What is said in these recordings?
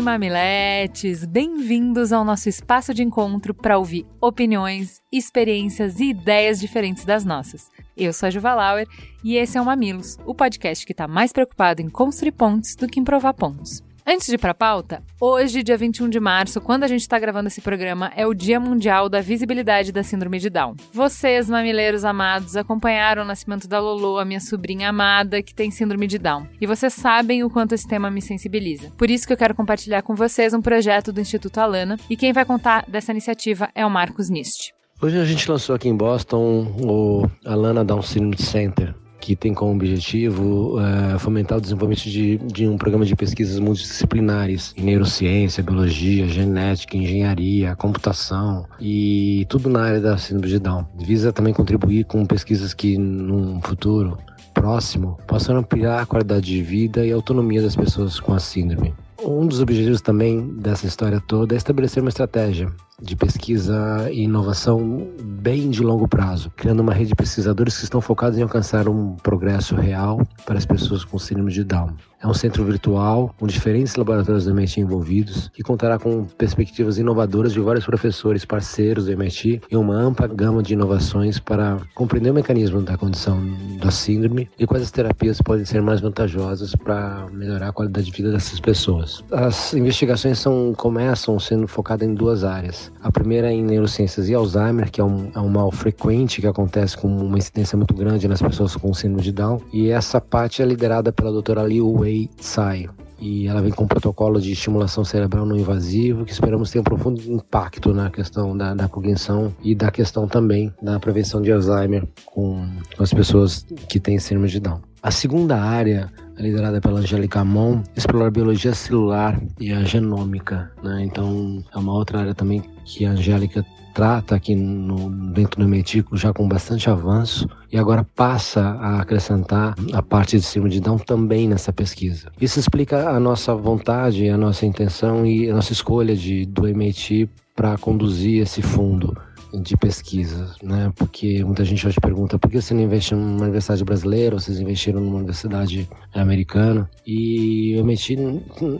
e mamiletes, bem-vindos ao nosso espaço de encontro para ouvir opiniões, experiências e ideias diferentes das nossas. Eu sou a Juva Lauer e esse é o Mamilos, o podcast que está mais preocupado em construir pontes do que em provar pontos. Antes de ir para a pauta, hoje, dia 21 de março, quando a gente está gravando esse programa, é o Dia Mundial da Visibilidade da Síndrome de Down. Vocês, mamileiros amados, acompanharam o nascimento da Lolo, a minha sobrinha amada, que tem Síndrome de Down. E vocês sabem o quanto esse tema me sensibiliza. Por isso que eu quero compartilhar com vocês um projeto do Instituto Alana, e quem vai contar dessa iniciativa é o Marcos Nist. Hoje a gente lançou aqui em Boston o Alana Down Syndrome Center, que tem como objetivo uh, fomentar o desenvolvimento de, de, um programa de pesquisas multidisciplinares em neurociência, biologia, genética, engenharia, computação e tudo na área da síndrome de Down. Visa também contribuir com pesquisas que, num futuro próximo, possam ampliar a qualidade de vida e autonomia das pessoas com a síndrome. Um dos objetivos também dessa história toda é estabelecer uma estratégia de pesquisa e inovação bem de longo prazo, criando uma rede de pesquisadores que estão focados em alcançar um progresso real para as pessoas com síndrome de Down. É um centro virtual com diferentes laboratórios do MIT envolvidos, que contará com perspectivas inovadoras de vários professores parceiros do MIT e uma ampla gama de inovações para compreender o mecanismo da condição da síndrome e quais as terapias podem ser mais vantajosas para melhorar a qualidade de vida dessas pessoas. As investigações são, começam sendo focadas em duas áreas. A primeira é em neurociências e Alzheimer, que é um, é um mal frequente que acontece com uma incidência muito grande nas pessoas com síndrome de Down. E essa parte é liderada pela doutora Liu Wei Tsai e ela vem com um protocolo de estimulação cerebral não invasivo que esperamos ter um profundo impacto na questão da, da cognição e da questão também da prevenção de Alzheimer com, com as pessoas que têm síndrome de Down. A segunda área liderada pela Angélica Mon, explora a biologia celular e a genômica. Né? Então, é uma outra área também que a Angélica trata aqui no, dentro do metículo já com bastante avanço e agora passa a acrescentar a parte de cima de Down também nessa pesquisa. Isso explica a nossa vontade, a nossa intenção e a nossa escolha de, do MIT para conduzir esse fundo de pesquisa, né? Porque muita gente hoje pergunta por que você não investe numa universidade brasileira vocês investiram numa universidade americana? E eu meti,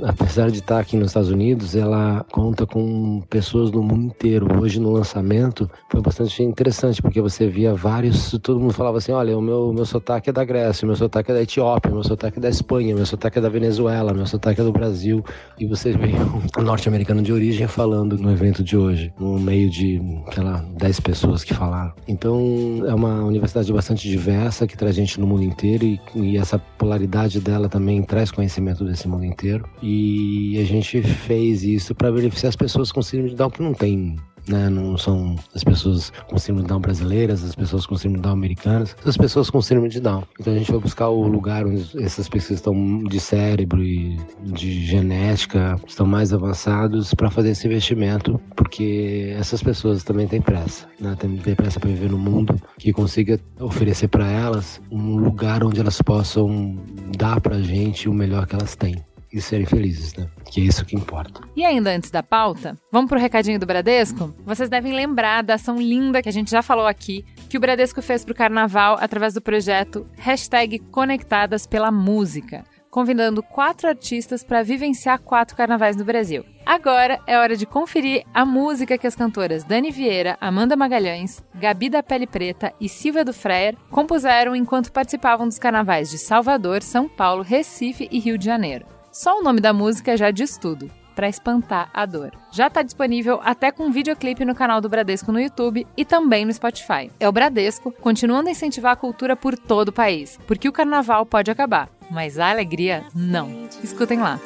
apesar de estar aqui nos Estados Unidos, ela conta com pessoas do mundo inteiro. Hoje no lançamento foi bastante interessante porque você via vários, todo mundo falava assim, olha, o meu meu sotaque é da Grécia, o meu sotaque é da Etiópia, o meu sotaque é da Espanha, o meu sotaque é da Venezuela, o meu sotaque é do Brasil. E você vê um norte-americano de origem falando no evento de hoje, no meio de, sei lá, 10 pessoas que falaram. Então é uma universidade bastante diversa que traz gente no mundo inteiro e, e essa polaridade dela também traz conhecimento desse mundo inteiro. E a gente fez isso para beneficiar as pessoas com síndrome de Down que não tem né? Não são as pessoas com síndrome de Down brasileiras, as pessoas com síndrome de Down americanas, as pessoas com síndrome de Down. Então a gente vai buscar o lugar onde essas pesquisas estão de cérebro e de genética estão mais avançados para fazer esse investimento, porque essas pessoas também têm pressa, né? Tem, tem pressa para viver no mundo que consiga oferecer para elas um lugar onde elas possam dar para gente o melhor que elas têm e serem felizes, né? Que é isso que importa. E ainda antes da pauta, vamos pro recadinho do Bradesco? Vocês devem lembrar da ação linda que a gente já falou aqui, que o Bradesco fez pro carnaval através do projeto Hashtag Conectadas pela Música convidando quatro artistas para vivenciar quatro carnavais no Brasil. Agora é hora de conferir a música que as cantoras Dani Vieira, Amanda Magalhães, Gabi da Pele Preta e Silvia do Freire compuseram enquanto participavam dos carnavais de Salvador, São Paulo, Recife e Rio de Janeiro. Só o nome da música já diz tudo. Para espantar a dor. Já está disponível até com videoclipe no canal do Bradesco no YouTube e também no Spotify. É o Bradesco continuando a incentivar a cultura por todo o país, porque o carnaval pode acabar, mas a alegria não. Escutem lá.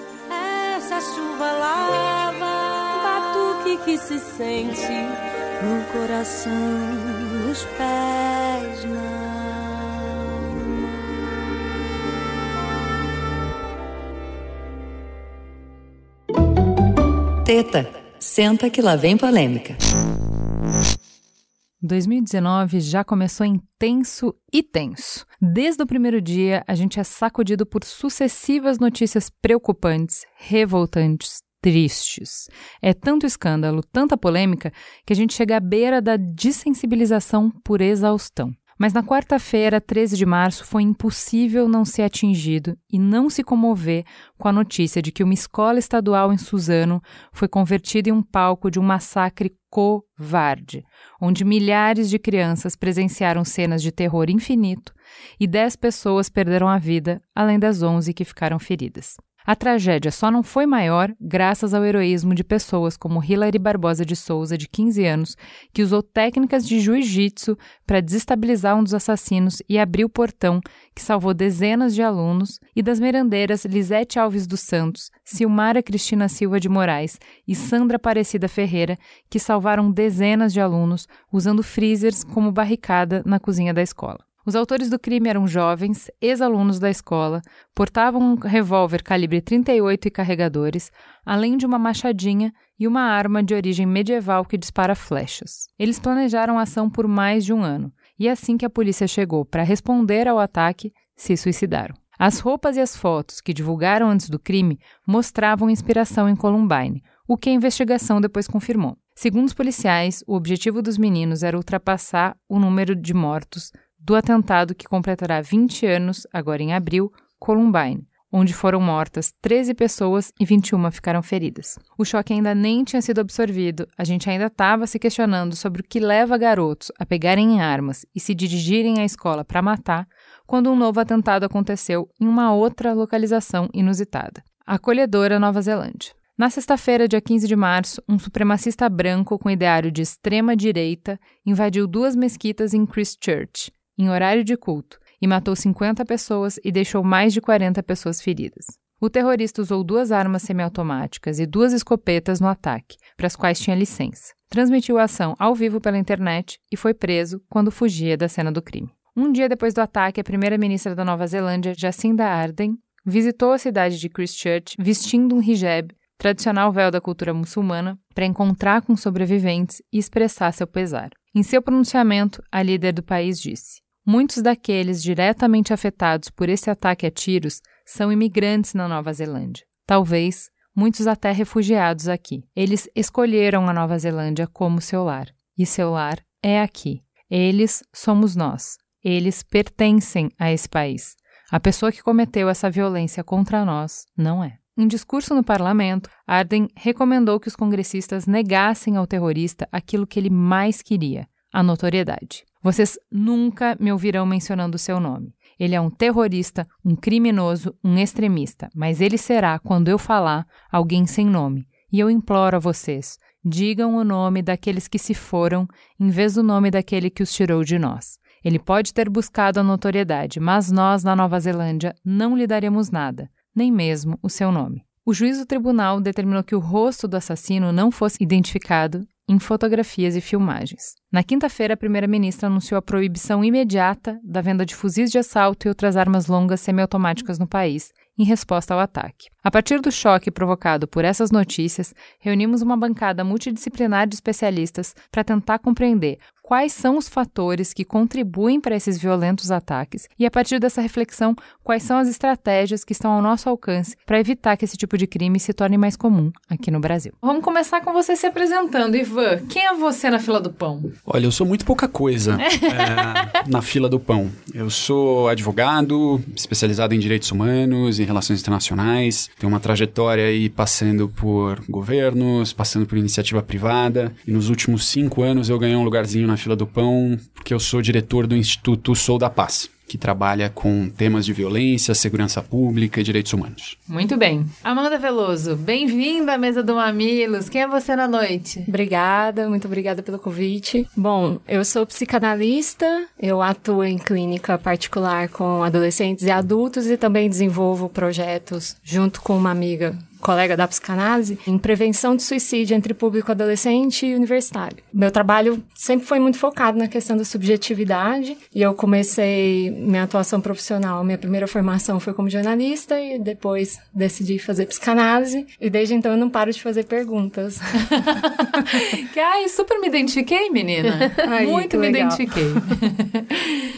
Essa chuva lava, batuque que se sente no coração, nos pés, Teta, senta que lá vem polêmica. 2019 já começou intenso e tenso. Desde o primeiro dia, a gente é sacudido por sucessivas notícias preocupantes, revoltantes, tristes. É tanto escândalo, tanta polêmica, que a gente chega à beira da dessensibilização por exaustão. Mas na quarta-feira, 13 de março, foi impossível não ser atingido e não se comover com a notícia de que uma escola estadual em Suzano foi convertida em um palco de um massacre covarde, onde milhares de crianças presenciaram cenas de terror infinito e 10 pessoas perderam a vida, além das 11 que ficaram feridas. A tragédia só não foi maior graças ao heroísmo de pessoas como Hilary Barbosa de Souza, de 15 anos, que usou técnicas de jiu-jitsu para desestabilizar um dos assassinos e abrir o portão, que salvou dezenas de alunos, e das merandeiras Lisete Alves dos Santos, Silmara Cristina Silva de Moraes e Sandra Aparecida Ferreira, que salvaram dezenas de alunos usando freezers como barricada na cozinha da escola. Os autores do crime eram jovens, ex-alunos da escola, portavam um revólver calibre 38 e carregadores, além de uma machadinha e uma arma de origem medieval que dispara flechas. Eles planejaram a ação por mais de um ano, e assim que a polícia chegou para responder ao ataque, se suicidaram. As roupas e as fotos que divulgaram antes do crime mostravam inspiração em Columbine, o que a investigação depois confirmou. Segundo os policiais, o objetivo dos meninos era ultrapassar o número de mortos do atentado que completará 20 anos, agora em abril, Columbine, onde foram mortas 13 pessoas e 21 ficaram feridas. O choque ainda nem tinha sido absorvido, a gente ainda estava se questionando sobre o que leva garotos a pegarem armas e se dirigirem à escola para matar, quando um novo atentado aconteceu em uma outra localização inusitada a acolhedora Nova Zelândia. Na sexta-feira, dia 15 de março, um supremacista branco com ideário de extrema direita invadiu duas mesquitas em Christchurch, em horário de culto, e matou 50 pessoas e deixou mais de 40 pessoas feridas. O terrorista usou duas armas semiautomáticas e duas escopetas no ataque, para as quais tinha licença. Transmitiu a ação ao vivo pela internet e foi preso quando fugia da cena do crime. Um dia depois do ataque, a primeira-ministra da Nova Zelândia, Jacinda Ardern, visitou a cidade de Christchurch vestindo um hijab, tradicional véu da cultura muçulmana, para encontrar com sobreviventes e expressar seu pesar. Em seu pronunciamento, a líder do país disse: Muitos daqueles diretamente afetados por esse ataque a tiros são imigrantes na Nova Zelândia. Talvez muitos até refugiados aqui. Eles escolheram a Nova Zelândia como seu lar. E seu lar é aqui. Eles somos nós. Eles pertencem a esse país. A pessoa que cometeu essa violência contra nós não é. Em discurso no parlamento, Arden recomendou que os congressistas negassem ao terrorista aquilo que ele mais queria: a notoriedade. Vocês nunca me ouvirão mencionando o seu nome. Ele é um terrorista, um criminoso, um extremista, mas ele será, quando eu falar, alguém sem nome. E eu imploro a vocês: digam o nome daqueles que se foram, em vez do nome daquele que os tirou de nós. Ele pode ter buscado a notoriedade, mas nós, na Nova Zelândia, não lhe daremos nada, nem mesmo o seu nome. O juiz do tribunal determinou que o rosto do assassino não fosse identificado em fotografias e filmagens. Na quinta-feira, a primeira-ministra anunciou a proibição imediata da venda de fuzis de assalto e outras armas longas semiautomáticas no país, em resposta ao ataque. A partir do choque provocado por essas notícias, reunimos uma bancada multidisciplinar de especialistas para tentar compreender quais são os fatores que contribuem para esses violentos ataques e, a partir dessa reflexão, quais são as estratégias que estão ao nosso alcance para evitar que esse tipo de crime se torne mais comum aqui no Brasil. Vamos começar com você se apresentando. Ivan, quem é você na fila do pão? Olha, eu sou muito pouca coisa é, na fila do pão. Eu sou advogado, especializado em direitos humanos, em relações internacionais, tenho uma trajetória aí passando por governos, passando por iniciativa privada, e nos últimos cinco anos eu ganhei um lugarzinho na fila do pão porque eu sou diretor do Instituto Sou da Paz que trabalha com temas de violência, segurança pública e direitos humanos. Muito bem. Amanda Veloso, bem-vinda à mesa do Mamilos. Quem é você na noite? Obrigada, muito obrigada pelo convite. Bom, eu sou psicanalista, eu atuo em clínica particular com adolescentes e adultos e também desenvolvo projetos junto com uma amiga colega da psicanálise, em prevenção de suicídio entre público adolescente e universitário. Meu trabalho sempre foi muito focado na questão da subjetividade e eu comecei minha atuação profissional, minha primeira formação foi como jornalista e depois decidi fazer psicanálise e desde então eu não paro de fazer perguntas. Ai, super me identifiquei, menina. Ai, muito me legal. identifiquei.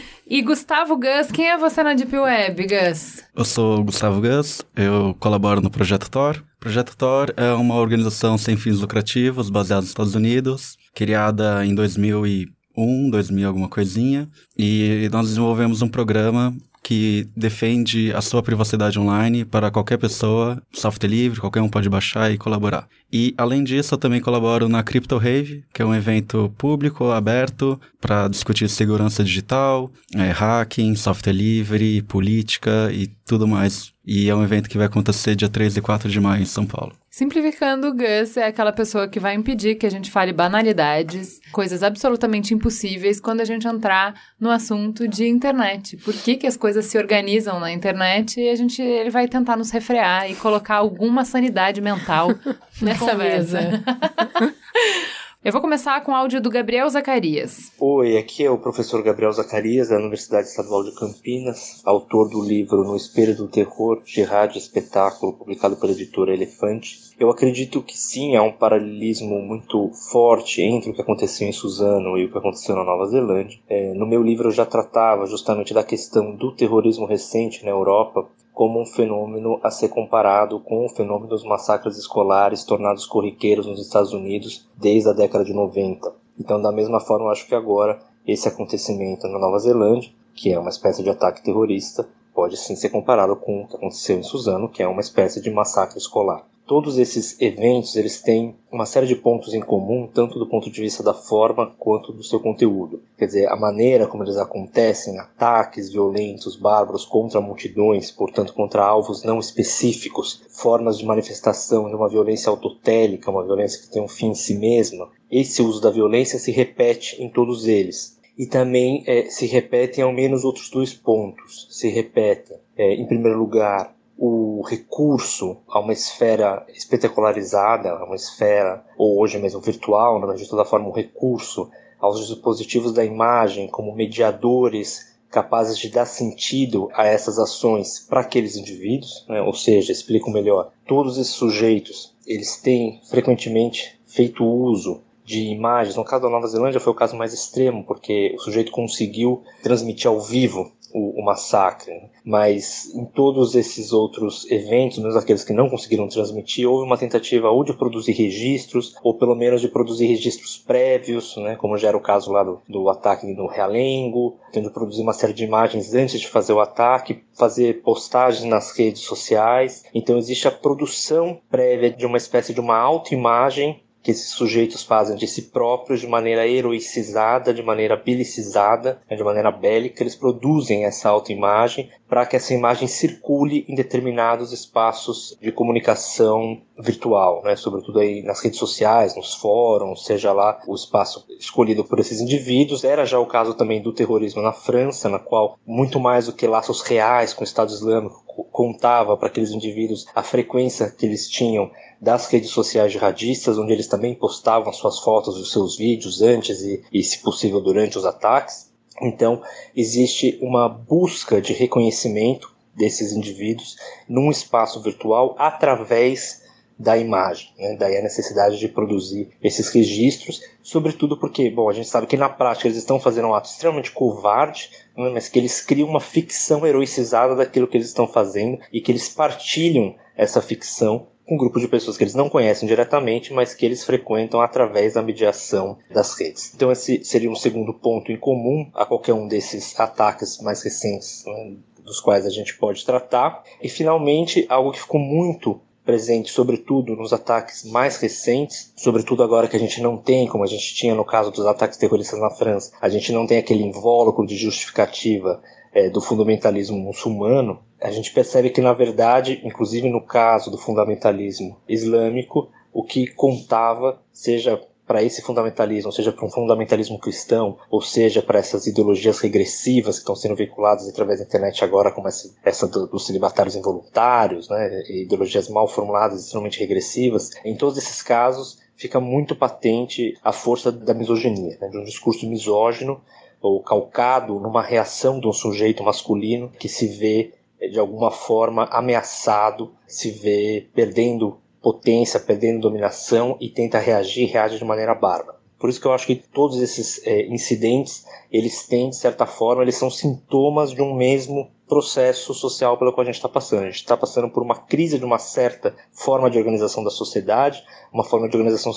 E Gustavo Gus, quem é você na Deep Web, Gus? Eu sou Gustavo Gus, eu colaboro no Projeto Thor. O Projeto Thor é uma organização sem fins lucrativos, baseada nos Estados Unidos, criada em 2001, 2000 alguma coisinha, e nós desenvolvemos um programa que defende a sua privacidade online para qualquer pessoa, software livre, qualquer um pode baixar e colaborar. E, além disso, eu também colaboro na Crypto Rave, que é um evento público, aberto, para discutir segurança digital, é, hacking, software livre, política e tudo mais. E é um evento que vai acontecer dia 3 e 4 de maio em São Paulo. Simplificando, o Gus é aquela pessoa que vai impedir que a gente fale banalidades, coisas absolutamente impossíveis quando a gente entrar no assunto de internet. Por que, que as coisas se organizam na internet e a gente ele vai tentar nos refrear e colocar alguma sanidade mental nessa mesa. Eu vou começar com o áudio do Gabriel Zacarias. Oi, aqui é o professor Gabriel Zacarias, da Universidade Estadual de Campinas, autor do livro No Espelho do Terror, de rádio espetáculo, publicado pela editora Elefante. Eu acredito que sim, há um paralelismo muito forte entre o que aconteceu em Suzano e o que aconteceu na Nova Zelândia. É, no meu livro eu já tratava justamente da questão do terrorismo recente na Europa, como um fenômeno a ser comparado com o fenômeno dos massacres escolares tornados corriqueiros nos Estados Unidos desde a década de 90. Então, da mesma forma, acho que agora esse acontecimento na Nova Zelândia, que é uma espécie de ataque terrorista, pode sim ser comparado com o que aconteceu em Suzano, que é uma espécie de massacre escolar todos esses eventos eles têm uma série de pontos em comum, tanto do ponto de vista da forma quanto do seu conteúdo. Quer dizer, a maneira como eles acontecem, ataques violentos, bárbaros contra multidões, portanto contra alvos não específicos, formas de manifestação de uma violência autotélica, uma violência que tem um fim em si mesma. Esse uso da violência se repete em todos eles. E também é, se repetem ao menos outros dois pontos. Se repetem, é, em primeiro lugar, o recurso a uma esfera espetacularizada, a uma esfera, ou hoje mesmo virtual, mas de toda forma um recurso aos dispositivos da imagem como mediadores capazes de dar sentido a essas ações para aqueles indivíduos, né? ou seja, explico melhor, todos esses sujeitos eles têm frequentemente feito uso de imagens. No caso da Nova Zelândia foi o caso mais extremo, porque o sujeito conseguiu transmitir ao vivo o, o, massacre. Né? Mas em todos esses outros eventos, mesmo aqueles que não conseguiram transmitir, houve uma tentativa ou de produzir registros, ou pelo menos de produzir registros prévios, né? como já era o caso lá do, do ataque no Realengo, tendo produzir uma série de imagens antes de fazer o ataque, fazer postagens nas redes sociais. Então existe a produção prévia de uma espécie de uma autoimagem que esses sujeitos fazem de si próprios de maneira heroicizada, de maneira belicizada, né, de maneira bélica, eles produzem essa autoimagem para que essa imagem circule em determinados espaços de comunicação virtual, né? sobretudo aí nas redes sociais, nos fóruns, seja lá o espaço escolhido por esses indivíduos. Era já o caso também do terrorismo na França, na qual muito mais do que laços reais com o Estado Islâmico contava para aqueles indivíduos a frequência que eles tinham das redes sociais jihadistas, onde eles também postavam suas fotos os seus vídeos antes e, e, se possível, durante os ataques. Então, existe uma busca de reconhecimento desses indivíduos num espaço virtual através da imagem. Né? Daí a necessidade de produzir esses registros, sobretudo porque, bom, a gente sabe que na prática eles estão fazendo um ato extremamente covarde? Mas que eles criam uma ficção heroicizada daquilo que eles estão fazendo e que eles partilham essa ficção com um grupo de pessoas que eles não conhecem diretamente, mas que eles frequentam através da mediação das redes. Então esse seria um segundo ponto em comum a qualquer um desses ataques mais recentes né, dos quais a gente pode tratar. E finalmente, algo que ficou muito presente, sobretudo nos ataques mais recentes, sobretudo agora que a gente não tem, como a gente tinha no caso dos ataques terroristas na França, a gente não tem aquele invólucro de justificativa é, do fundamentalismo muçulmano, a gente percebe que, na verdade, inclusive no caso do fundamentalismo islâmico, o que contava, seja para esse fundamentalismo, seja para um fundamentalismo cristão, ou seja para essas ideologias regressivas que estão sendo veiculadas através da internet agora, como essa, essa do, dos celibatários involuntários, né, ideologias mal formuladas, extremamente regressivas, em todos esses casos fica muito patente a força da misoginia, né, de um discurso misógino ou calcado numa reação de um sujeito masculino que se vê de alguma forma ameaçado, se vê perdendo potência, perdendo dominação e tenta reagir, reage de maneira bárbara. Por isso que eu acho que todos esses é, incidentes, eles têm, de certa forma, eles são sintomas de um mesmo processo social pelo qual a gente está passando. A gente está passando por uma crise de uma certa forma de organização da sociedade, uma forma de organização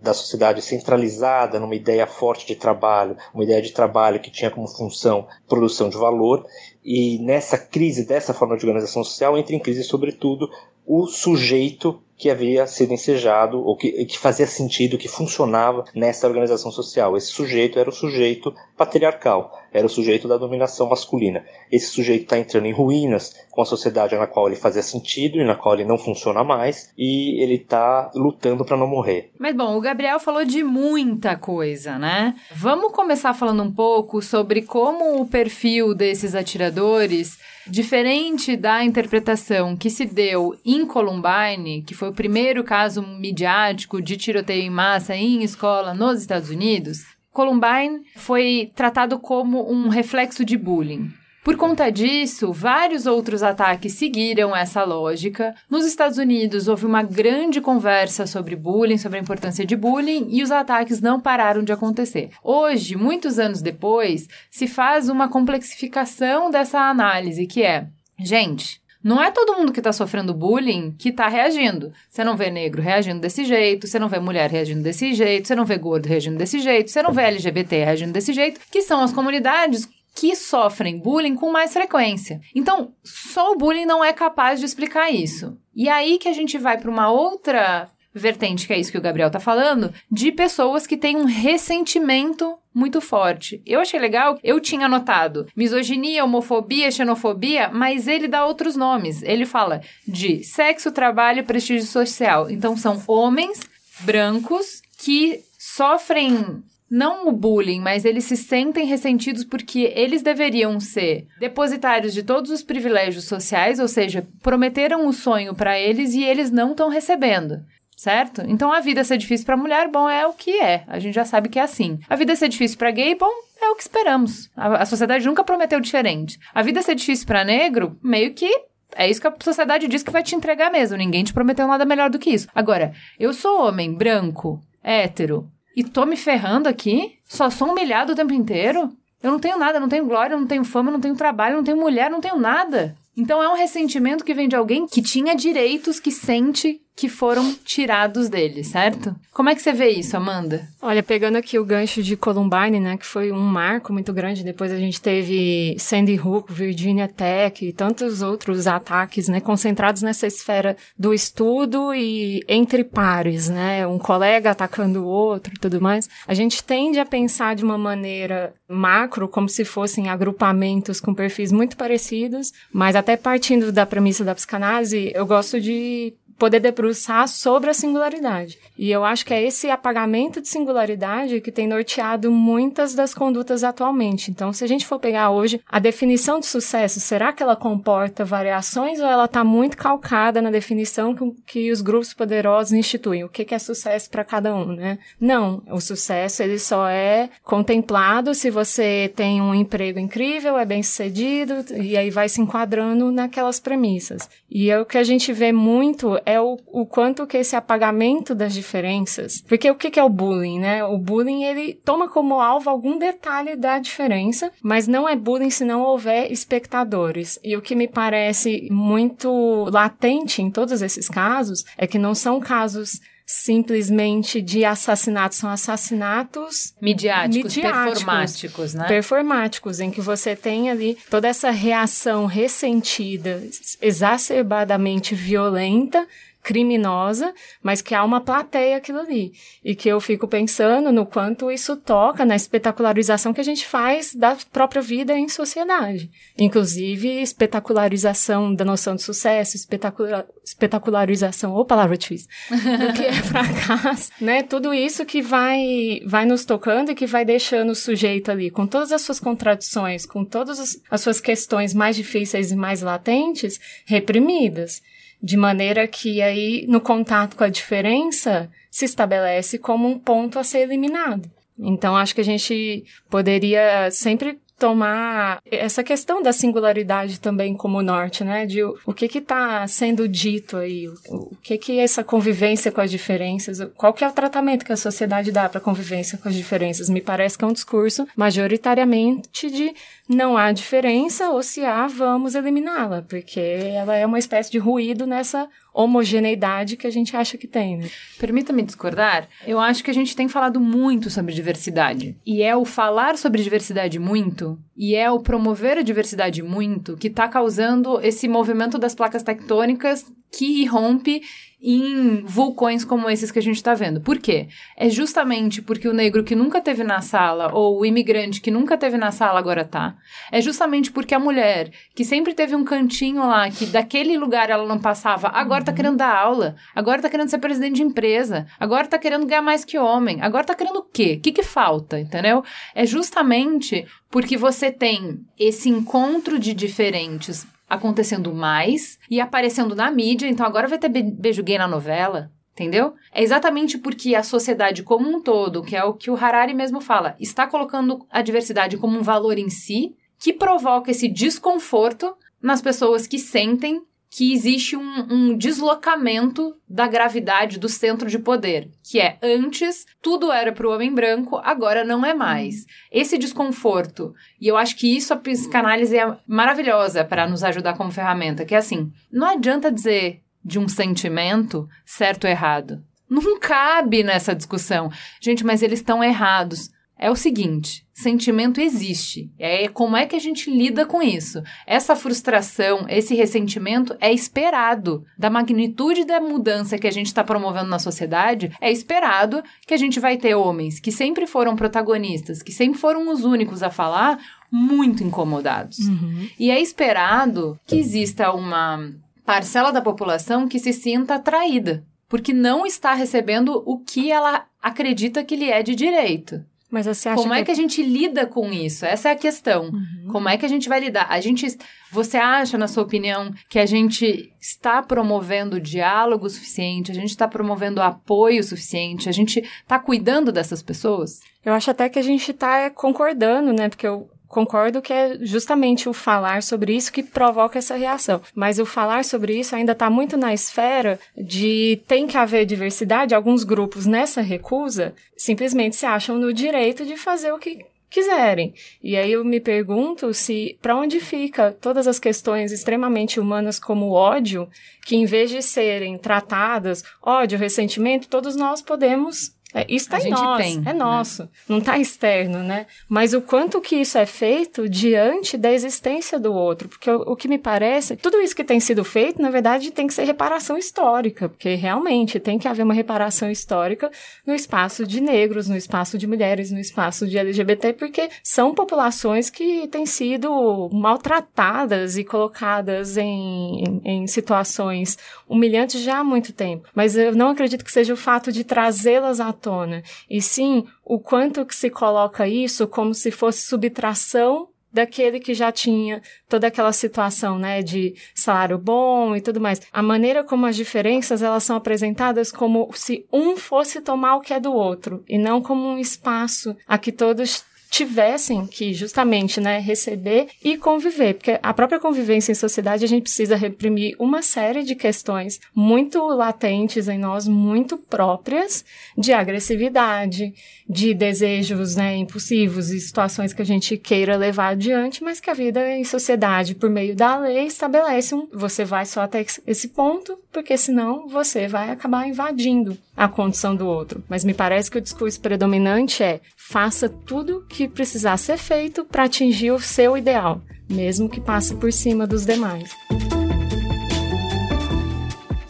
da sociedade centralizada numa ideia forte de trabalho, uma ideia de trabalho que tinha como função produção de valor, e nessa crise dessa forma de organização social entra em crise, sobretudo, o sujeito que havia sido ensejado, ou que, que fazia sentido, que funcionava nessa organização social. Esse sujeito era o sujeito patriarcal, era o sujeito da dominação masculina. Esse sujeito está entrando em ruínas com a sociedade na qual ele fazia sentido e na qual ele não funciona mais, e ele está lutando para não morrer. Mas bom, o Gabriel falou de muita coisa, né? Vamos começar falando um pouco sobre como o perfil desses atiradores Diferente da interpretação que se deu em Columbine, que foi o primeiro caso midiático de tiroteio em massa em escola nos Estados Unidos, Columbine foi tratado como um reflexo de bullying. Por conta disso, vários outros ataques seguiram essa lógica. Nos Estados Unidos, houve uma grande conversa sobre bullying, sobre a importância de bullying, e os ataques não pararam de acontecer. Hoje, muitos anos depois, se faz uma complexificação dessa análise, que é, gente, não é todo mundo que está sofrendo bullying que está reagindo. Você não vê negro reagindo desse jeito, você não vê mulher reagindo desse jeito, você não vê gordo reagindo desse jeito, você não vê LGBT reagindo desse jeito, que são as comunidades que sofrem bullying com mais frequência. Então, só o bullying não é capaz de explicar isso. E aí que a gente vai para uma outra vertente, que é isso que o Gabriel tá falando, de pessoas que têm um ressentimento muito forte. Eu achei legal, eu tinha anotado misoginia, homofobia, xenofobia, mas ele dá outros nomes. Ele fala de sexo, trabalho, prestígio social. Então são homens brancos que sofrem não o bullying, mas eles se sentem ressentidos porque eles deveriam ser depositários de todos os privilégios sociais, ou seja, prometeram o sonho para eles e eles não estão recebendo. Certo? Então a vida ser difícil para mulher, bom, é o que é. A gente já sabe que é assim. A vida ser difícil para gay, bom, é o que esperamos. A, a sociedade nunca prometeu diferente. A vida ser difícil para negro, meio que é isso que a sociedade diz que vai te entregar mesmo. Ninguém te prometeu nada melhor do que isso. Agora, eu sou homem, branco, hétero, e tô me ferrando aqui? Só sou humilhado o tempo inteiro? Eu não tenho nada, não tenho glória, não tenho fama, não tenho trabalho, não tenho mulher, não tenho nada. Então é um ressentimento que vem de alguém que tinha direitos que sente que foram tirados dele, certo? Como é que você vê isso, Amanda? Olha, pegando aqui o gancho de Columbine, né, que foi um marco muito grande, depois a gente teve Sandy Hook, Virginia Tech e tantos outros ataques, né, concentrados nessa esfera do estudo e entre pares, né, um colega atacando o outro e tudo mais. A gente tende a pensar de uma maneira macro, como se fossem agrupamentos com perfis muito parecidos, mas até partindo da premissa da psicanálise, eu gosto de poder debruçar sobre a singularidade. E eu acho que é esse apagamento de singularidade que tem norteado muitas das condutas atualmente. Então, se a gente for pegar hoje a definição de sucesso, será que ela comporta variações ou ela está muito calcada na definição que, que, os grupos poderosos instituem? O que, que é sucesso para cada um, né? Não, o sucesso ele só é contemplado se você tem um emprego incrível, é bem sucedido e aí vai se enquadrando naquelas premissas. E é o que a gente vê muito é o, o quanto que esse apagamento das diferenças. Porque o que, que é o bullying, né? O bullying, ele toma como alvo algum detalhe da diferença, mas não é bullying se não houver espectadores. E o que me parece muito latente em todos esses casos é que não são casos simplesmente de assassinatos, são assassinatos midiáticos, midiáticos performáticos, né? Performáticos, em que você tem ali toda essa reação ressentida, exacerbadamente violenta, criminosa, mas que há uma plateia aquilo ali. E que eu fico pensando no quanto isso toca na espetacularização que a gente faz da própria vida em sociedade. Inclusive, espetacularização da noção de sucesso, espetacular, espetacularização, ou palavra difícil, do que é fracasso, né? Tudo isso que vai, vai nos tocando e que vai deixando o sujeito ali, com todas as suas contradições, com todas as, as suas questões mais difíceis e mais latentes, reprimidas de maneira que aí no contato com a diferença se estabelece como um ponto a ser eliminado. Então acho que a gente poderia sempre tomar essa questão da singularidade também como norte, né? De o, o que que está sendo dito aí, o, o, que que é essa convivência com as diferenças, qual que é o tratamento que a sociedade dá para a convivência com as diferenças? Me parece que é um discurso majoritariamente de não há diferença ou se há, vamos eliminá-la, porque ela é uma espécie de ruído nessa homogeneidade que a gente acha que tem. Né? Permita-me discordar. Eu acho que a gente tem falado muito sobre diversidade. E é o falar sobre diversidade muito, e é o promover a diversidade muito, que está causando esse movimento das placas tectônicas que irrompe em vulcões como esses que a gente está vendo. Por quê? É justamente porque o negro que nunca teve na sala, ou o imigrante que nunca teve na sala agora tá. É justamente porque a mulher que sempre teve um cantinho lá, que daquele lugar ela não passava, agora tá querendo dar aula, agora tá querendo ser presidente de empresa, agora tá querendo ganhar mais que homem, agora tá querendo o quê? O que que falta, entendeu? É justamente porque você tem esse encontro de diferentes acontecendo mais e aparecendo na mídia, então agora vai ter beijo gay na novela. Entendeu? É exatamente porque a sociedade como um todo, que é o que o Harari mesmo fala, está colocando a diversidade como um valor em si, que provoca esse desconforto nas pessoas que sentem que existe um, um, deslocamento da gravidade do centro de poder, que é antes tudo era para o homem branco, agora não é mais. Esse desconforto, e eu acho que isso a psicanálise é maravilhosa para nos ajudar como ferramenta, que é assim, não adianta dizer de um sentimento certo ou errado. Não cabe nessa discussão. Gente, mas eles estão errados é o seguinte: sentimento existe. É como é que a gente lida com isso? Essa frustração, esse ressentimento é esperado. Da magnitude da mudança que a gente está promovendo na sociedade, é esperado que a gente vai ter homens que sempre foram protagonistas, que sempre foram os únicos a falar, muito incomodados. Uhum. E é esperado que exista uma parcela da população que se sinta atraída, porque não está recebendo o que ela acredita que lhe é de direito. Mas você acha Como que... é que a gente lida com isso? Essa é a questão. Uhum. Como é que a gente vai lidar? A gente, você acha, na sua opinião, que a gente está promovendo diálogo suficiente? A gente está promovendo apoio suficiente? A gente está cuidando dessas pessoas? Eu acho até que a gente está concordando, né? Porque eu, concordo que é justamente o falar sobre isso que provoca essa reação. Mas o falar sobre isso ainda está muito na esfera de tem que haver diversidade. Alguns grupos nessa recusa simplesmente se acham no direito de fazer o que quiserem. E aí eu me pergunto se para onde fica todas as questões extremamente humanas como ódio, que em vez de serem tratadas, ódio, ressentimento, todos nós podemos é, isso está em nós, tem, é né? nosso, não está externo, né? Mas o quanto que isso é feito diante da existência do outro, porque o, o, que me parece, tudo isso que tem sido feito, na verdade, tem que ser reparação histórica, porque realmente tem que haver uma reparação histórica no espaço de negros, no espaço de mulheres, no espaço de LGBT, porque são populações que têm sido maltratadas e colocadas em, em, em situações humilhantes já há muito tempo. Mas eu não acredito que seja o fato de trazê-las à tona, e sim o quanto que se coloca isso como se fosse subtração daquele que já tinha toda aquela situação, né, de salário bom e tudo mais. A maneira como as diferenças elas são apresentadas como se um fosse tomar o que é do outro e não como um espaço a que todos tivessem que justamente, né, receber e conviver, porque a própria convivência em sociedade a gente precisa reprimir uma série de questões muito latentes em nós, muito próprias de agressividade, de desejos, né, impulsivos e situações que a gente queira levar adiante, mas que a vida em sociedade, por meio da lei, estabelece um, você vai só até esse ponto, porque senão você vai acabar invadindo a condição do outro. Mas me parece que o discurso predominante é faça tudo que precisar ser feito para atingir o seu ideal, mesmo que passe por cima dos demais.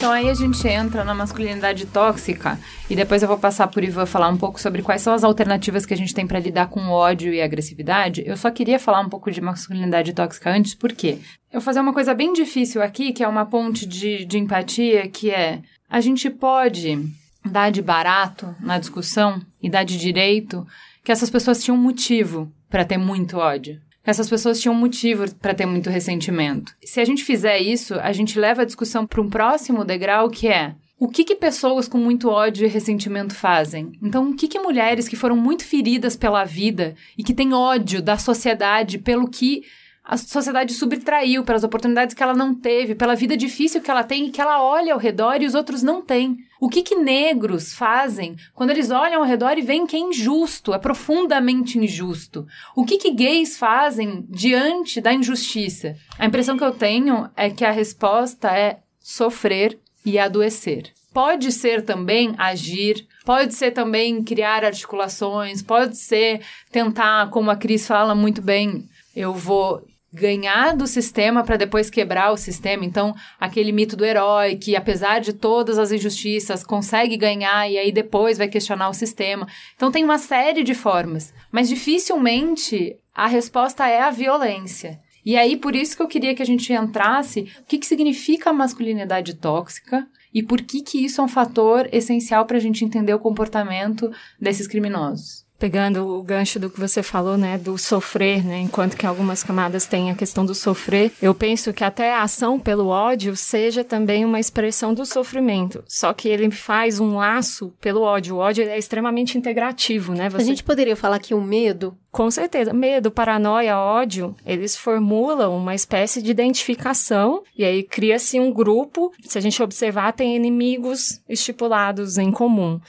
Então aí a gente entra na masculinidade tóxica e depois eu vou passar por Ivan falar um pouco sobre quais são as alternativas que a gente tem para lidar com ódio e agressividade. Eu só queria falar um pouco de masculinidade tóxica antes, porque eu vou fazer uma coisa bem difícil aqui, que é uma ponte de, de empatia, que é a gente pode dar de barato na discussão e dar de direito que essas pessoas tinham motivo para ter muito ódio essas pessoas tinham motivo para ter muito ressentimento. Se a gente fizer isso, a gente leva a discussão para um próximo degrau que é o que, que pessoas com muito ódio e ressentimento fazem? Então, o que, que mulheres que foram muito feridas pela vida e que têm ódio da sociedade pelo que a sociedade subtraiu, pelas oportunidades que ela não teve, pela vida difícil que ela tem e que ela olha ao redor e os outros não têm. O que que negros fazem quando eles olham ao redor e veem que é injusto, é profundamente injusto? O que que gays fazem diante da injustiça? A impressão que eu tenho é que a resposta é sofrer e adoecer. Pode ser também agir, pode ser também criar articulações, pode ser tentar, como a Cris fala muito bem, eu vou ganhar do sistema para depois quebrar o sistema. Então, aquele mito do herói que, apesar de todas as injustiças, consegue ganhar e aí depois vai questionar o sistema. Então, tem uma série de formas, mas dificilmente a resposta é a violência. E aí, por isso que eu queria que a gente entrasse o que, que significa a masculinidade tóxica e por que, que isso é um fator essencial para a gente entender o comportamento desses criminosos pegando o gancho do que você falou, né, do sofrer, né, enquanto que algumas camadas têm a questão do sofrer, eu penso que até a ação pelo ódio seja também uma expressão do sofrimento, só que ele faz um laço pelo ódio. O ódio é extremamente integrativo, né? Você... A gente poderia falar que o medo com certeza. Medo, paranoia, ódio, eles formulam uma espécie de identificação e aí cria-se um grupo. Se a gente observar, tem inimigos estipulados em comum.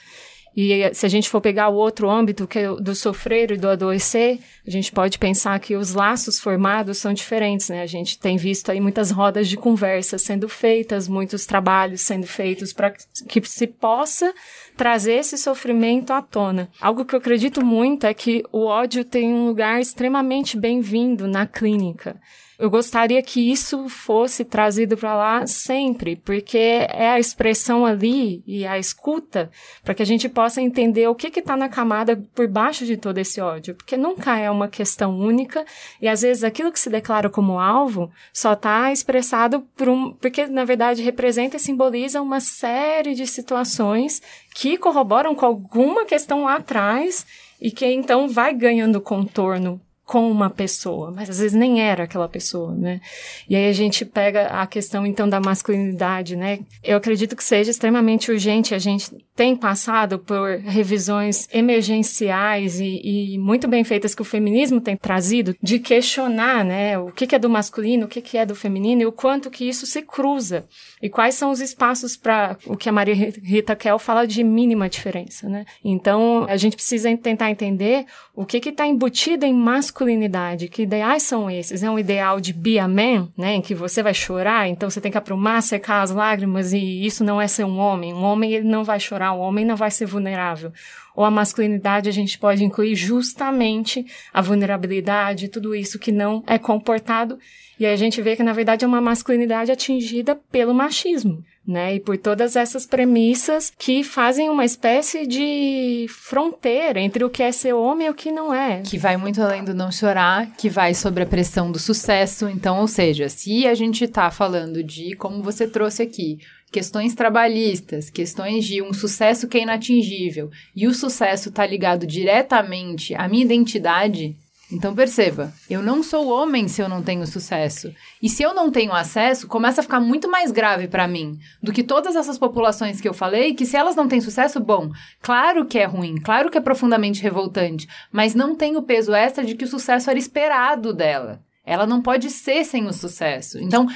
E se a gente for pegar o outro âmbito, que é do sofrer e do adoecer, a gente pode pensar que os laços formados são diferentes, né? A gente tem visto aí muitas rodas de conversa sendo feitas, muitos trabalhos sendo feitos para que se possa trazer esse sofrimento à tona. Algo que eu acredito muito é que o ódio tem um lugar extremamente bem-vindo na clínica. Eu gostaria que isso fosse trazido para lá sempre, porque é a expressão ali e a escuta para que a gente possa entender o que está na camada por baixo de todo esse ódio, porque nunca é uma questão única e às vezes aquilo que se declara como alvo só está expressado por um, porque na verdade representa e simboliza uma série de situações que corroboram com alguma questão lá atrás e que então vai ganhando contorno com uma pessoa, mas às vezes nem era aquela pessoa, né? E aí a gente pega a questão então da masculinidade, né? Eu acredito que seja extremamente urgente. A gente tem passado por revisões emergenciais e, e muito bem feitas que o feminismo tem trazido de questionar, né? O que, que é do masculino, o que, que é do feminino e o quanto que isso se cruza e quais são os espaços para o que a Maria Rita Kell fala de mínima diferença, né? Então a gente precisa tentar entender o que está embutido em masculinidade masculinidade, que ideais são esses? É um ideal de be a man, né, em que você vai chorar, então você tem que aprumar, secar as lágrimas e isso não é ser um homem. Um homem ele não vai chorar, um homem não vai ser vulnerável. Ou a masculinidade a gente pode incluir justamente a vulnerabilidade, tudo isso que não é comportado e aí a gente vê que na verdade é uma masculinidade atingida pelo machismo né? E por todas essas premissas que fazem uma espécie de fronteira entre o que é ser homem e o que não é. Que vai muito além do não chorar, que vai sobre a pressão do sucesso. Então, ou seja, se a gente tá falando de, como você trouxe aqui, questões trabalhistas, questões de um sucesso que é inatingível, e o sucesso tá ligado diretamente à minha identidade, então perceba, eu não sou homem se eu não tenho sucesso. E se eu não tenho acesso, começa a ficar muito mais grave para mim do que todas essas populações que eu falei, que se elas não têm sucesso, bom, claro que é ruim, claro que é profundamente revoltante, mas não tem o peso extra de que o sucesso era esperado dela. Ela não pode ser sem o sucesso. Então,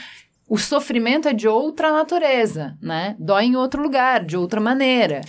o sofrimento é de outra natureza, né? Dói em outro lugar, de outra maneira.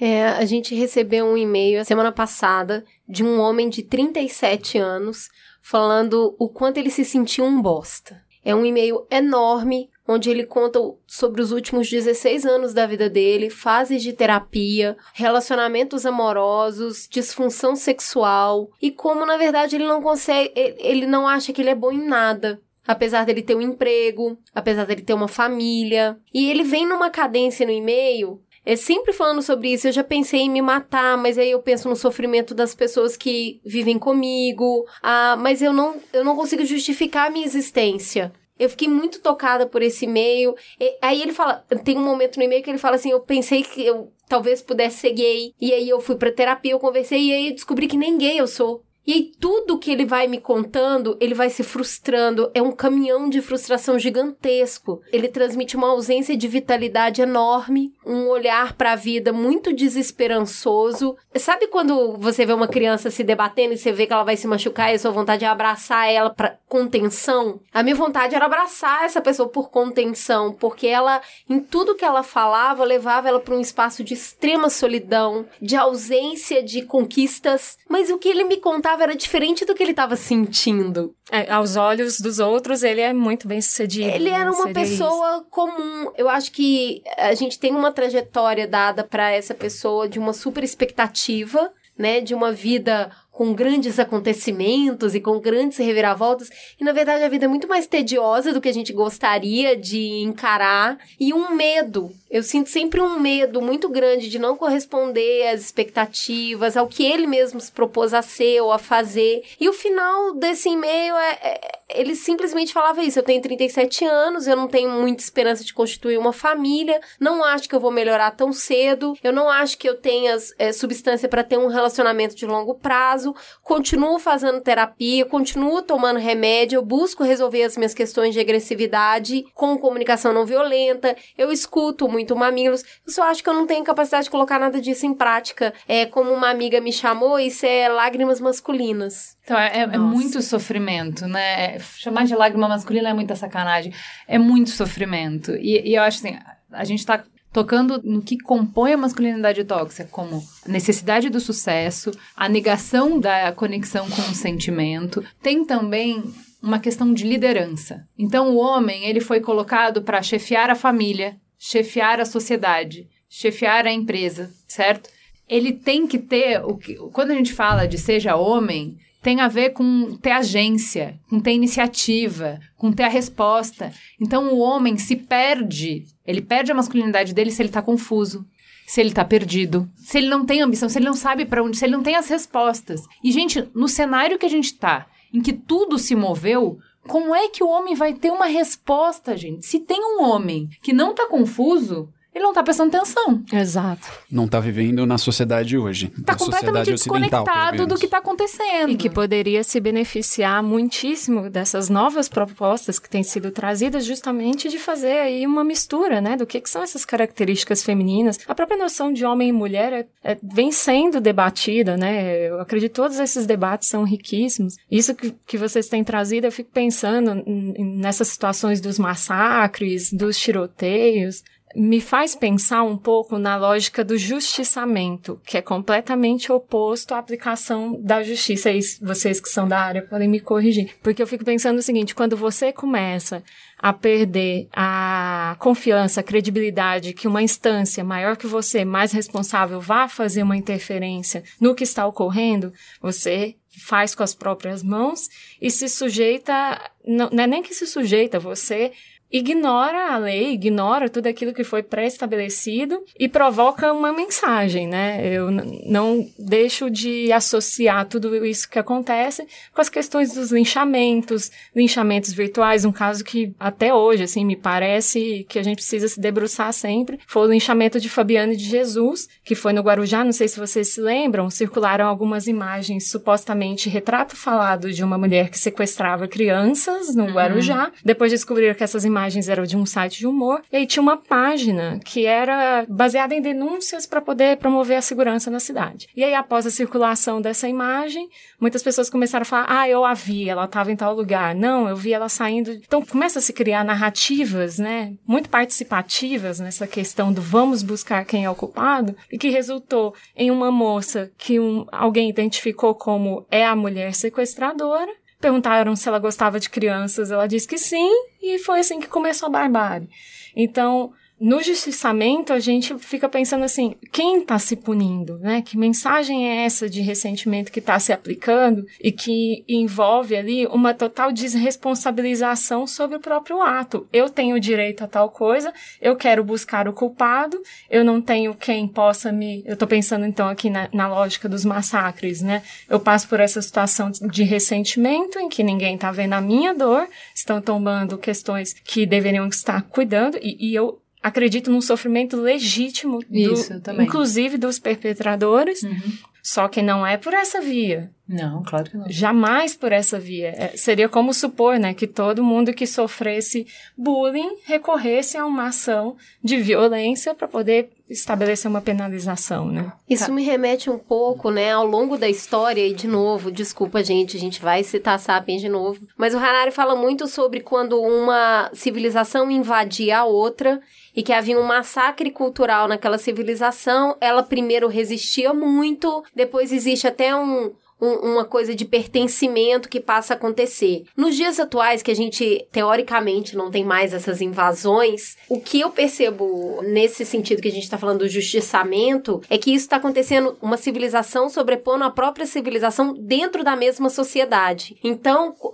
É, a gente recebeu um e-mail semana passada de um homem de 37 anos falando o quanto ele se sentiu um bosta. É um e-mail enorme onde ele conta sobre os últimos 16 anos da vida dele, fases de terapia, relacionamentos amorosos, disfunção sexual e como na verdade ele não consegue, ele não acha que ele é bom em nada. apesar dele ter um emprego, apesar dele ter uma família. E ele vem numa cadência no e-mail é sempre falando sobre isso. Eu já pensei em me matar, mas aí eu penso no sofrimento das pessoas que vivem comigo. Ah, mas eu não, eu não consigo justificar a minha existência. Eu fiquei muito tocada por esse e-mail. E, aí ele fala, tem um momento no e-mail que ele fala assim, eu pensei que eu talvez pudesse ser gay. E aí eu fui pra terapia, eu conversei e aí eu descobri que nem gay eu sou. E aí, tudo que ele vai me contando, ele vai se frustrando. É um caminhão de frustração gigantesco. Ele transmite uma ausência de vitalidade enorme, um olhar para a vida muito desesperançoso. Sabe quando você vê uma criança se debatendo e você vê que ela vai se machucar e a sua vontade é abraçar ela para contenção? A minha vontade era abraçar essa pessoa por contenção, porque ela, em tudo que ela falava, levava ela para um espaço de extrema solidão, de ausência de conquistas. Mas o que ele me contava era diferente do que ele estava sentindo. É, aos olhos dos outros, ele é muito bem sucedido. Ele era uma pessoa isso. comum. Eu acho que a gente tem uma trajetória dada para essa pessoa de uma super expectativa, né? De uma vida com grandes acontecimentos e com grandes reviravoltas. E na verdade a vida é muito mais tediosa do que a gente gostaria de encarar. E um medo. Eu sinto sempre um medo muito grande de não corresponder às expectativas, ao que ele mesmo se propôs a ser ou a fazer. E o final desse e-mail é, é ele simplesmente falava isso. Eu tenho 37 anos, eu não tenho muita esperança de constituir uma família, não acho que eu vou melhorar tão cedo, eu não acho que eu tenha é, substância para ter um relacionamento de longo prazo continuo fazendo terapia, continuo tomando remédio, eu busco resolver as minhas questões de agressividade com comunicação não violenta, eu escuto muito mamilos, eu só acho que eu não tenho capacidade de colocar nada disso em prática. É como uma amiga me chamou, isso é lágrimas masculinas. Então, é, é, muito sofrimento, né? Chamar de lágrima masculina é muita sacanagem. É muito sofrimento. E, e eu acho assim, a gente tá tocando no que compõe a masculinidade tóxica, como a necessidade do sucesso, a negação da conexão com o sentimento. Tem também uma questão de liderança. Então, o homem ele foi colocado para chefiar a família, chefiar a sociedade, chefiar a empresa, certo? Ele tem que ter o que, quando a gente fala de seja homem, tem a ver com ter agência, com ter iniciativa, com ter a resposta. Então o homem se perde, ele perde a masculinidade dele se ele tá confuso, se ele tá perdido, se ele não tem ambição, se ele não sabe para onde, se ele não tem as respostas. E gente, no cenário que a gente tá, em que tudo se moveu, como é que o homem vai ter uma resposta, gente? Se tem um homem que não tá confuso, ele não tá prestando atenção. Exato. Não tá vivendo na sociedade hoje. Tá completamente desconectado do que tá acontecendo. E que poderia se beneficiar muitíssimo dessas novas propostas que têm sido trazidas justamente de fazer aí uma mistura, né? Do que, que são essas características femininas. A própria noção de homem e mulher é, é, vem sendo debatida, né? Eu acredito que todos esses debates são riquíssimos. Isso que, que vocês têm trazido, eu fico pensando nessas situações dos massacres, dos tiroteios, me faz pensar um pouco na lógica do justiçamento, que é completamente oposto à aplicação da justiça. E vocês que são da área podem me corrigir. Porque eu fico pensando o seguinte, quando você começa a perder a confiança, a credibilidade que uma instância maior que você, mais responsável, vá fazer uma interferência no que está ocorrendo, você faz com as próprias mãos e se sujeita, não, não é nem que se sujeita, você ignora a lei, ignora tudo aquilo que foi pré-estabelecido e provoca uma mensagem, né? Eu não deixo de associar tudo isso que acontece com as questões dos linchamentos, linchamentos virtuais, um caso que até hoje, assim, me parece que a gente precisa se debruçar sempre, foi o linchamento de Fabiane de Jesus, que foi no Guarujá, não sei se vocês se lembram, circularam algumas imagens, supostamente retrato falado de uma mulher que sequestrava crianças no uhum. Guarujá, depois descobriram que essas imagens imagens eram de um site de humor, e aí tinha uma página que era baseada em denúncias para poder promover a segurança na cidade. E aí, após a circulação dessa imagem, muitas pessoas começaram a falar: ah, eu a vi, ela estava em tal lugar. Não, eu vi ela saindo. Então, começa a se criar narrativas, né, muito participativas nessa questão do vamos buscar quem é o culpado, e que resultou em uma moça que um, alguém identificou como é a mulher sequestradora, Perguntaram se ela gostava de crianças, ela disse que sim, e foi assim que começou a barbárie. Então, no justiçamento, a gente fica pensando assim: quem está se punindo? Né? Que mensagem é essa de ressentimento que está se aplicando e que envolve ali uma total desresponsabilização sobre o próprio ato? Eu tenho direito a tal coisa, eu quero buscar o culpado, eu não tenho quem possa me. Eu estou pensando então aqui na, na lógica dos massacres, né? Eu passo por essa situação de ressentimento em que ninguém está vendo a minha dor, estão tomando questões que deveriam estar cuidando e, e eu acredito num sofrimento legítimo, do, Isso, inclusive dos perpetradores, Uhum. só que não é por essa via. Não, claro que não. Jamais por essa via. É, seria como supor, né, que todo mundo que sofresse bullying recorresse a uma ação de violência para poder estabelecer uma penalização, né? Isso me remete um pouco, né, ao longo da história, e de novo, desculpa, gente, a gente vai citar Sapiens de novo, mas o Harari fala muito sobre quando uma civilização invadia a outra e que havia um massacre cultural naquela civilização, ela primeiro resistia muito, depois existe até um, um- uma coisa de pertencimento que passa a acontecer. Nos dias atuais, que a gente teoricamente não tem mais essas invasões, o que eu percebo nesse sentido que a gente está falando do justiçamento é que isso está acontecendo uma civilização sobrepondo a própria civilização dentro da mesma sociedade. Então, o,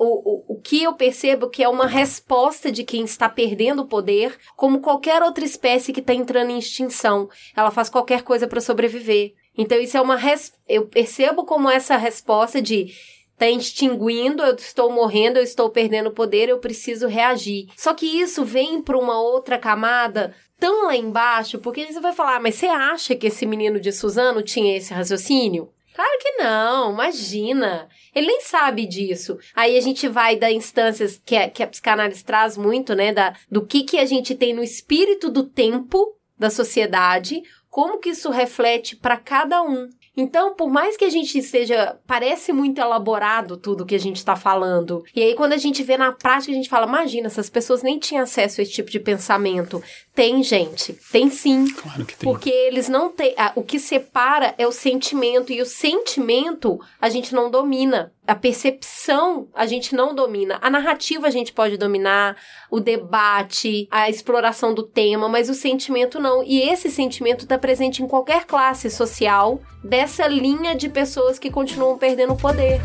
o, o que eu percebo que é uma resposta de quem está perdendo o poder, como qualquer outra espécie que está entrando em extinção. Ela faz qualquer coisa para sobreviver. Então, isso é uma. Res... Eu percebo como essa resposta de. Tá extinguindo, eu estou morrendo, eu estou perdendo poder, eu preciso reagir. Só que isso vem para uma outra camada tão lá embaixo, porque você vai falar, "Ah, mas você acha que esse menino de Suzano tinha esse raciocínio? Claro que não, imagina. Ele nem sabe disso. Aí a gente vai da instâncias que a, que a psicanálise traz muito, né? Da, do que, que a gente tem no espírito do tempo da sociedade, como que isso reflete para cada um. Então, por mais que a gente seja, parece muito elaborado tudo que a gente está falando. E aí, quando a gente vê na prática, a gente fala: imagina, essas pessoas nem tinham acesso a esse tipo de pensamento. Tem, gente. Tem sim. Claro que tem. Porque eles não têm. O que separa é o sentimento, e o sentimento a gente não domina. A percepção a gente não domina. A narrativa a gente pode dominar, o debate, a exploração do tema, mas o sentimento não. E esse sentimento está presente em qualquer classe social dessa linha de pessoas que continuam perdendo o poder.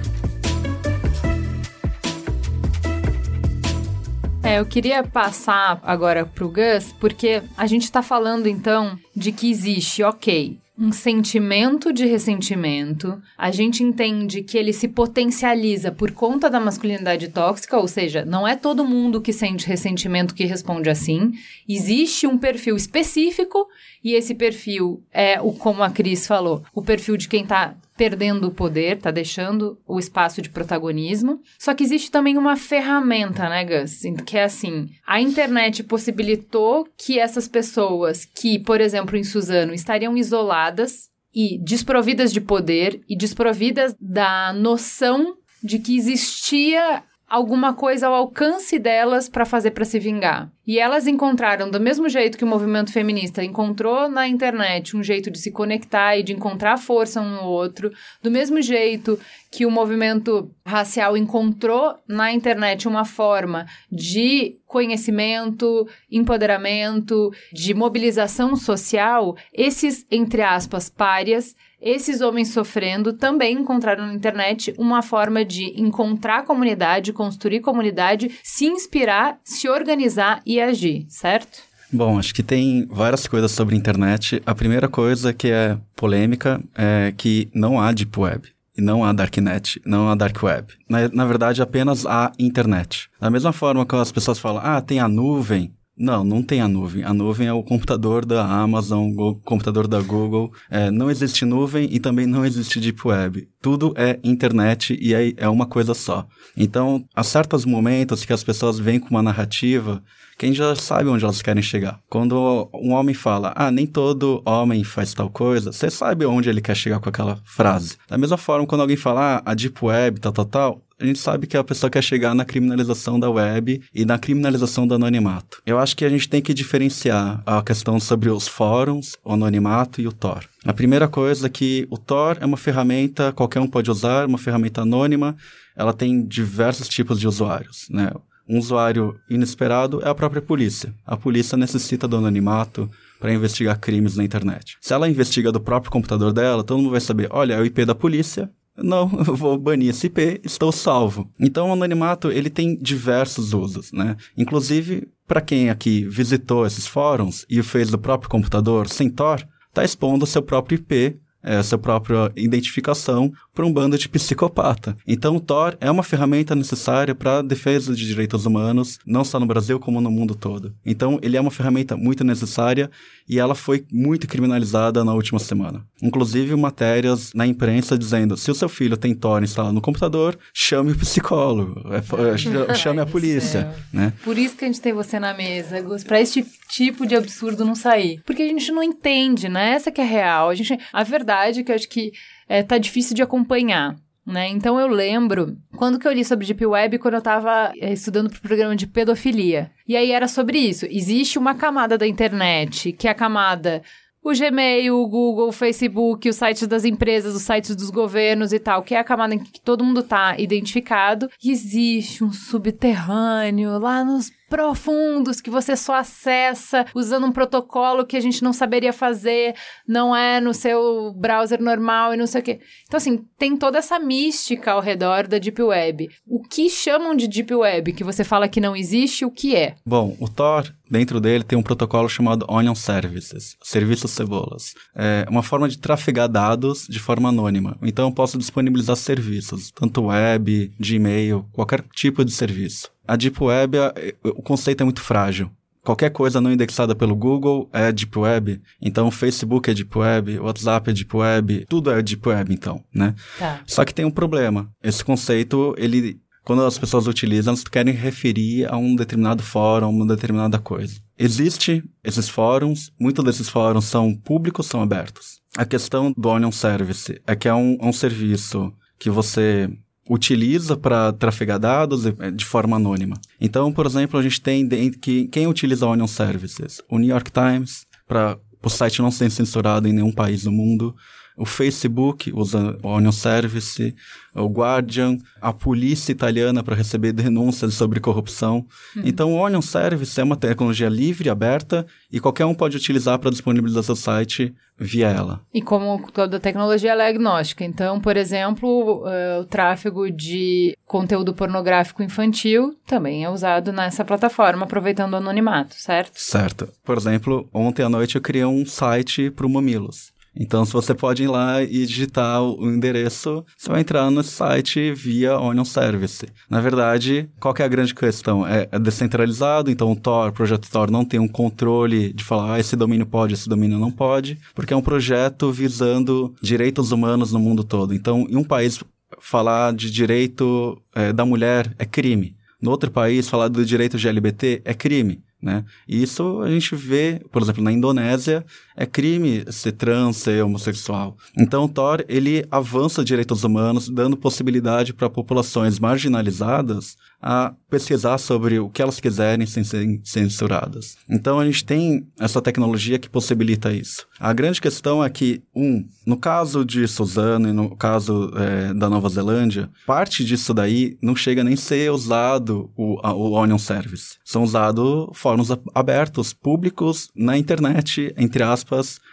É, eu queria passar agora pro Gus, porque a gente tá falando então de que existe, ok, um sentimento de ressentimento. A gente entende que ele se potencializa por conta da masculinidade tóxica, ou seja, não é todo mundo que sente ressentimento que responde assim. Existe um perfil específico e esse perfil é o como a Cris falou, o perfil de quem tá perdendo o poder, tá deixando o espaço de protagonismo. Só que existe também uma ferramenta, né, Gus? Que é assim: a internet possibilitou que essas pessoas que, por exemplo, em Suzano, estariam isoladas e desprovidas de poder e desprovidas da noção de que existia alguma coisa ao alcance delas para fazer para se vingar. E elas encontraram, do mesmo jeito que o movimento feminista encontrou na internet um jeito de se conectar e de encontrar força um no outro, do mesmo jeito que o movimento racial encontrou na internet uma forma de conhecimento, empoderamento, de mobilização social, esses, entre aspas, párias esses homens sofrendo também encontraram na internet uma forma de encontrar comunidade, construir comunidade, se inspirar, se organizar e agir, certo? Bom, acho que tem várias coisas sobre a internet. A primeira coisa que é polêmica é que não há Deep Web. E não há Darknet, não há Dark Web. Na, na verdade, apenas há internet. Da mesma forma que as pessoas falam, ah, tem a nuvem. Não, não tem a nuvem. A nuvem é o computador da Amazon, o computador da Google. É, não existe nuvem e também não existe Deep Web. Tudo é internet e é, é uma coisa só. Então, há certos momentos que as pessoas vêm com uma narrativa quem já sabe onde elas querem chegar. Quando um homem fala, ah, nem todo homem faz tal coisa, você sabe onde ele quer chegar com aquela frase. Da mesma forma, quando alguém fala, ah, a Deep Web, tal, tal, tal, a gente sabe que a pessoa quer chegar na criminalização da web e na criminalização do anonimato. Eu acho que a gente tem que diferenciar a questão sobre os fóruns, o anonimato e o Tor. A primeira coisa é que o Tor é uma ferramenta, qualquer um pode usar, uma ferramenta anônima, ela tem diversos tipos de usuários, né? um usuário inesperado é a própria polícia. A polícia necessita do anonimato para investigar crimes na internet. Se ela investiga do próprio computador dela, todo mundo vai saber, olha, é o IP da polícia, não, eu vou banir esse IP, estou salvo. Então o anonimato ele tem diversos usos, né? Inclusive, para quem aqui visitou esses fóruns e fez do próprio computador sem Tor, está expondo seu próprio IP essa própria identificação para um bando de psicopata. Então, o Tor é uma ferramenta necessária para a defesa de direitos humanos, não só no Brasil, como no mundo todo. Então, ele é uma ferramenta muito necessária e ela foi muito criminalizada na última semana. Inclusive, matérias na imprensa dizendo: se o seu filho tem Tor instalado no computador, chame o psicólogo, é, chame a polícia. Né? Por isso que a gente tem você na mesa, Gus, para esse tipo de absurdo não sair. Porque a gente não entende, né? Essa que é real. A, gente, a verdade é que eu acho que é, tá difícil de acompanhar. Né? Então eu lembro quando que eu li sobre Deep Web quando eu estava é, estudando para o programa de pedofilia. E aí era sobre isso. Existe uma camada da internet, que é a camada o Gmail, o Google, o Facebook, os sites das empresas, os sites dos governos e tal, que é a camada em que todo mundo tá identificado. E existe um subterrâneo lá nos profundos que você só acessa usando um protocolo que a gente não saberia fazer, não é no seu browser normal e não sei o quê. Então, assim, tem toda essa mística ao redor da Deep Web. O que chamam de Deep Web, que você fala que não existe, o que é? Bom, o Tor, dentro dele, tem um protocolo chamado Onion Services, serviços cebolas. É uma forma de trafegar dados de forma anônima. Então, eu posso disponibilizar serviços, tanto web, de e-mail, qualquer tipo de serviço. A Deep Web, o conceito é muito frágil. Qualquer coisa não indexada pelo Google é Deep Web. Então, o Facebook é Deep Web, o WhatsApp é Deep Web, tudo é Deep Web, então, né? Tá. Só que tem um problema. Esse conceito, ele, quando as pessoas utilizam, elas querem referir a um determinado fórum, uma determinada coisa. Existe esses fóruns, muitos desses fóruns são públicos, são abertos. A questão do Onion Service é que é um, um serviço que você utiliza para trafegar dados de forma anônima. Então, por exemplo, a gente tem que quem utiliza Onion Services? O New York Times, para o site não ser censurado em nenhum país do mundo. O Facebook usa o Onion Service, o Guardian, a polícia italiana para receber denúncias sobre corrupção. Uhum. Então, o Onion Service é uma tecnologia livre, aberta, e qualquer um pode utilizar para disponibilizar seu site via ela. E como toda tecnologia, ela é agnóstica. Então, por exemplo, uh, o tráfego de conteúdo pornográfico infantil também é usado nessa plataforma, aproveitando o anonimato, certo? Certo. Por exemplo, ontem à noite eu criei um site para o Mamilos. Então, se você pode ir lá e digitar o endereço, você vai entrar no site via Onion Service. Na verdade, qual é a grande questão? É, é descentralizado, então o Tor, o projeto Tor, não tem um controle de falar, ah, esse domínio pode, esse domínio não pode, porque é um projeto visando direitos humanos no mundo todo. Então, em um país, falar de direito é, da mulher é crime. No outro país, falar do direito de LGBT é crime. Né? E isso a gente vê, por exemplo, na Indonésia, é crime ser trans, ser homossexual. Então o Thor, ele avança direitos humanos, dando possibilidade para populações marginalizadas a pesquisar sobre o que elas quiserem sem serem censuradas. Então a gente tem essa tecnologia que possibilita isso. A grande questão é que, um, no caso de Suzano e no caso é, da Nova Zelândia, parte disso daí não chega nem a ser usado o, a, o Onion Service. São usados fóruns abertos, públicos, na internet, entre aspas,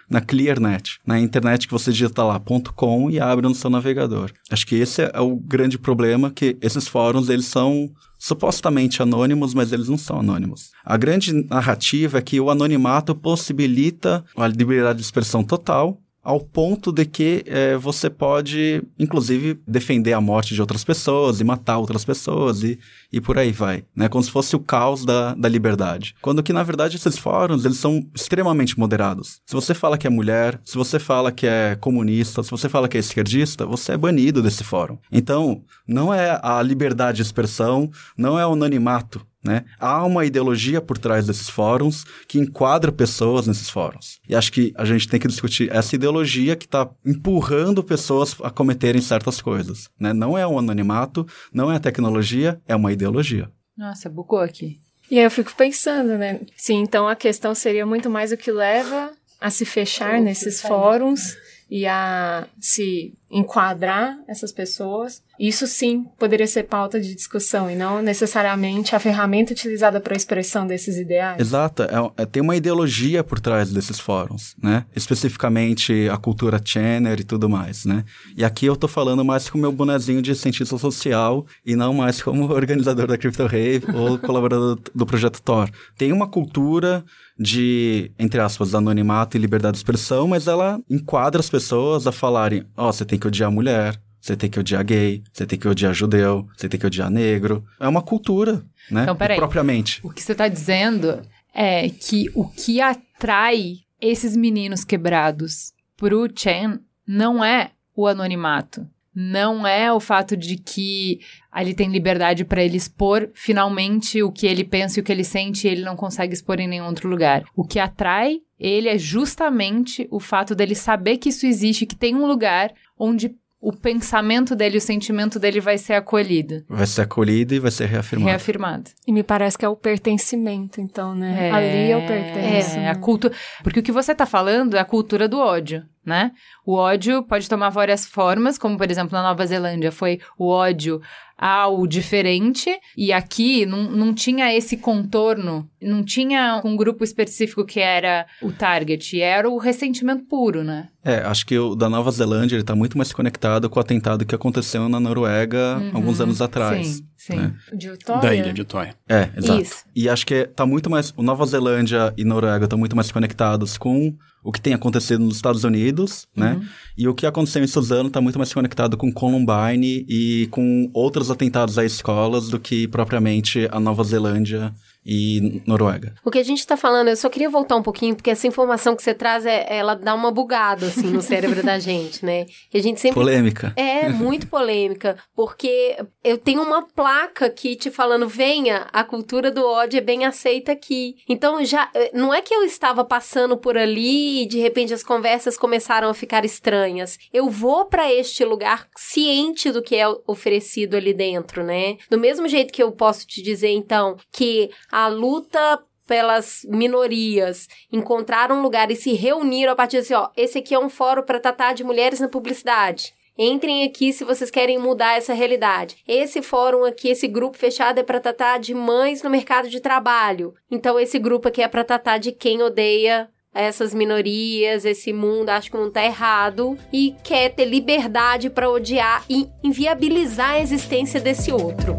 na ClearNet. Na internet que você digita lá .com e abre no seu navegador. Acho que esse é o grande problema, que esses fóruns, eles são supostamente anônimos, mas eles não são anônimos. A grande narrativa é que o anonimato possibilita a liberdade de expressão total, ao ponto de que é, você pode, inclusive, defender a morte de outras pessoas e matar outras pessoas e, e por aí vai, né? Como se fosse o caos da, da liberdade. Quando que, na verdade, esses fóruns, eles são extremamente moderados. Se você fala que é mulher, se você fala que é comunista, se você fala que é esquerdista, você é banido desse fórum. Então, não é a liberdade de expressão, não é o anonimato né? Há uma ideologia por trás desses fóruns que enquadra pessoas nesses fóruns. E acho que a gente tem que discutir essa ideologia que está empurrando pessoas a cometerem certas coisas. Né? Não é um anonimato, não é a tecnologia, é uma ideologia. Nossa, bucou aqui. E aí eu fico pensando, né? Sim, então a questão seria muito mais o que leva a se fechar nesses fóruns e a se enquadrar essas pessoas, isso sim poderia ser pauta de discussão e não necessariamente a ferramenta utilizada para a expressão desses ideais. Exato, é, é, tem uma ideologia por trás desses fóruns, né? Especificamente a cultura Chenner e tudo mais, né? E aqui eu tô falando mais com o meu bonezinho de cientista social e não mais como organizador da Crypto Rave ou colaborador do projeto Tor. Tem uma cultura de, entre aspas, anonimato e liberdade de expressão, mas ela enquadra as pessoas a falarem: ó, oh, você tem que odiar mulher, você tem que odiar gay, você tem que odiar judeu, você tem que odiar negro. É uma cultura, né? Então, peraí. Propriamente. O que você está dizendo é que o que atrai esses meninos quebrados pro Chen não é o anonimato não é o fato de que ali tem liberdade para ele expor finalmente o que ele pensa e o que ele sente e ele não consegue expor em nenhum outro lugar. O que atrai ele é justamente o fato dele saber que isso existe, que tem um lugar onde o pensamento dele, o sentimento dele vai ser acolhido. Vai ser acolhido e vai ser reafirmado. Reafirmado. E me parece que é o pertencimento, então, né? É, Ali eu pertenço. É, a cultura. Porque o que você está falando é a cultura do ódio né? O ódio pode tomar várias formas, como por exemplo na Nova Zelândia foi o ódio ao diferente, e aqui não, não tinha esse contorno, não tinha um grupo específico que era o target, era o ressentimento puro, né? É, acho que o da Nova Zelândia ele tá muito mais conectado com o atentado que aconteceu na Noruega uhum, alguns anos atrás. Sim, sim. Né? De Utóia? Da ilha de Utóia. É, exato. Isso. E acho que tá muito mais. O Nova Zelândia e Noruega estão muito mais conectados com o que tem acontecido nos Estados Unidos, né? uhum. né? E o que aconteceu em Suzano está muito mais conectado com Columbine e com outros atentados a escolas do que propriamente a Nova Zelândia e Noruega. O que a gente está falando, eu só queria voltar um pouquinho, porque essa informação que você traz, é, ela dá uma bugada, assim, no cérebro da gente, né? E a gente sempre... Polêmica. É, muito polêmica, porque eu tenho uma placa aqui te falando, venha, a cultura do ódio é bem aceita aqui. Então, já, não é que eu estava passando por ali e de repente as conversas começaram a ficar estranhas. Eu vou para este lugar ciente do que é oferecido ali dentro, né? Do mesmo jeito que eu posso te dizer, então, que a luta pelas minorias encontraram um lugar e se reuniram a partir de assim, ó, esse aqui é um fórum para tratar de mulheres na publicidade. Entrem aqui se vocês querem mudar essa realidade. Esse fórum aqui, esse grupo fechado é para tratar de mães no mercado de trabalho. Então esse grupo aqui é para tratar de quem odeia essas minorias, esse mundo, acho que não tá errado e quer ter liberdade para odiar e inviabilizar a existência desse outro.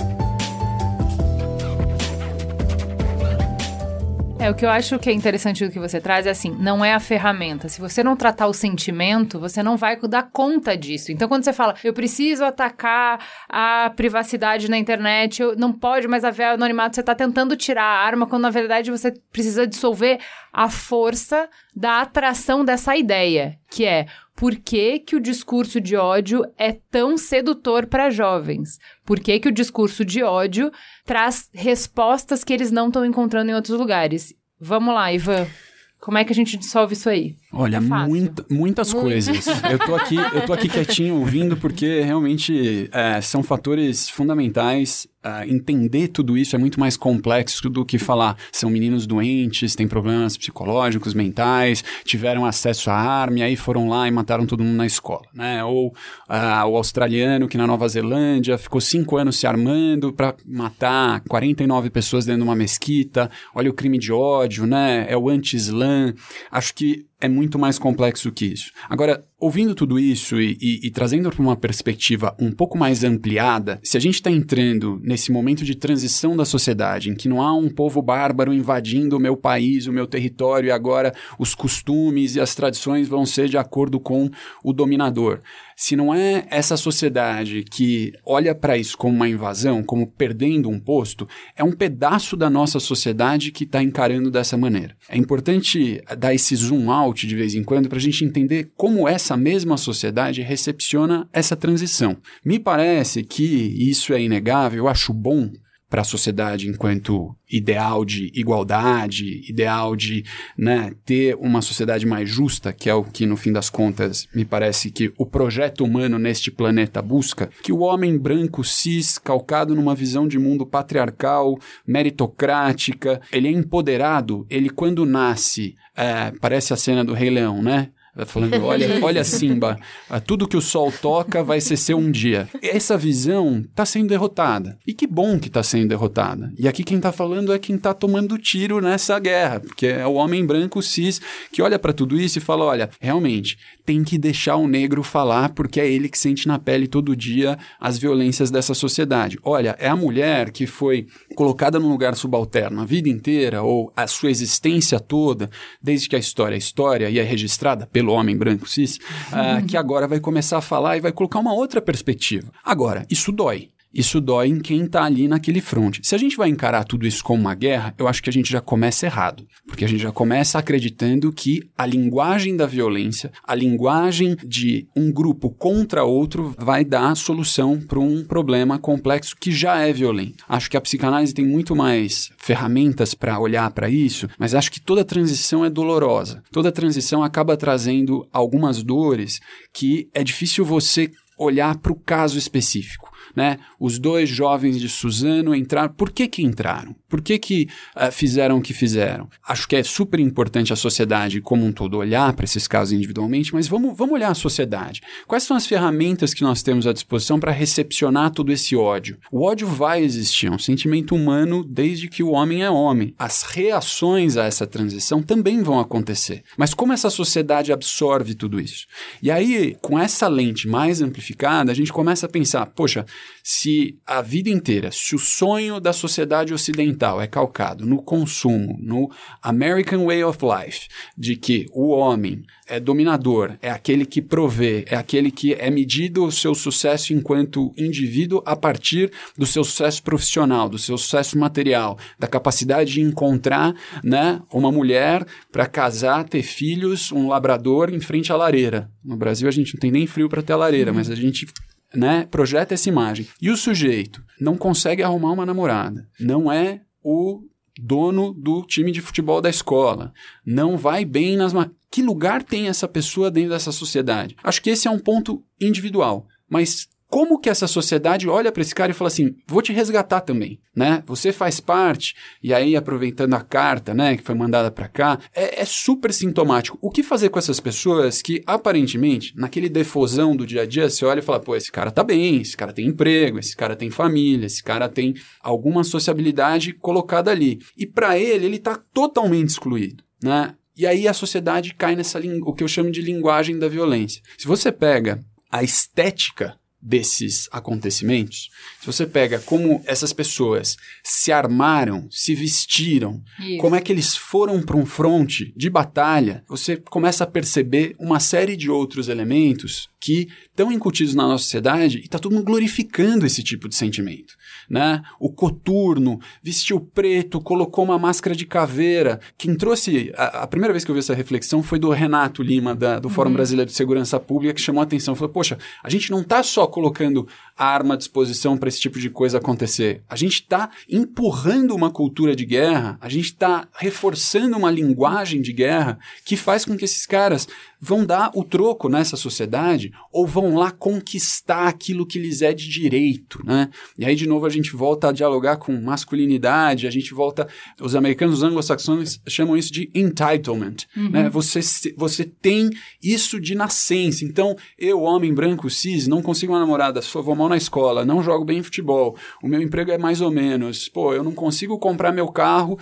É, o que eu acho que é interessante do que você traz é assim, não é a ferramenta. Se você não tratar o sentimento, você não vai dar conta disso. Então, quando você fala, eu preciso atacar a privacidade na internet, eu, não pode mais haver anonimato, você está tentando tirar a arma, quando na verdade você precisa dissolver a força da atração dessa ideia, que é por que, que o discurso de ódio é tão sedutor para jovens? Por que, que o discurso de ódio traz respostas que eles não estão encontrando em outros lugares? Vamos lá, Ivan. Como é que a gente dissolve isso aí? Olha, é muita, muitas Muito. coisas. Eu tô aqui, eu tô aqui quietinho ouvindo porque realmente é, são fatores fundamentais Uh, entender tudo isso é muito mais complexo do que falar são meninos doentes, têm problemas psicológicos, mentais, tiveram acesso à arma e aí foram lá e mataram todo mundo na escola, né? Ou uh, o australiano que na Nova Zelândia ficou cinco anos se armando para matar 49 pessoas dentro de uma mesquita. Olha o crime de ódio, né? É o anti-Islã. Acho que é muito mais complexo que isso. Agora, ouvindo tudo isso e, e, e trazendo para uma perspectiva um pouco mais ampliada, se a gente está entrando nesse momento de transição da sociedade, em que não há um povo bárbaro invadindo o meu país, o meu território, e agora os costumes e as tradições vão ser de acordo com o dominador. Se não é essa sociedade que olha para isso como uma invasão, como perdendo um posto, é um pedaço da nossa sociedade que está encarando dessa maneira. É importante dar esse zoom out de vez em quando para a gente entender como essa mesma sociedade recepciona essa transição. Me parece que isso é inegável, eu acho bom para a sociedade enquanto ideal de igualdade, ideal de né, ter uma sociedade mais justa, que é o que no fim das contas me parece que o projeto humano neste planeta busca, que o homem branco cis, calcado numa visão de mundo patriarcal, meritocrática, ele é empoderado, ele quando nasce, é, parece a cena do Rei Leão, né? Falando, olha, olha Simba, tudo que o sol toca vai ser seu um dia. Essa visão está sendo derrotada. E que bom que está sendo derrotada. E aqui quem está falando é quem está tomando tiro nessa guerra, porque é o homem branco cis que olha para tudo isso e fala, olha, realmente, tem que deixar o negro falar porque é ele que sente na pele todo dia as violências dessa sociedade. Olha, é a mulher que foi colocada num lugar subalterno a vida inteira ou a sua existência toda, desde que a história é história e é registrada pelo homem branco cis, uh, que agora vai começar a falar e vai colocar uma outra perspectiva. Agora, isso dói isso dói em quem está ali naquele front. Se a gente vai encarar tudo isso como uma guerra, eu acho que a gente já começa errado. Porque a gente já começa acreditando que a linguagem da violência, a linguagem de um grupo contra outro, vai dar solução para um problema complexo que já é violento. Acho que a psicanálise tem muito mais ferramentas para olhar para isso, mas acho que toda transição é dolorosa. Toda transição acaba trazendo algumas dores que é difícil você olhar para o caso específico né? Os dois jovens de Suzano entraram. Por que que entraram? Por que que uh, fizeram o que fizeram? Acho que é super importante a sociedade como um todo olhar para esses casos individualmente, mas vamos, vamos olhar a sociedade. Quais são as ferramentas que nós temos à disposição para recepcionar todo esse ódio? O ódio vai existir, é um sentimento humano desde que o homem é homem. As reações a essa transição também vão acontecer. Mas como essa sociedade absorve tudo isso? E aí, com essa lente mais amplificada, a gente começa a pensar, poxa, se a vida inteira, se o sonho da sociedade ocidental é calcado no consumo, no American Way of Life, de que o homem é dominador, é aquele que provê, é aquele que é medido o seu sucesso enquanto indivíduo a partir do seu sucesso profissional, do seu sucesso material, da capacidade de encontrar né, uma mulher para casar, ter filhos, um labrador em frente à lareira. No Brasil a gente não tem nem frio para ter lareira, uhum. mas a gente né, projeta essa imagem. E o sujeito não consegue arrumar uma namorada, não é o dono do time de futebol da escola, não vai bem nas. Que lugar tem essa pessoa dentro dessa sociedade? Acho que esse é um ponto individual, mas como que essa sociedade olha para esse cara e fala assim, vou te resgatar também, né? Você faz parte, e aí aproveitando a carta, né, que foi mandada para cá, é, é, super sintomático. O que fazer com essas pessoas que, aparentemente, naquele defosão do dia a dia, você olha e fala, pô, esse cara tá bem, esse cara tem emprego, esse cara tem família, esse cara tem alguma sociabilidade colocada ali. E para ele, ele tá totalmente excluído, né? E aí a sociedade cai nessa, o que eu chamo de linguagem da violência. Se você pega a estética desses acontecimentos, se você pega como essas pessoas se armaram, se vestiram, Isso. como é que eles foram para um fronte de batalha, você começa a perceber uma série de outros elementos que estão incutidos na nossa sociedade e está todo mundo glorificando esse tipo de sentimento. Né? O coturno vestiu preto, colocou uma máscara de caveira. Quem trouxe. A, a primeira vez que eu vi essa reflexão foi do Renato Lima, da, do Fórum uhum. Brasileiro de Segurança Pública, que chamou a atenção. Falou: Poxa, a gente não está só colocando arma à disposição para esse tipo de coisa acontecer. A gente está empurrando uma cultura de guerra, a gente está reforçando uma linguagem de guerra que faz com que esses caras vão dar o troco nessa sociedade ou vão lá conquistar aquilo que lhes é de direito, né? E aí, de novo, a gente volta a dialogar com masculinidade, a gente volta... Os americanos, os anglo-saxões chamam isso de entitlement, uhum. né? Você, você tem isso de nascença. Então, eu, homem branco, cis, não consigo uma namorada, só vou mal na escola, não jogo bem futebol, o meu emprego é mais ou menos, pô, eu não consigo comprar meu carro,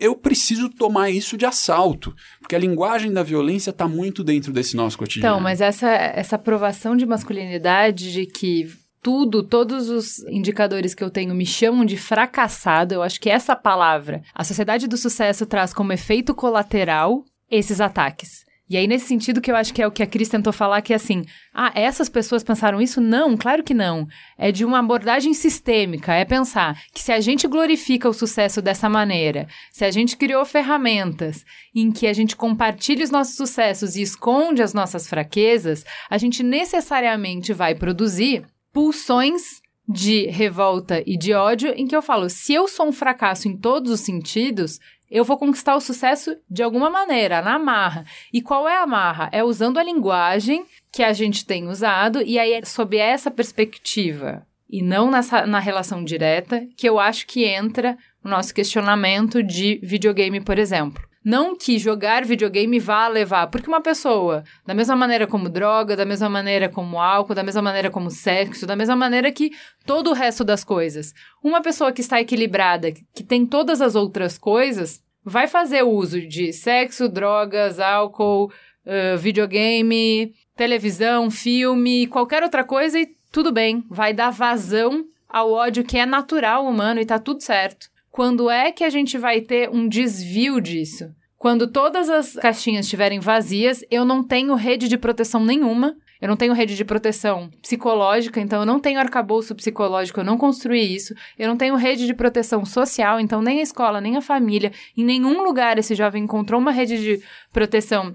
eu preciso tomar isso de assalto, porque a linguagem da violência está muito dentro desse nosso cotidiano. Então, mas essa, essa aprovação de masculinidade, de que tudo, todos os indicadores que eu tenho me chamam de fracassado, eu acho que essa palavra, a sociedade do sucesso traz como efeito colateral esses ataques. E aí, nesse sentido, que eu acho que é o que a Cris tentou falar, que é assim, ah, essas pessoas pensaram isso? Não, claro que não. É de uma abordagem sistêmica, é pensar que se a gente glorifica o sucesso dessa maneira, se a gente criou ferramentas em que a gente compartilha os nossos sucessos e esconde as nossas fraquezas, a gente necessariamente vai produzir pulsões de revolta e de ódio em que eu falo, se eu sou um fracasso em todos os sentidos, eu vou conquistar o sucesso de alguma maneira, na marra. E qual é a marra? É usando a linguagem que a gente tem usado, e aí é sob essa perspectiva, e não nessa, na relação direta, que eu acho que entra o nosso questionamento de videogame, por exemplo. Não que jogar videogame vá levar, porque uma pessoa, da mesma maneira como droga, da mesma maneira como álcool, da mesma maneira como sexo, da mesma maneira que todo o resto das coisas, uma pessoa que está equilibrada, que tem todas as outras coisas, vai fazer uso de sexo, drogas, álcool, uh, videogame, televisão, filme, qualquer outra coisa e tudo bem, vai dar vazão ao ódio que é natural humano e tá tudo certo. Quando é que a gente vai ter um desvio disso? Quando todas as caixinhas estiverem vazias, eu não tenho rede de proteção nenhuma. Eu não tenho rede de proteção psicológica, então eu não tenho arcabouço psicológico, eu não construí isso. Eu não tenho rede de proteção social, então nem a escola, nem a família, em nenhum lugar esse jovem encontrou uma rede de proteção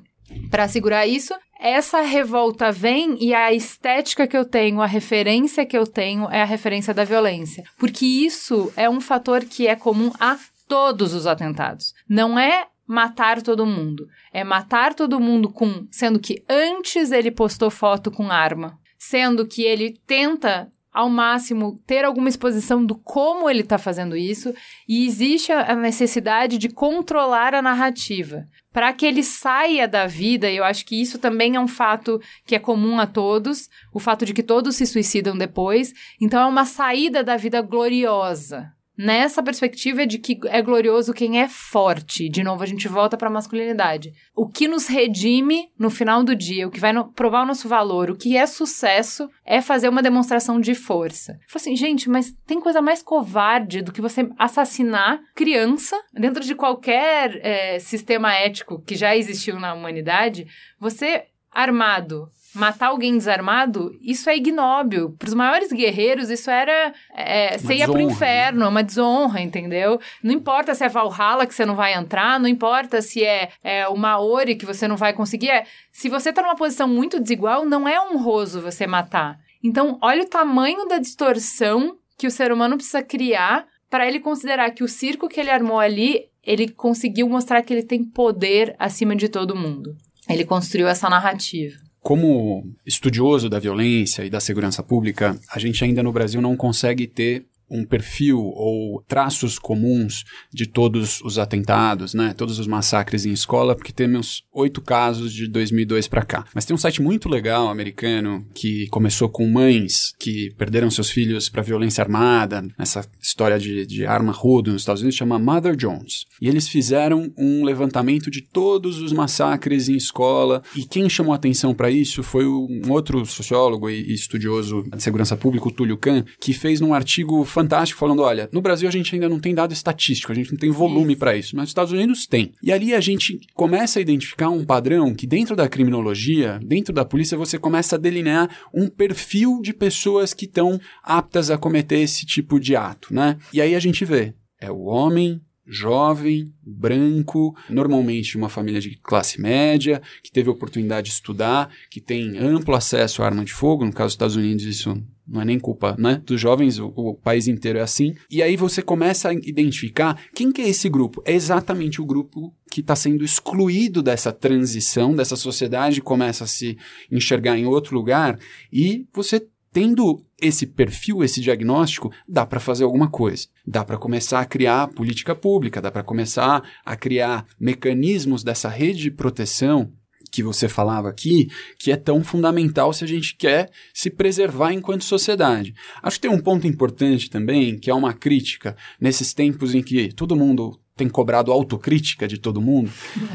para segurar isso. Essa revolta vem e a estética que eu tenho, a referência que eu tenho é a referência da violência. Porque isso é um fator que é comum a todos os atentados. Não é matar todo mundo. É matar todo mundo com. Sendo que antes ele postou foto com arma. Sendo que ele tenta ao máximo ter alguma exposição do como ele está fazendo isso e existe a necessidade de controlar a narrativa para que ele saia da vida. E eu acho que isso também é um fato que é comum a todos, o fato de que todos se suicidam depois. Então é uma saída da vida gloriosa nessa perspectiva de que é glorioso quem é forte. De novo, a gente volta para a masculinidade. O que nos redime no final do dia, o que vai no, provar o nosso valor, o que é sucesso, é fazer uma demonstração de força. Falei assim, gente, mas tem coisa mais covarde do que você assassinar criança dentro de qualquer é, sistema ético que já existiu na humanidade. Você armado matar alguém desarmado, isso é ignóbil. Para os maiores guerreiros, isso era. É, você ia pro né? inferno, é uma desonra, entendeu? Não importa se é Valhalla que você não vai entrar, não importa se é, é o Maori que você não vai conseguir. É, se você tá numa posição muito desigual, não é honroso você matar. Então, olha o tamanho da distorção que o ser humano precisa criar para ele considerar que o circo que ele armou ali, ele conseguiu mostrar que ele tem poder acima de todo mundo. Ele construiu essa narrativa. Como estudioso da violência e da segurança pública, a gente ainda no Brasil não consegue ter um perfil ou traços comuns de todos os atentados, né? Todos os massacres em escola, porque temos oito casos de 2002 para cá. Mas tem um site muito legal americano que começou com mães que perderam seus filhos para violência armada, essa história de, de arma ruda nos Estados Unidos, chama Mother Jones. E eles fizeram um levantamento de todos os massacres em escola. E quem chamou atenção para isso foi um outro sociólogo e estudioso de segurança pública, o Túlio Kahn, que fez num artigo fantástico falando: olha, no Brasil a gente ainda não tem dado estatístico, a gente não tem volume para isso, mas nos Estados Unidos tem. E ali a gente começa a identificar um padrão que dentro da criminologia, dentro da polícia, você começa a delinear um perfil de pessoas que estão aptas a cometer esse tipo de ato, né? E aí a gente vê, é o homem jovem, branco, normalmente uma família de classe média, que teve a oportunidade de estudar, que tem amplo acesso à arma de fogo, no caso dos Estados Unidos isso não é nem culpa né, dos jovens, o, o, país inteiro é assim. E aí você começa a identificar quem que é esse grupo. É exatamente o grupo que está sendo excluído dessa transição, dessa sociedade, começa a se enxergar em outro lugar, e você tendo esse perfil, esse diagnóstico, dá para fazer alguma coisa. Dá para começar a criar política pública, dá para começar a criar mecanismos dessa rede de proteção que você falava aqui, que é tão fundamental se a gente quer se preservar enquanto sociedade. Acho que tem um ponto importante também, que é uma crítica nesses tempos em que todo mundo tem cobrado autocrítica de todo mundo,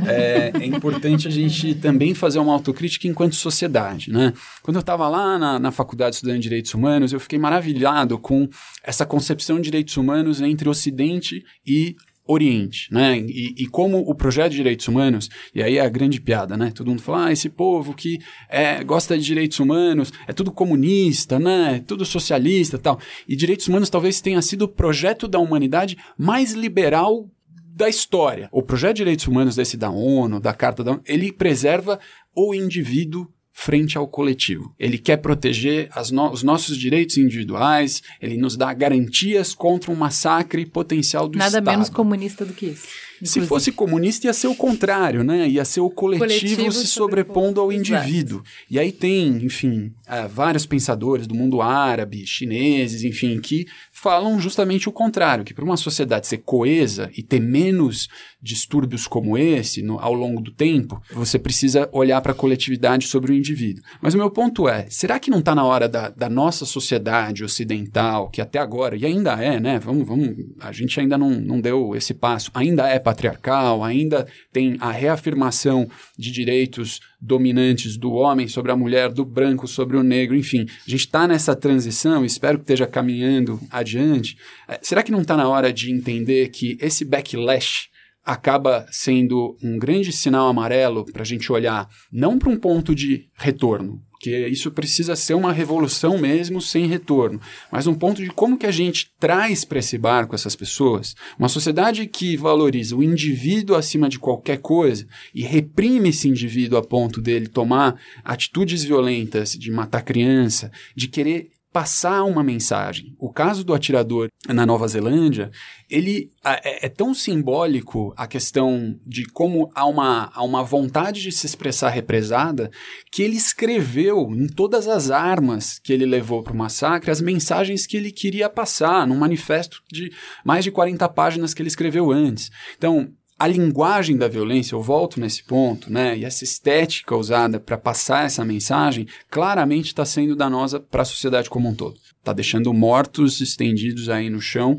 é, é, importante a gente também fazer uma autocrítica enquanto sociedade, né? Quando eu estava lá na, na faculdade estudando Direitos Humanos, eu fiquei maravilhado com essa concepção de direitos humanos entre Ocidente e Oriente, né? E, e, como o projeto de direitos humanos, e aí é a grande piada, né? Todo mundo fala, ah, esse povo que é, gosta de direitos humanos é tudo comunista, né? É tudo socialista tal. E direitos humanos talvez tenha sido o projeto da humanidade mais liberal da história. O projeto de direitos humanos desse da ONU, da Carta da ONU, ele preserva o indivíduo frente ao coletivo. Ele quer proteger no os nossos direitos individuais, ele nos dá garantias contra um massacre potencial do Nada Estado. menos comunista do que isso. Se fosse comunista, ia ser o contrário, né? Ia ser o coletivo, Coletivo se sobrepondo, ao exato. indivíduo. E aí tem, enfim, ah, vários pensadores do mundo árabe, chineses, enfim, que falam justamente o contrário, que para uma sociedade ser coesa e ter menos distúrbios como esse no- ao longo do tempo, você precisa olhar para a coletividade sobre o indivíduo. Mas o meu ponto é, será que não está na hora da, da nossa sociedade ocidental, que até agora, e ainda é, né? Vamos, vamos, a gente ainda não, não deu esse passo, ainda é patriarcal, ainda tem a reafirmação de direitos dominantes do homem sobre a mulher, do branco sobre o negro, enfim. A gente está nessa transição, espero que esteja caminhando adiante. Eh, Será que não está na hora de entender que esse backlash acaba sendo um grande sinal amarelo para a gente olhar não para um ponto de retorno, porque isso precisa ser uma revolução mesmo sem retorno, mas um ponto de como que a gente traz para esse barco essas pessoas, uma sociedade que valoriza o indivíduo acima de qualquer coisa e reprime esse indivíduo a ponto dele tomar atitudes violentas, de matar criança, de querer passar uma mensagem. O caso do atirador na Nova Zelândia, ele é, é tão simbólico a questão de como há uma, há uma vontade de se expressar represada que ele escreveu em todas as armas que ele levou para o massacre as mensagens que ele queria passar num manifesto de mais de 40 páginas que ele escreveu antes. Então, a linguagem da violência, eu volto nesse ponto, né? E essa estética usada para passar essa mensagem, claramente está sendo danosa para a sociedade como um todo. Está deixando mortos estendidos aí no chão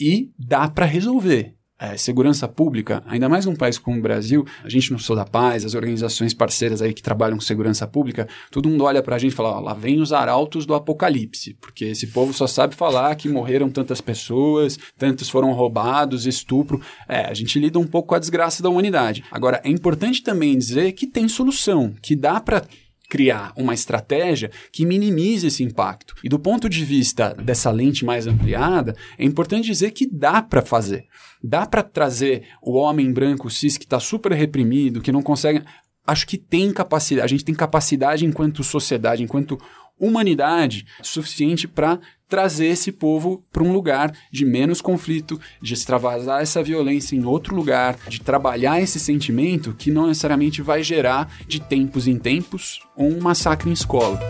e dá para resolver. É, segurança pública, ainda mais num país como o Brasil, a gente no Sou da Paz, as organizações parceiras aí que trabalham com segurança pública, todo mundo olha pra gente e fala, ó, lá vem os arautos do apocalipse, porque esse povo só sabe falar que morreram tantas pessoas, tantos foram roubados, estupro. É, a gente lida um pouco com a desgraça da humanidade. Agora, é importante também dizer que tem solução, que dá pra criar uma estratégia que minimize esse impacto. E do ponto de vista dessa lente mais ampliada, é importante dizer que dá para fazer. Dá para trazer o homem branco cis que está super reprimido, que não consegue. Acho que tem capacidade, a gente tem capacidade enquanto sociedade, enquanto humanidade suficiente para trazer esse povo para um lugar de menos conflito, de extravasar essa violência em outro lugar, de trabalhar esse sentimento que não necessariamente vai gerar de tempos em tempos um massacre em escola.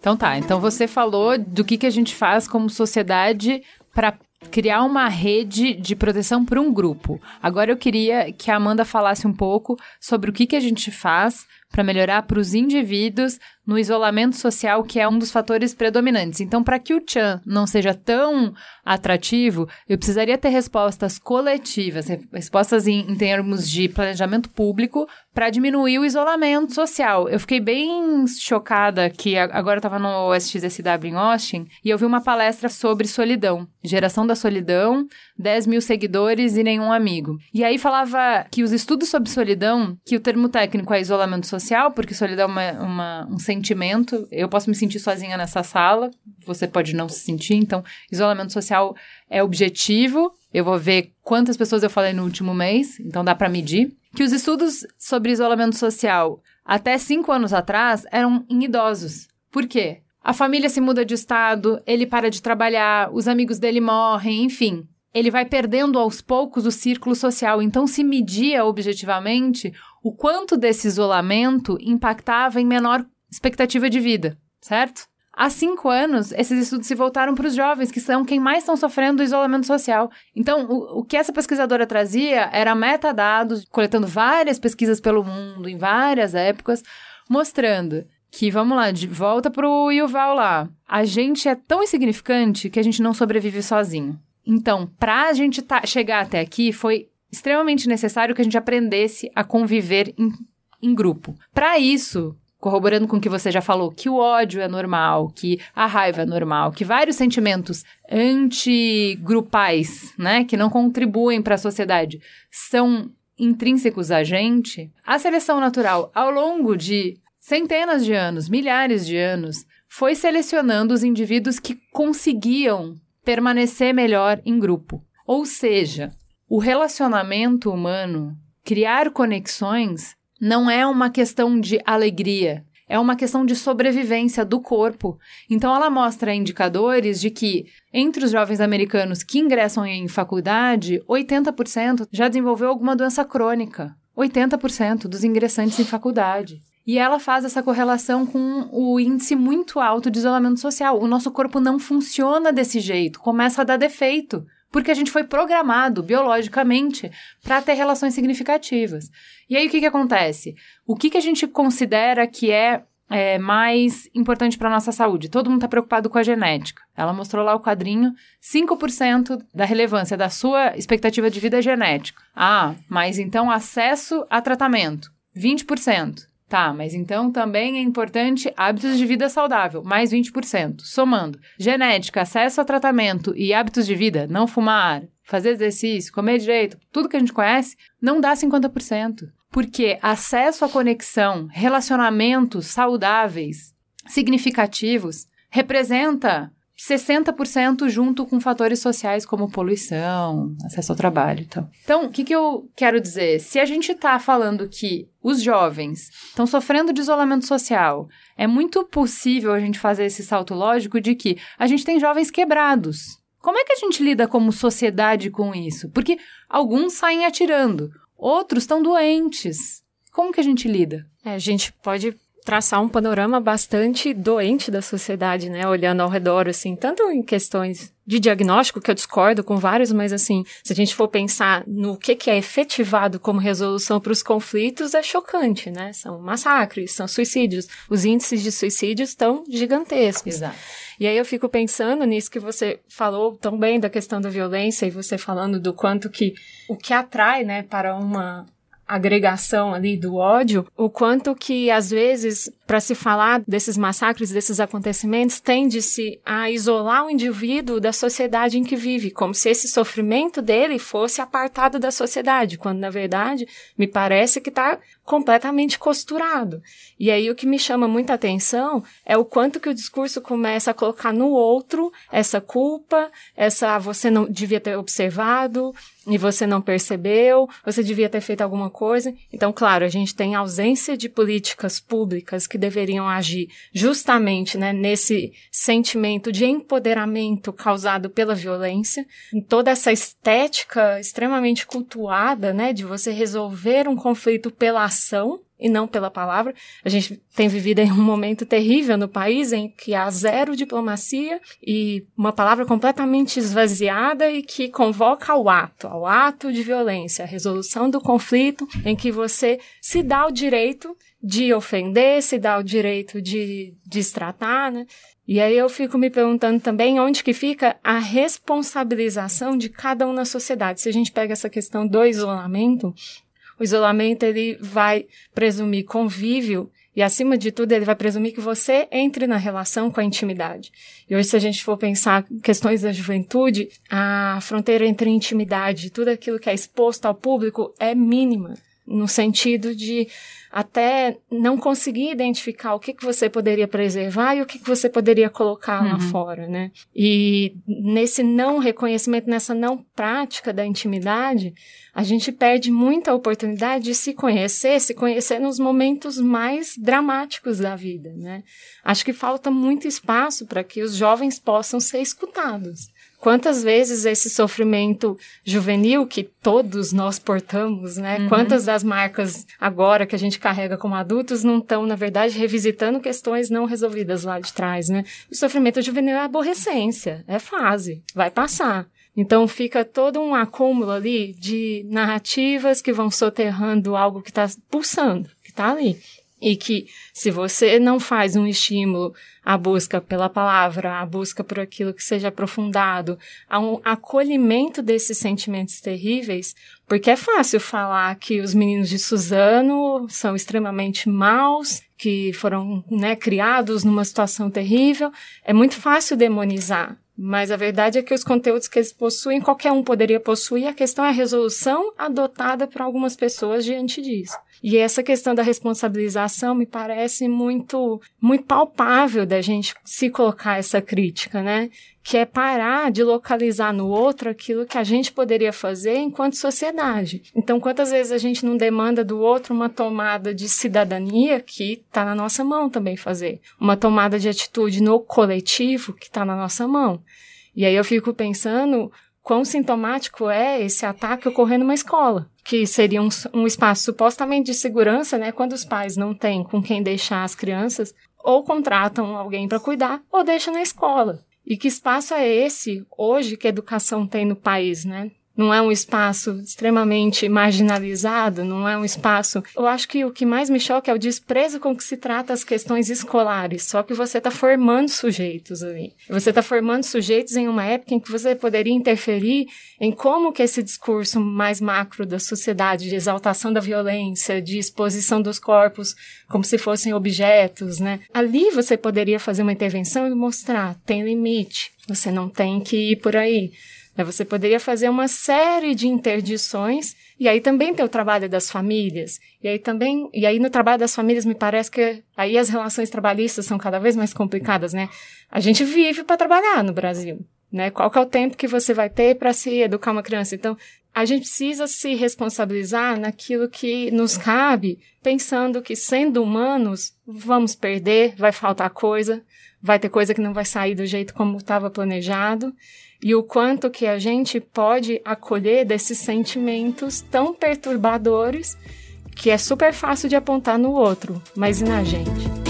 Então tá, então você falou do que, que a gente faz como sociedade para criar uma rede de proteção para um grupo. Agora eu queria que a Amanda falasse um pouco sobre o que, que a gente faz para melhorar para os indivíduos no isolamento social, que é um dos fatores predominantes. Então, para que o Chan não seja tão atrativo, eu precisaria ter respostas coletivas, re- respostas em, em termos de planejamento público para diminuir o isolamento social. Eu fiquei bem chocada que agora eu estava no SXSW em Austin e eu vi uma palestra sobre solidão, geração da solidão, 10 mil seguidores e nenhum amigo. E aí falava que os estudos sobre solidão, que o termo técnico é isolamento social, porque solidão é uma- uma- um sentimento, eu posso me sentir sozinha nessa sala, você pode não se sentir, então isolamento social é objetivo, eu vou ver quantas pessoas eu falei no último mês, então dá para medir. Que os estudos sobre isolamento social até cinco anos atrás eram em idosos. Por quê? A família se muda de estado, ele para de trabalhar, os amigos dele morrem, enfim. Ele vai perdendo aos poucos o círculo social. Então, se media objetivamente o quanto desse isolamento impactava em menor expectativa de vida, certo? Há cinco anos, esses estudos se voltaram para os jovens, que são quem mais estão sofrendo do isolamento social. Então, o, o que essa pesquisadora trazia era metadados, coletando várias pesquisas pelo mundo, em várias épocas, mostrando que, vamos lá, de volta pro Yuval lá, a gente é tão insignificante que a gente não sobrevive sozinho. Então, para a gente tá, chegar até aqui, foi extremamente necessário que a gente aprendesse a conviver em, em grupo. Para isso, corroborando com o que você já falou, que o ódio é normal, que a raiva é normal, que vários sentimentos antigrupais, né, que não contribuem para a sociedade, são intrínsecos a gente, a seleção natural, ao longo de centenas de anos, milhares de anos, foi selecionando os indivíduos que conseguiam permanecer melhor em grupo. Ou seja, o relacionamento humano, criar conexões, não é uma questão de alegria. é uma questão de sobrevivência do corpo. Então, ela mostra indicadores de que, entre os jovens americanos que ingressam em faculdade, 80% já desenvolveu alguma doença crônica. 80% dos ingressantes em faculdade. E ela faz essa correlação com o índice muito alto de isolamento social. O nosso corpo não funciona desse jeito, começa a dar defeito, porque a gente foi programado biologicamente para ter relações significativas. E aí o que, que acontece? O que, que a gente considera que é, é mais importante para nossa saúde? Todo mundo está preocupado com a genética. Ela mostrou lá o quadrinho: 5% da relevância da sua expectativa de vida é genética. Ah, mas então acesso a tratamento: 20%. Tá, mas então também é importante hábitos de vida saudável, mais 20%. Somando genética, acesso a tratamento e hábitos de vida, não fumar, fazer exercício, comer direito, tudo que a gente conhece, não dá 50%. Porque acesso à conexão, relacionamentos saudáveis, significativos, representa 60% junto com fatores sociais como poluição, acesso ao trabalho e tal. Então, o que, que eu quero dizer? Se a gente está falando que os jovens estão sofrendo de isolamento social, é muito possível a gente fazer esse salto lógico de que a gente tem jovens quebrados. Como é que a gente lida como sociedade com isso? Porque alguns saem atirando, outros estão doentes. Como que a gente lida? É, a gente pode traçar um panorama bastante doente da sociedade, né? Olhando ao redor, assim, tanto em questões de diagnóstico, que eu discordo com vários, mas assim, se a gente for pensar no que, que é efetivado como resolução para os conflitos, é chocante, né? São massacres, são suicídios. Os índices de suicídios estão gigantescos. Exato. E aí eu fico pensando nisso que você falou tão bem da questão da violência e você falando do quanto que o que atrai, né, para uma agregação ali do ódio, o quanto que às vezes para se falar desses massacres, desses acontecimentos, tende-se a isolar o indivíduo da sociedade em que vive, como se esse sofrimento dele fosse apartado da sociedade, quando na verdade me parece que está completamente costurado. E aí o que me chama muita atenção é o quanto que o discurso começa a colocar no outro essa culpa, essa você não devia ter observado e você não percebeu, você devia ter feito alguma coisa. Então, claro, a gente tem ausência de políticas públicas que deveriam agir justamente né, nesse sentimento de empoderamento causado pela violência, em toda essa estética extremamente cultuada, né, de você resolver um conflito pela ação e não pela palavra. A gente tem vivido em um momento terrível no país em que há zero diplomacia e uma palavra completamente esvaziada e que convoca ao ato, ao ato de violência, a resolução do conflito em que você se dá o direito de ofender, se dá o direito de destratar, né? E aí eu fico me perguntando também onde que fica a responsabilização de cada um na sociedade. Se a gente pega essa questão do isolamento, o isolamento ele vai presumir convívio e acima de tudo ele vai presumir que você entre na relação com a intimidade. E hoje se a gente for pensar questões da juventude, a fronteira entre intimidade tudo aquilo que é exposto ao público é mínima, no sentido de até não conseguir identificar o que, que você poderia preservar e o que, que você poderia colocar uhum. lá fora, né? E nesse não reconhecimento, nessa não prática da intimidade, a gente perde muita oportunidade de se conhecer, se conhecer nos momentos mais dramáticos da vida, né? Acho que falta muito espaço para que os jovens possam ser escutados. Quantas vezes esse sofrimento juvenil que todos nós portamos, né? Uhum. Quantas das marcas agora que a gente carrega como adultos não estão, na verdade, revisitando questões não resolvidas lá de trás, né? O sofrimento juvenil é aborrecência, é fase, vai passar. Então fica todo um acúmulo ali de narrativas que vão soterrando algo que está pulsando, que está ali. E que se você não faz um estímulo à busca pela palavra, à busca por aquilo que seja aprofundado, a um acolhimento desses sentimentos terríveis, porque é fácil falar que os meninos de Suzano são extremamente maus, que foram né, criados numa situação terrível, é muito fácil demonizar. Mas a verdade é que os conteúdos que eles possuem, qualquer um poderia possuir, a questão é a resolução adotada por algumas pessoas diante disso. E essa questão da responsabilização me parece muito, muito palpável da gente se colocar essa crítica, né? Que é parar de localizar no outro aquilo que a gente poderia fazer enquanto sociedade. Então, quantas vezes a gente não demanda do outro uma tomada de cidadania que está na nossa mão também fazer, uma tomada de atitude no coletivo que está na nossa mão. E aí eu fico pensando quão sintomático é esse ataque ocorrendo numa escola, que seria um, um, espaço supostamente de segurança, né, quando os pais não têm com quem deixar as crianças, ou contratam alguém para cuidar, ou deixam na escola. E que espaço é esse hoje que a educação tem no país, né? Não é um espaço extremamente marginalizado, não é um espaço. Eu acho que o que mais me choca é o desprezo com que se trata as questões escolares. Só que você está formando sujeitos ali. Você está formando sujeitos em uma época em que você poderia interferir em como que esse discurso mais macro da sociedade de exaltação da violência, de exposição dos corpos como se fossem objetos, né? Ali você poderia fazer uma intervenção e mostrar tem limite. Você não tem que ir por aí. Né, você poderia fazer uma série de interdições e aí também tem o trabalho das famílias. E aí também, e aí no trabalho das famílias me parece que aí as relações trabalhistas são cada vez mais complicadas, né? A gente vive para trabalhar no Brasil, né? Qual que é o tempo que você vai ter para se educar uma criança? Então, a gente precisa se responsabilizar naquilo que nos cabe, pensando que sendo humanos, vamos perder, vai faltar coisa, vai ter coisa que não vai sair do jeito como estava planejado e o quanto que a gente pode acolher desses sentimentos tão perturbadores que é super fácil de apontar no outro, mas e na gente?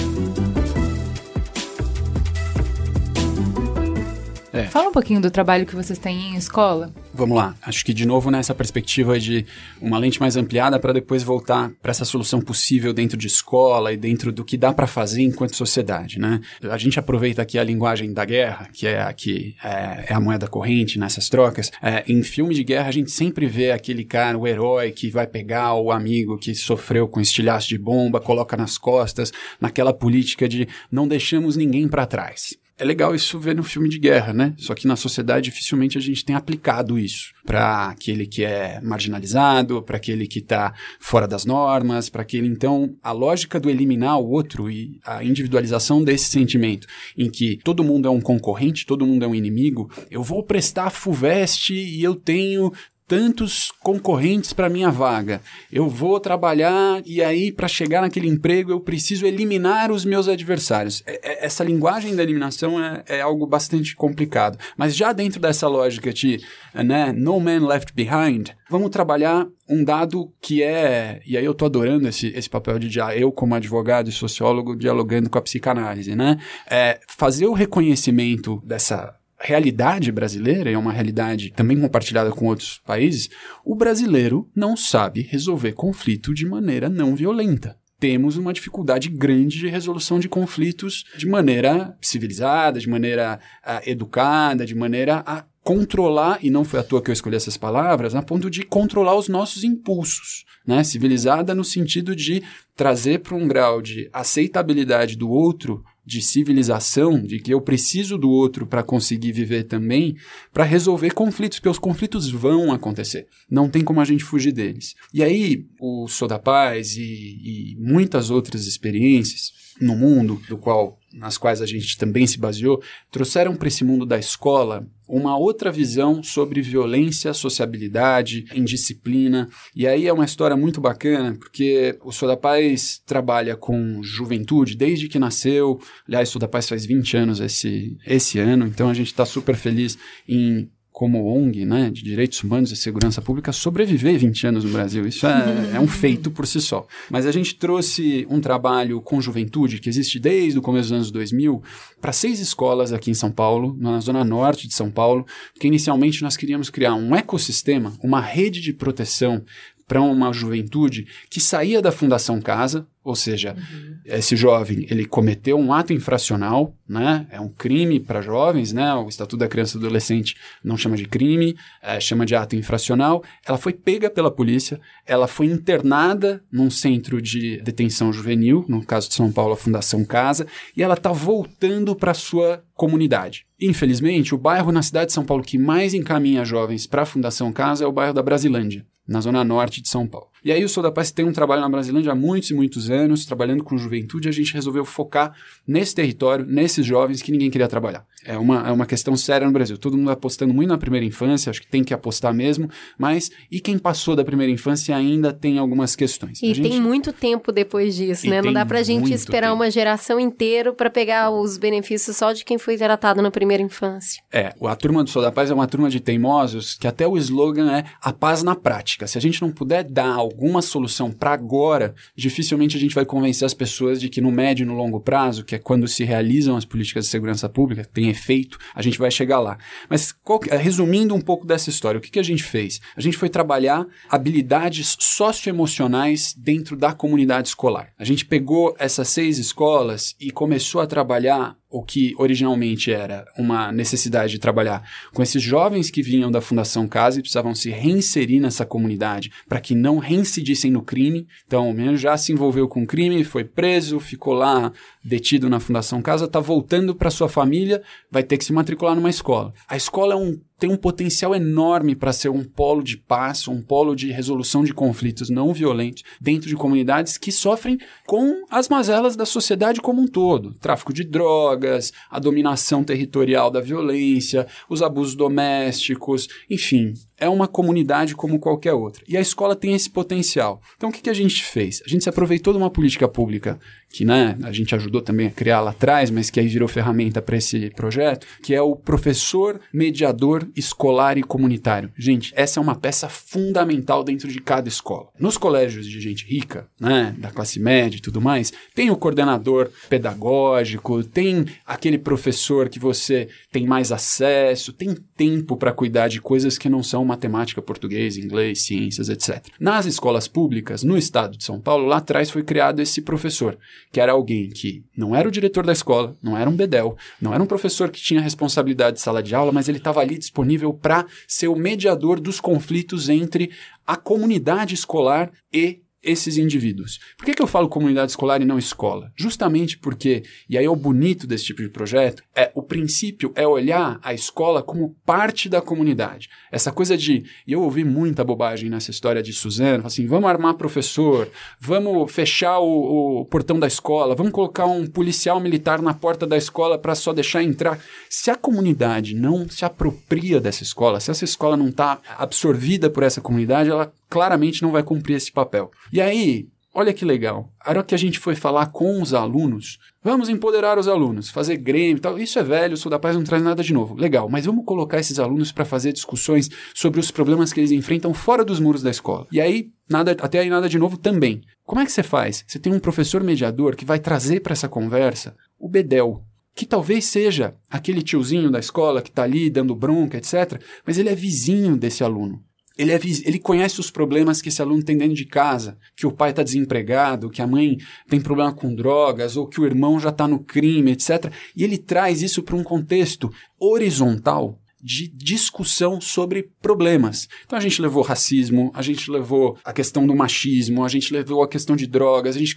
É. Fala um pouquinho do trabalho que vocês têm em escola. Vamos lá. Acho que de novo nessa perspectiva de uma lente mais ampliada para depois voltar para essa solução possível dentro de escola e dentro do que dá para fazer enquanto sociedade, né? A gente aproveita aqui a linguagem da guerra, que é aqui é, é a moeda corrente nessas trocas. É, em filme de guerra a gente sempre vê aquele cara, o herói que vai pegar o amigo que sofreu com estilhaço de bomba, coloca nas costas, naquela política de não deixamos ninguém para trás é legal isso ver no filme de guerra, né? Só que na sociedade dificilmente a gente tem aplicado isso para aquele que é marginalizado, para aquele que está fora das normas, para aquele então a lógica do eliminar o outro e a individualização desse sentimento em que todo mundo é um concorrente, todo mundo é um inimigo. Eu vou prestar FUVEST e eu tenho tantos concorrentes para minha vaga. Eu vou trabalhar e aí para chegar naquele emprego eu preciso eliminar os meus adversários. É, é, essa linguagem da eliminação é, é, algo bastante complicado. Mas já dentro dessa lógica de né, no man left behind, vamos trabalhar um dado que é, e aí eu tô adorando esse, esse papel de eu como advogado e sociólogo dialogando com a psicanálise, né? É fazer o reconhecimento dessa realidade brasileira, é uma realidade também compartilhada com outros países, o brasileiro não sabe resolver conflito de maneira não violenta. Temos uma dificuldade grande de resolução de conflitos de maneira civilizada, de maneira uh, educada, de maneira a controlar, e não foi à toa que eu escolhi essas palavras, a ponto de controlar os nossos impulsos. Né? Civilizada no sentido de trazer para um grau de aceitabilidade do outro de civilização, de que eu preciso do outro para conseguir viver também, para resolver conflitos, porque os conflitos vão acontecer. Não tem como a gente fugir deles. E aí, o Sou da Paz e, e muitas outras experiências no mundo, do qual nas quais a gente também se baseou, trouxeram para esse mundo da escola uma outra visão sobre violência, sociabilidade, indisciplina. E aí é uma história muito bacana, porque o Sou da Paz trabalha com juventude desde que nasceu. Aliás, o Sou da Paz faz 20 anos esse, esse ano, então a gente está super feliz em como ONG, né, de direitos humanos e segurança pública, sobreviver 20 anos no Brasil. Isso é, é, um feito por si só. Mas a gente trouxe um trabalho com juventude que existe desde o começo dos anos 2000 para seis escolas aqui em São Paulo, na zona norte de São Paulo, que inicialmente nós queríamos criar um ecossistema, uma rede de proteção para uma juventude que saía da Fundação Casa, ou seja, uhum. esse jovem ele cometeu um ato infracional, né? É um crime para jovens, né? O Estatuto da Criança e do Adolescente não chama de crime, é, chama de ato infracional. Ela foi pega pela polícia, ela foi internada num centro de detenção juvenil, no caso de São Paulo, a Fundação Casa, e ela está voltando para sua comunidade. Infelizmente, o bairro na cidade de São Paulo que mais encaminha jovens para a Fundação Casa é o bairro da Brasilândia na zona norte de São Paulo. E aí o Sou da Paz tem um trabalho na Brasilândia há muitos e muitos anos, trabalhando com juventude, a gente resolveu focar nesse território, nesses jovens que ninguém queria trabalhar. É uma, é uma questão séria no Brasil. Todo mundo apostando muito na primeira infância, acho que tem que apostar mesmo, mas e quem passou da primeira infância ainda tem algumas questões. E gente- tem muito tempo depois disso, E né? Não dá pra gente esperar tempo. uma geração inteira pra pegar os benefícios só de quem foi tratado na primeira infância. É, a turma do Sou da Paz é uma turma de teimosos que até o slogan é a paz na prática. Se a gente não puder dar alguma solução para agora, dificilmente a gente vai convencer as pessoas de que no médio e no longo prazo, que é quando se realizam as políticas de segurança pública, tem efeito, a gente vai chegar lá. Mas resumindo um pouco dessa história, o que, que a gente fez? A gente foi trabalhar habilidades socioemocionais dentro da comunidade escolar. A gente pegou essas seis escolas e começou a trabalhar o que originalmente era uma necessidade de trabalhar com esses jovens que vinham da Fundação Casa e precisavam se reinserir nessa comunidade para que não reincidissem no crime. Então, o menino já se envolveu com crime, foi preso, ficou lá detido na Fundação Casa, está voltando para sua família, vai ter que se matricular numa escola. A escola é um tem um potencial enorme para ser um polo de paz, um polo de resolução de conflitos não violentos dentro de comunidades que sofrem com as mazelas da sociedade como um todo. Tráfico de drogas, a dominação territorial da violência, os abusos domésticos, enfim. É uma comunidade como qualquer outra. E a escola tem esse potencial. Então, o que, que a gente fez? A gente se aproveitou de uma política pública que né, a gente ajudou também a criar lá atrás, mas que aí virou ferramenta para esse projeto, que é o professor mediador escolar e comunitário. Gente, essa é uma peça fundamental dentro de cada escola. Nos colégios de gente rica, né, da classe média e tudo mais, tem o coordenador pedagógico, tem aquele professor que você tem mais acesso, tem tempo para cuidar de coisas que não são matemática, português, inglês, ciências, etc. Nas escolas públicas, no estado de São Paulo, lá atrás foi criado esse professor, que era alguém que não era o diretor da escola, não era um bedel, não era um professor que tinha responsabilidade de sala de aula, mas ele estava ali disponível para ser o mediador dos conflitos entre a comunidade escolar e esses indivíduos. Por que, que eu falo comunidade escolar e não escola? Justamente porque, e aí é o bonito desse tipo de projeto, é o princípio é olhar a escola como parte da comunidade. Essa coisa de, e eu ouvi muita bobagem nessa história de Suzano, assim, vamos armar professor, vamos fechar o, o portão da escola, vamos colocar um policial militar na porta da escola para só deixar entrar. Se a comunidade não se apropria dessa escola, se essa escola não está absorvida por essa comunidade, ela claramente não vai cumprir esse papel. E aí, olha que legal. A hora que a gente foi falar com os alunos, vamos empoderar os alunos, fazer grêmio e tal. Isso é velho, o Sul da Paz não traz nada de novo. Legal, mas vamos colocar esses alunos para fazer discussões sobre os problemas que eles enfrentam fora dos muros da escola. E aí, nada, até aí nada de novo também. Como é que você faz? Você tem um professor mediador que vai trazer para essa conversa o Bedel, que talvez seja aquele tiozinho da escola que está ali dando bronca, etc., mas ele é vizinho desse aluno. Ele, é, ele conhece os problemas que esse aluno tem dentro de casa, que o pai está desempregado, que a mãe tem problema com drogas, ou que o irmão já está no crime, etc. E ele traz isso para um contexto horizontal de discussão sobre problemas. Então a gente levou racismo, a gente levou a questão do machismo, a gente levou a questão de drogas, a gente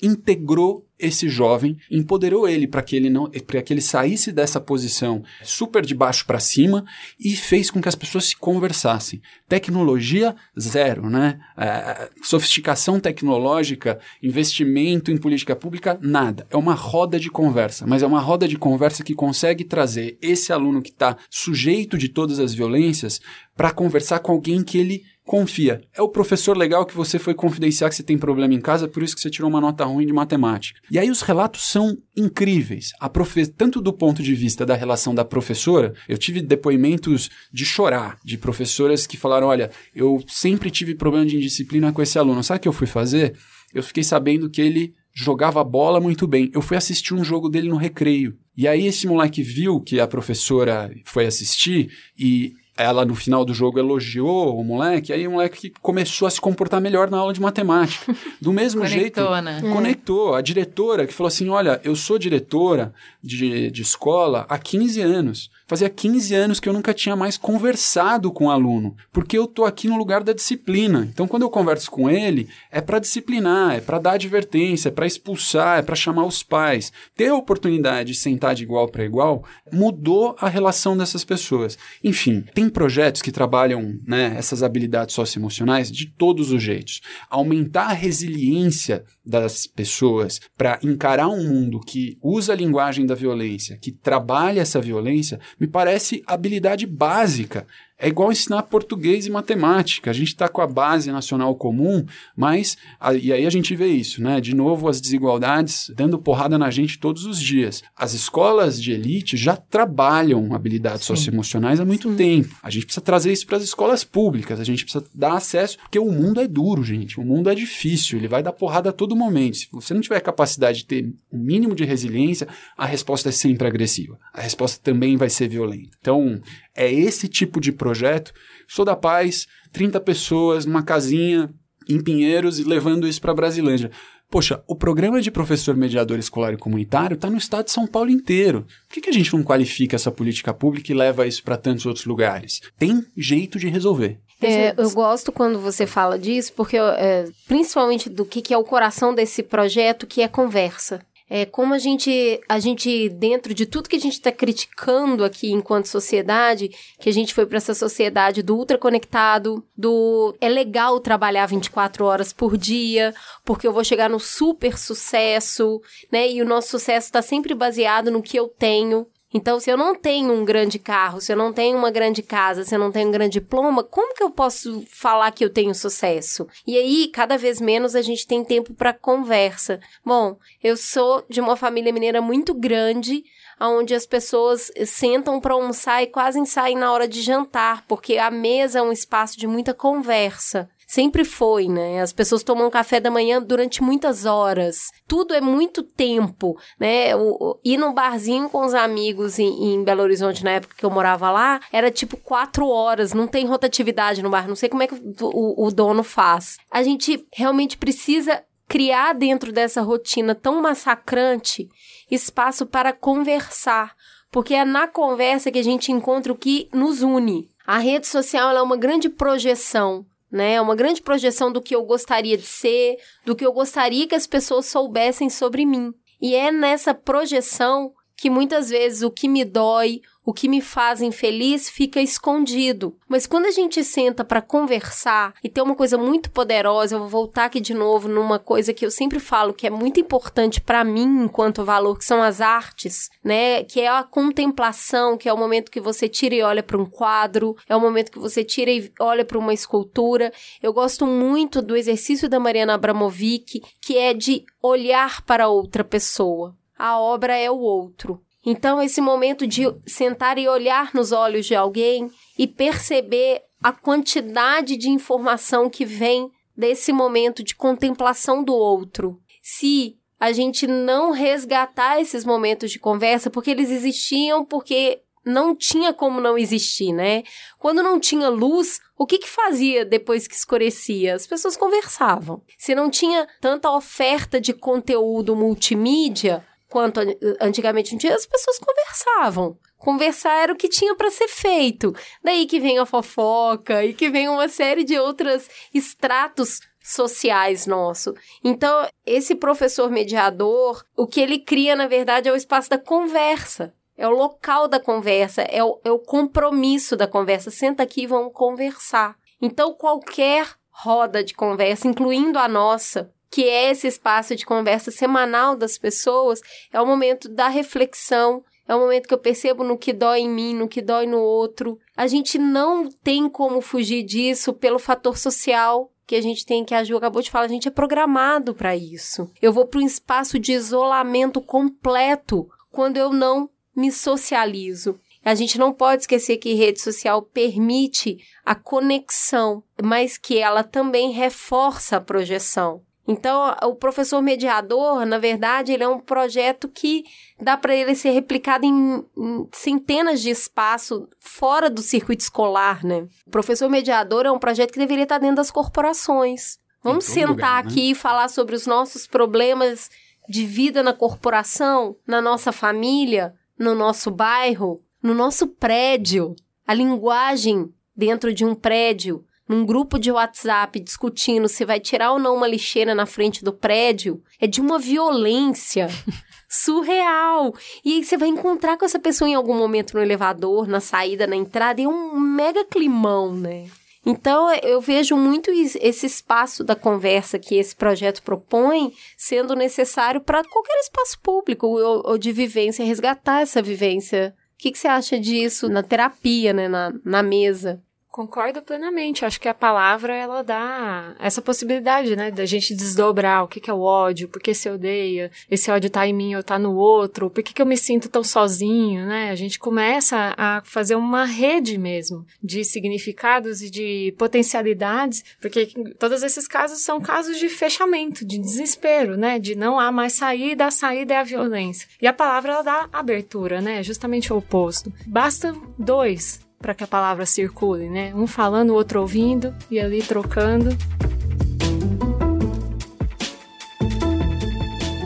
integrou esse jovem, empoderou ele para que ele não, para que ele saísse dessa posição super de baixo para cima e fez com que as pessoas se conversassem. Tecnologia zero, né? É, sofisticação tecnológica, investimento em política pública nada. É uma roda de conversa, mas é uma roda de conversa que consegue trazer esse aluno que está sujeito de todas as violências para conversar com alguém que ele confia. É o professor legal que você foi confidenciar que você tem problema em casa, por isso que você tirou uma nota ruim de matemática. E aí os relatos são incríveis. Profe... Tanto do ponto de vista da relação da professora, eu tive depoimentos de chorar, de professoras que falaram: olha, eu sempre tive problema de indisciplina com esse aluno. Sabe o que eu fui fazer? Eu fiquei sabendo que ele jogava bola muito bem. Eu fui assistir um jogo dele no recreio. E aí esse moleque viu que a professora foi assistir e ela no final do jogo elogiou o moleque, aí o moleque começou a se comportar melhor na aula de matemática. Do mesmo jeito. Conectou, né? Conectou. A diretora que falou assim: olha, eu sou diretora de, de escola há 15 anos. Fazia 15 anos que eu nunca tinha mais conversado com o aluno, porque eu tô aqui no lugar da disciplina. Então, quando eu converso com ele, é para disciplinar, é para dar advertência, é para expulsar, é para chamar os pais. Ter a oportunidade de sentar de igual para igual mudou a relação dessas pessoas. Enfim, tem projetos que trabalham né, essas habilidades socioemocionais de todos os jeitos. Aumentar a resiliência das pessoas para encarar um mundo que usa a linguagem da violência, que trabalha essa violência, me parece habilidade básica é igual ensinar português e matemática. A gente está com a base nacional comum, mas. A, e aí a gente vê isso, né? De novo, as desigualdades dando porrada na gente todos os dias. As escolas de elite já trabalham habilidades Sim. socioemocionais há muito Sim. tempo. A gente precisa trazer isso para as escolas públicas, a gente precisa dar acesso, porque o mundo é duro, gente. O mundo é difícil, ele vai dar porrada a todo momento. Se você não tiver capacidade de ter o um mínimo de resiliência, a resposta é sempre agressiva. A resposta também vai ser violenta. Então, é esse tipo de projeto. Sou da Paz, 30 pessoas numa casinha em Pinheiros e levando isso para Brasilândia. Poxa, o programa de professor mediador escolar e comunitário está no estado de São Paulo inteiro. Por que, que a gente não qualifica essa política pública e leva isso para tantos outros lugares? Tem jeito de resolver. É, eu gosto quando você fala disso, porque é, principalmente do que, que é o coração desse projeto, que é conversa é, como a gente, a gente, dentro de tudo que a gente está criticando aqui enquanto sociedade, que a gente foi para essa sociedade do ultraconectado, do é legal trabalhar 24 horas por dia, porque eu vou chegar no super sucesso, né? E o nosso sucesso está sempre baseado no que eu tenho, então, se eu não tenho um grande carro, se eu não tenho uma grande casa, se eu não tenho um grande diploma, como que eu posso falar que eu tenho sucesso? E aí, cada vez menos a gente tem tempo para conversa. Bom, eu sou de uma família mineira muito grande, onde as pessoas sentam para almoçar e quase saem na hora de jantar, porque a mesa é um espaço de muita conversa. Sempre foi, né? As pessoas tomam café da manhã durante muitas horas. Tudo é muito tempo, né? O, o, ir num barzinho com os amigos em, em, Belo Horizonte, na época que eu morava lá, era tipo quatro horas. Não tem rotatividade no bar. Não sei como é que o, o dono faz. A gente realmente precisa criar dentro dessa rotina tão massacrante espaço para conversar, porque é na conversa que a gente encontra o que nos une. A rede social é uma grande projeção né? É uma grande projeção do que eu gostaria de ser, do que eu gostaria que as pessoas soubessem sobre mim. E é nessa projeção que muitas vezes o que me dói, o que me faz infeliz fica escondido. Mas quando a gente senta para conversar e tem uma coisa muito poderosa, eu vou voltar aqui de novo numa coisa que eu sempre falo que é muito importante para mim enquanto valor, que são as artes, né? Que é a contemplação, que é o momento que você tira e olha para um quadro, é o momento que você tira e olha para uma escultura. Eu gosto muito do exercício da Mariana Abramovic, que é de olhar para outra pessoa. A obra é o outro. Então, esse momento de sentar e olhar nos olhos de alguém e perceber a quantidade de informação que vem desse momento de contemplação do outro. Se a gente não resgatar esses momentos de conversa, porque eles existiam, porque não tinha como não existir, né? Quando não tinha luz, o que que fazia depois que escurecia? As pessoas conversavam. Se não tinha tanta oferta de conteúdo multimídia, quanto antigamente não tinha, as pessoas conversavam. Conversar era o que tinha para ser feito. Daí que vem a fofoca e que vem uma série de outros estratos sociais nosso. Então, esse professor mediador, o que ele cria, na verdade, é o espaço da conversa. É o local da conversa, é o, é o compromisso da conversa. Senta aqui e vamos conversar. Então, qualquer roda de conversa, incluindo a nossa, que é esse espaço de conversa semanal das pessoas, é o momento da reflexão, é o momento que eu percebo no que dói em mim, no que dói no outro. A gente não tem como fugir disso pelo fator social que a gente tem, que a Ju acabou de falar, a gente é programado para isso. Eu vou para um espaço de isolamento completo quando eu não me socializo. A gente não pode esquecer que rede social permite a conexão, mas que ela também reforça a projeção. Então, o professor mediador, na verdade, ele é um projeto que dá para ele ser replicado em, em, centenas de espaços fora do circuito escolar, né? O professor mediador é um projeto que deveria estar dentro das corporações. Vamos sentar lugar, né? aqui e falar sobre os nossos problemas de vida na corporação, na nossa família, no nosso bairro, No nosso prédio, a linguagem dentro de um prédio, num grupo de WhatsApp discutindo se vai tirar ou não uma lixeira na frente do prédio, é de uma violência surreal. E aí você vai encontrar com essa pessoa em algum momento no elevador, na saída, na entrada, e é um mega climão, né? Então, eu vejo muito esse espaço da conversa que esse projeto propõe sendo necessário para qualquer espaço público ou, ou, de vivência, resgatar essa vivência. O que, que você acha disso na terapia, né, na, na mesa? Concordo plenamente. Acho que a palavra ela dá essa possibilidade, né, da gente desdobrar o que, que é o ódio, por que se odeia, esse ódio tá em mim ou tá no outro, por que, que eu me sinto tão sozinho, né? A gente começa a fazer uma rede mesmo de significados e de potencialidades, porque todos esses casos são casos de fechamento, de desespero, né? De não há mais saída, a saída é a violência. E a palavra ela dá abertura, né? Justamente o oposto. Basta dois para que a palavra circule, né? Um falando, o outro ouvindo e ali trocando.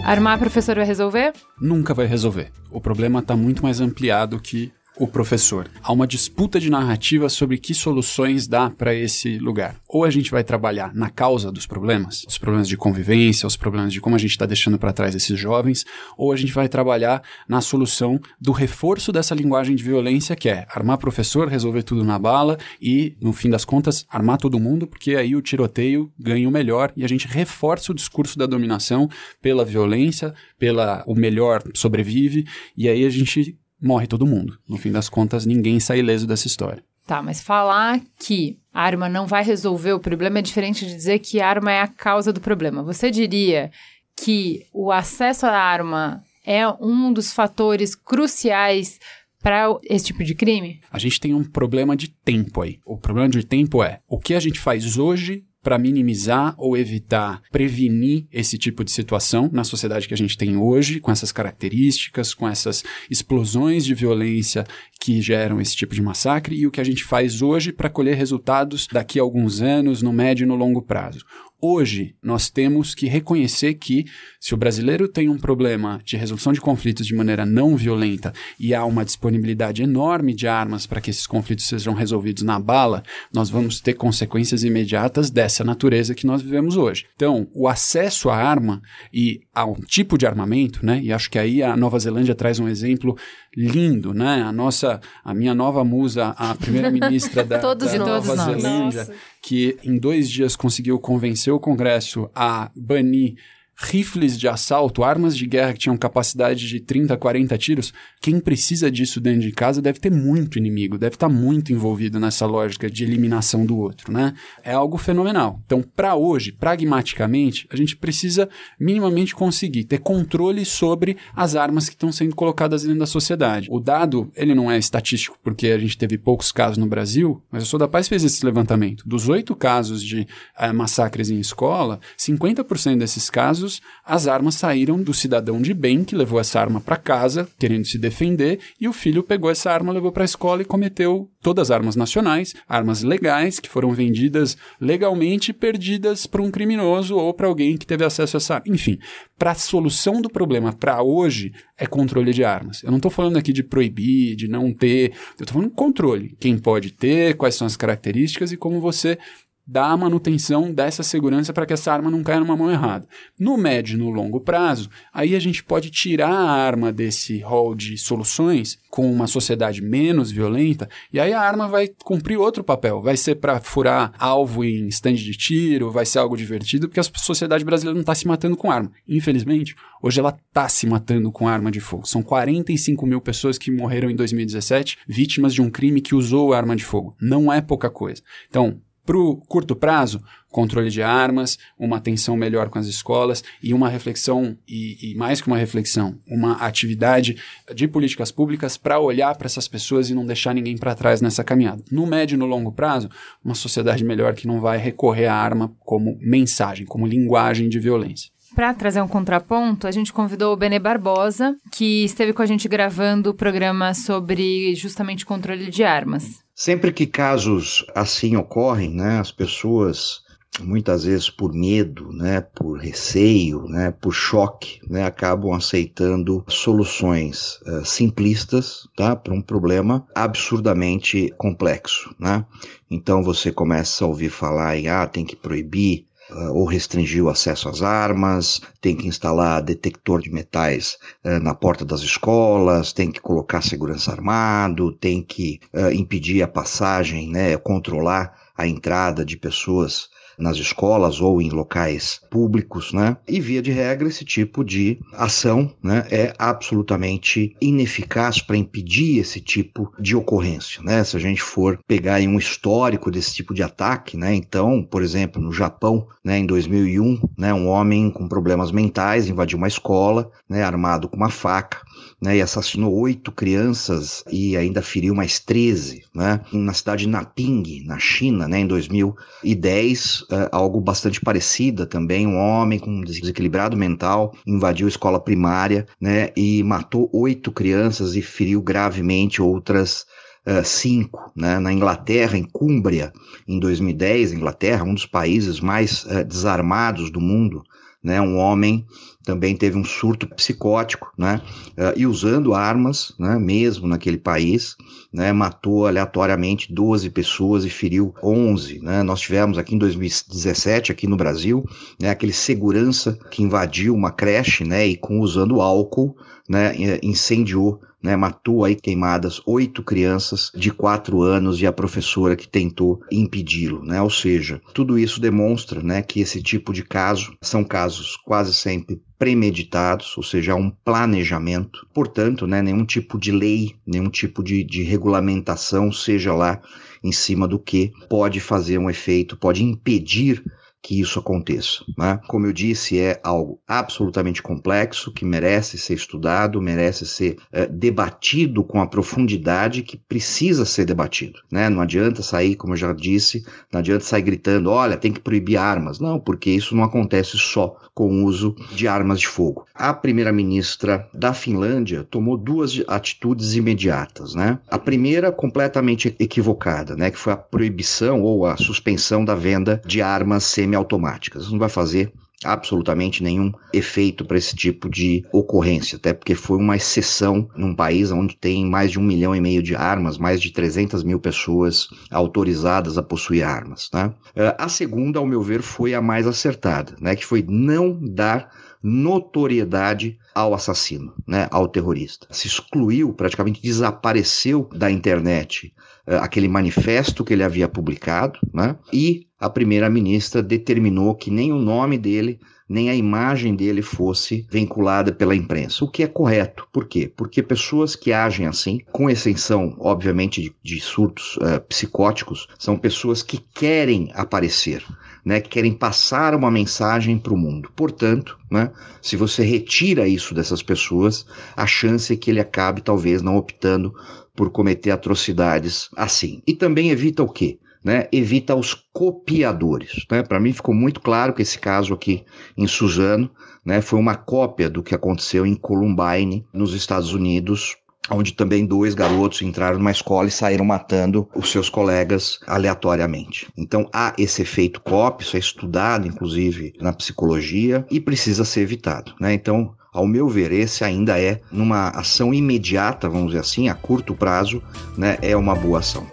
Armar, professor, vai resolver? Nunca vai resolver. O problema está muito mais ampliado que o professor. Há uma disputa de narrativa sobre que soluções dá para esse lugar. Ou a gente vai trabalhar na causa dos problemas, os problemas de convivência, os problemas de como a gente está deixando para trás esses jovens, ou a gente vai trabalhar na solução do reforço dessa linguagem de violência que é armar professor, resolver tudo na bala e, no fim das contas, armar todo mundo, porque aí o tiroteio ganha o melhor e a gente reforça o discurso da dominação pela violência, pela o melhor sobrevive, e aí a gente morre todo mundo. No fim das contas, ninguém sai ileso dessa história. Tá, mas falar que a arma não vai resolver o problema é diferente de dizer que a arma é a causa do problema. Você diria que o acesso à arma é um dos fatores cruciais para esse tipo de crime? A gente tem um problema de tempo aí. O problema de tempo é o que a gente faz hoje para minimizar ou evitar, prevenir esse tipo de situação na sociedade que a gente tem hoje, com essas características, com essas explosões de violência que geram esse tipo de massacre e o que a gente faz hoje para colher resultados daqui a alguns anos, no médio e no longo prazo. Hoje, nós temos que reconhecer que, se o brasileiro tem um problema de resolução de conflitos de maneira não violenta e há uma disponibilidade enorme de armas para que esses conflitos sejam resolvidos na bala, nós vamos ter consequências imediatas dessa natureza que nós vivemos hoje. Então, o acesso à arma e ao tipo de armamento, né? E acho que aí a Nova Zelândia traz um exemplo lindo, né? A nossa, a minha nova musa, a primeira-ministra da, da Nova Zelândia, que em dois dias conseguiu convencer o Congresso a banir rifles de assalto, armas de guerra que tinham capacidade de 30, 40 tiros, quem precisa disso dentro de casa deve ter muito inimigo, deve estar muito envolvido nessa lógica de eliminação do outro, né? É algo fenomenal. Então, para hoje, pragmaticamente, a gente precisa minimamente conseguir ter controle sobre as armas que estão sendo colocadas dentro da sociedade. O dado, ele não é estatístico porque a gente teve poucos casos no Brasil, mas o Sou da Paz fez esse levantamento. Dos oito casos de uh, massacres em escola, 50% desses casos casos, as armas saíram do cidadão de bem que levou essa arma para casa, querendo se defender, e o filho pegou essa arma, levou para a escola e cometeu todas as armas nacionais, armas legais que foram vendidas legalmente e perdidas para um criminoso ou para alguém que teve acesso a essa arma. Enfim, para a solução do problema para hoje é controle de armas. Eu não estou falando aqui de proibir, de não ter, eu estou falando de controle. Quem pode ter, quais são as características e como você da manutenção dessa segurança para que essa arma não caia numa mão errada. No médio e no longo prazo, aí a gente pode tirar a arma desse rol de soluções com uma sociedade menos violenta, e aí a arma vai cumprir outro papel. Vai ser para furar alvo em estande de tiro, vai ser algo divertido, porque a sociedade brasileira não está se matando com arma. Infelizmente, hoje ela está se matando com arma de fogo. São 45 mil pessoas que morreram em 2017 vítimas de um crime que usou arma de fogo. Não é pouca coisa. Então, para o curto prazo, controle de armas, uma atenção melhor com as escolas e uma reflexão, e, e mais que uma reflexão, uma atividade de políticas públicas para olhar para essas pessoas e não deixar ninguém para trás nessa caminhada. No médio e no longo prazo, uma sociedade melhor que não vai recorrer à arma como mensagem, como linguagem de violência. Para trazer um contraponto, a gente convidou o Benê Barbosa, que esteve com a gente gravando o programa sobre justamente controle de armas. Sempre que casos assim ocorrem, né, as pessoas muitas vezes por medo, né, por receio, né, por choque, né, acabam aceitando soluções uh, simplistas, tá, para um problema absurdamente complexo, né? Então você começa a ouvir falar em ah, tem que proibir uh, ou restringir o acesso às armas, tem que instalar detector de metais uh, na porta das escolas, tem que colocar segurança armado, tem que impedir a passagem, né, controlar a entrada de pessoas nas escolas ou em locais públicos, né? E via de regra esse tipo de ação, né, é absolutamente ineficaz para impedir esse tipo de ocorrência, né? Se a gente for pegar um histórico desse tipo de ataque, né? Então, por exemplo, no Japão, né, em 2001, né, um homem com problemas mentais invadiu uma escola, né, armado com uma faca, né, e assassinou oito crianças e ainda feriu mais 13, né, na cidade de Naping, na China, né, em 2010, é, algo bastante parecido também, um homem com desequilibrado mental invadiu a escola primária, né, e matou oito crianças e feriu gravemente outras Uh, cinco, né? na Inglaterra, em Cúmbria, em 2010, Inglaterra, um dos países mais uh, desarmados do mundo, né? Um homem também teve um surto psicótico, né? Uh, e usando armas, né? Mesmo naquele país, né? Matou aleatoriamente 12 pessoas e feriu 11, né? Nós tivemos aqui em 2017, aqui no Brasil, né? Aquele segurança que invadiu uma creche, né? E com usando álcool, né? Incendiou né, matou aí queimadas oito crianças de quatro anos e a professora que tentou impedi-lo, né? Ou seja, tudo isso demonstra, né, que esse tipo de caso são casos quase sempre premeditados, ou seja, um planejamento. Portanto, né, nenhum tipo de lei, nenhum tipo de, de regulamentação, seja lá em cima do que pode fazer um efeito, pode impedir que isso aconteça. Né? Como eu disse, é algo absolutamente complexo, que merece ser estudado, merece ser é, debatido com a profundidade que precisa ser debatido. Né? Não adianta sair, como eu já disse, não adianta sair gritando, olha, tem que proibir armas. Não, porque isso não acontece só com o uso de armas de fogo. A primeira-ministra da Finlândia tomou duas atitudes imediatas. Né? A primeira, completamente equivocada, né? que foi a proibição ou a suspensão da venda de armas semi semiautomáticas. Não vai fazer absolutamente nenhum efeito para esse tipo de ocorrência, até porque foi uma exceção num país onde tem mais de um milhão e meio de armas, mais de 300 mil pessoas autorizadas a possuir armas. Né? Eh, a segunda, ao meu ver, foi a mais acertada, né? que foi não dar notoriedade ao assassino, né, ao terrorista. Se excluiu, praticamente desapareceu da internet uh, aquele manifesto que ele havia publicado, né, e a primeira-ministra determinou que nem o nome dele nem a imagem dele fosse vinculada pela imprensa, o que é correto. Por quê? Porque pessoas que agem assim, com exceção, obviamente, de, de surtos uh, psicóticos, são pessoas que querem aparecer né, que querem passar uma mensagem para o mundo. Portanto, né, se você retira isso dessas pessoas, a chance é que ele acabe talvez não optando por cometer atrocidades assim. E também evita o quê? Né, evita os copiadores. Né? Para mim ficou muito claro que esse caso aqui em Suzano né, foi uma cópia do que aconteceu em Columbine, nos Estados Unidos, onde também dois garotos entraram numa escola e saíram matando os seus colegas aleatoriamente. Então há esse efeito COP, isso é estudado inclusive na psicologia e precisa ser evitado, né? Então ao meu ver, esse ainda é, numa ação imediata, vamos dizer assim, a curto prazo, né, é uma boa ação.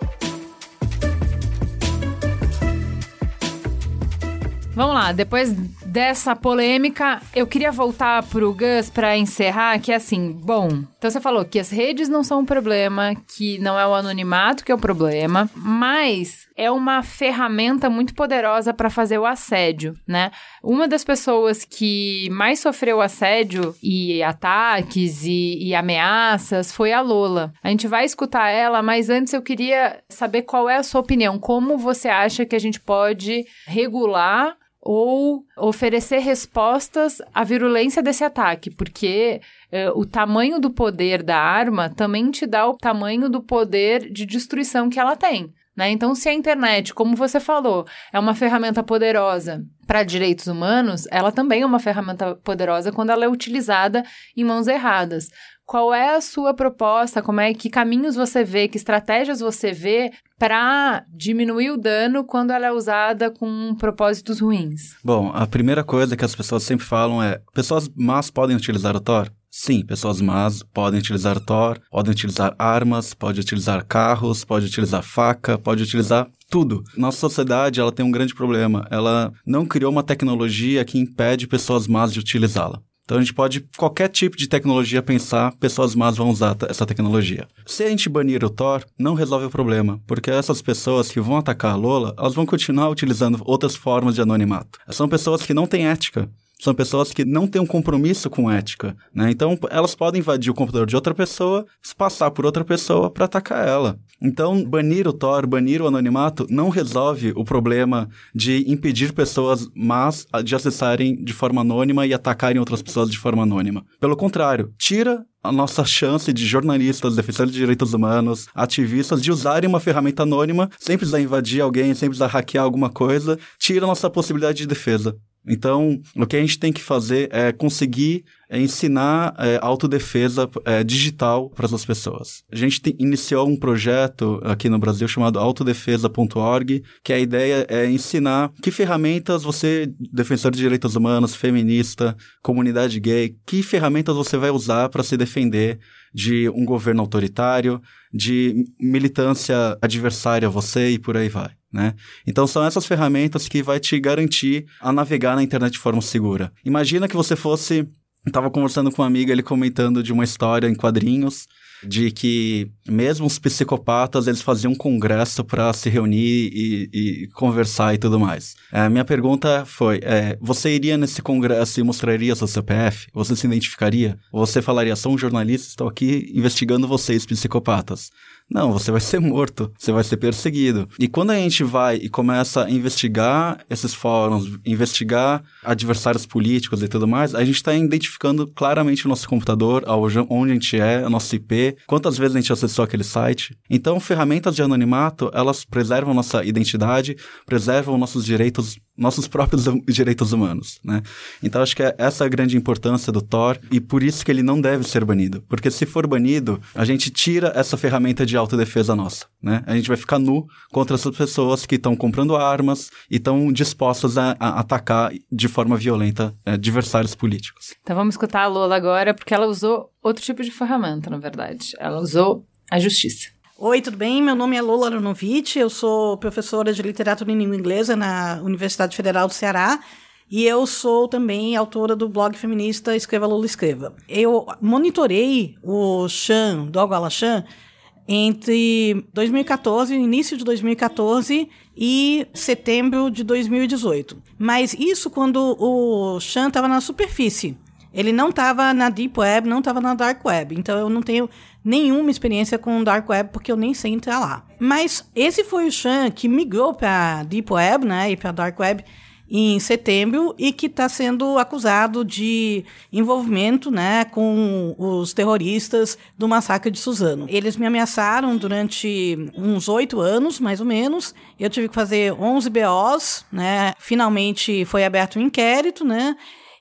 Vamos lá, depois dessa polêmica, eu queria voltar pro Gus para encerrar, que é assim, bom, então você falou que as redes não são um problema, que não é o anonimato que é o problema, mas é uma ferramenta muito poderosa para fazer o assédio, né? Uma das pessoas que mais sofreu assédio e ataques e, e ameaças foi a Lola. A gente vai escutar ela, mas antes eu queria saber qual é a sua opinião, como você acha que a gente pode regular ou oferecer respostas à virulência desse ataque, porque uh, o tamanho do poder da arma também te dá o tamanho do poder de destruição que ela tem. Né? Então, se a internet, como você falou, é uma ferramenta poderosa para direitos humanos, ela também é uma ferramenta poderosa quando ela é utilizada em mãos erradas. Qual é a sua proposta? Como é que caminhos você vê, que estratégias você vê para diminuir o dano quando ela é usada com propósitos ruins? Bom, a primeira coisa que as pessoas sempre falam é: pessoas más podem utilizar o Tor? Sim, pessoas más podem utilizar Tor, podem utilizar armas, pode utilizar carros, pode utilizar faca, pode utilizar tudo. Nossa sociedade, ela tem um grande problema. Ela não criou uma tecnologia que impede pessoas más de utilizá-la. Então a gente pode, qualquer tipo de tecnologia, pensar, pessoas más vão usar essa tecnologia. Se a gente banir o Tor, não resolve o problema, porque essas pessoas que vão atacar a Lola, elas vão continuar utilizando outras formas de anonimato. São pessoas que não têm ética são pessoas que não têm um compromisso com ética, né? Então, elas podem invadir o computador de outra pessoa, passar por outra pessoa para atacar ela. Então, banir o Tor, banir o anonimato, não resolve o problema de impedir pessoas más de acessarem de forma anônima e atacarem outras pessoas de forma anônima. Pelo contrário, tira a nossa chance de jornalistas, defensores de direitos humanos, ativistas, de usarem uma ferramenta anônima sem precisar invadir alguém, sem precisar hackear alguma coisa, tira a nossa possibilidade de defesa. Então, o que a gente tem que fazer é conseguir é, ensinar é, autodefesa é, digital para as pessoas. A gente tem, iniciou um projeto aqui no Brasil chamado autodefesa.org, que a ideia é ensinar que ferramentas você, defensor de direitos humanos, feminista, comunidade gay, que ferramentas você vai usar para se defender de um governo autoritário, de militância adversária a você e por aí vai. Né? Então são essas ferramentas que vai te garantir a navegar na internet de forma segura. Imagina que você fosse Estava conversando com uma amiga, ele comentando de uma história em quadrinhos de que mesmo os psicopatas eles faziam um congresso para se reunir e, e, conversar e tudo mais. É, minha pergunta foi: é, você iria nesse congresso e mostraria seu CPF? Você se identificaria? Você falaria: sou um jornalista, estou aqui investigando vocês, psicopatas? Não, você vai ser morto, você vai ser perseguido. E quando a gente vai e começa a investigar esses fóruns, investigar adversários políticos e tudo mais, a gente está identificando claramente o nosso computador, onde a gente é, o nosso IP, quantas vezes a gente acessou aquele site. Então, ferramentas de anonimato, elas preservam nossa identidade, preservam nossos direitos nossos próprios direitos humanos, né? Então acho que é essa a grande importância do Tor e por isso que ele não deve ser banido, porque se for banido, a gente tira essa ferramenta de autodefesa nossa, né? A gente vai ficar nu contra essas pessoas que estão comprando armas e estão dispostas a, a, atacar de forma violenta é, adversários políticos. Então vamos escutar a Lola agora, porque ela usou outro tipo de ferramenta, na verdade. Ela usou a justiça. Oi, tudo bem? Meu nome é Lola Aronovitch, eu sou professora de literatura em língua inglesa na Universidade Federal do Ceará e eu sou também autora do blog feminista Escreva Lula Escreva. Eu monitorei o Chan, Dogo Chan, entre 2014, início de 2014 e setembro de 2018. Mas isso quando o Chan estava na superfície. Ele não estava na Deep Web, não estava na Dark Web. Então eu não tenho nenhuma experiência com Dark Web porque eu nem sei entrar lá. Mas esse foi o Chan que migrou para Deep Web, né, e para Dark Web em setembro e que está sendo acusado de envolvimento né, com os terroristas do massacre de Suzano. Eles me ameaçaram durante uns oito anos, mais ou menos. Eu tive que fazer 11 BOs, né? Finalmente foi aberto um inquérito, né?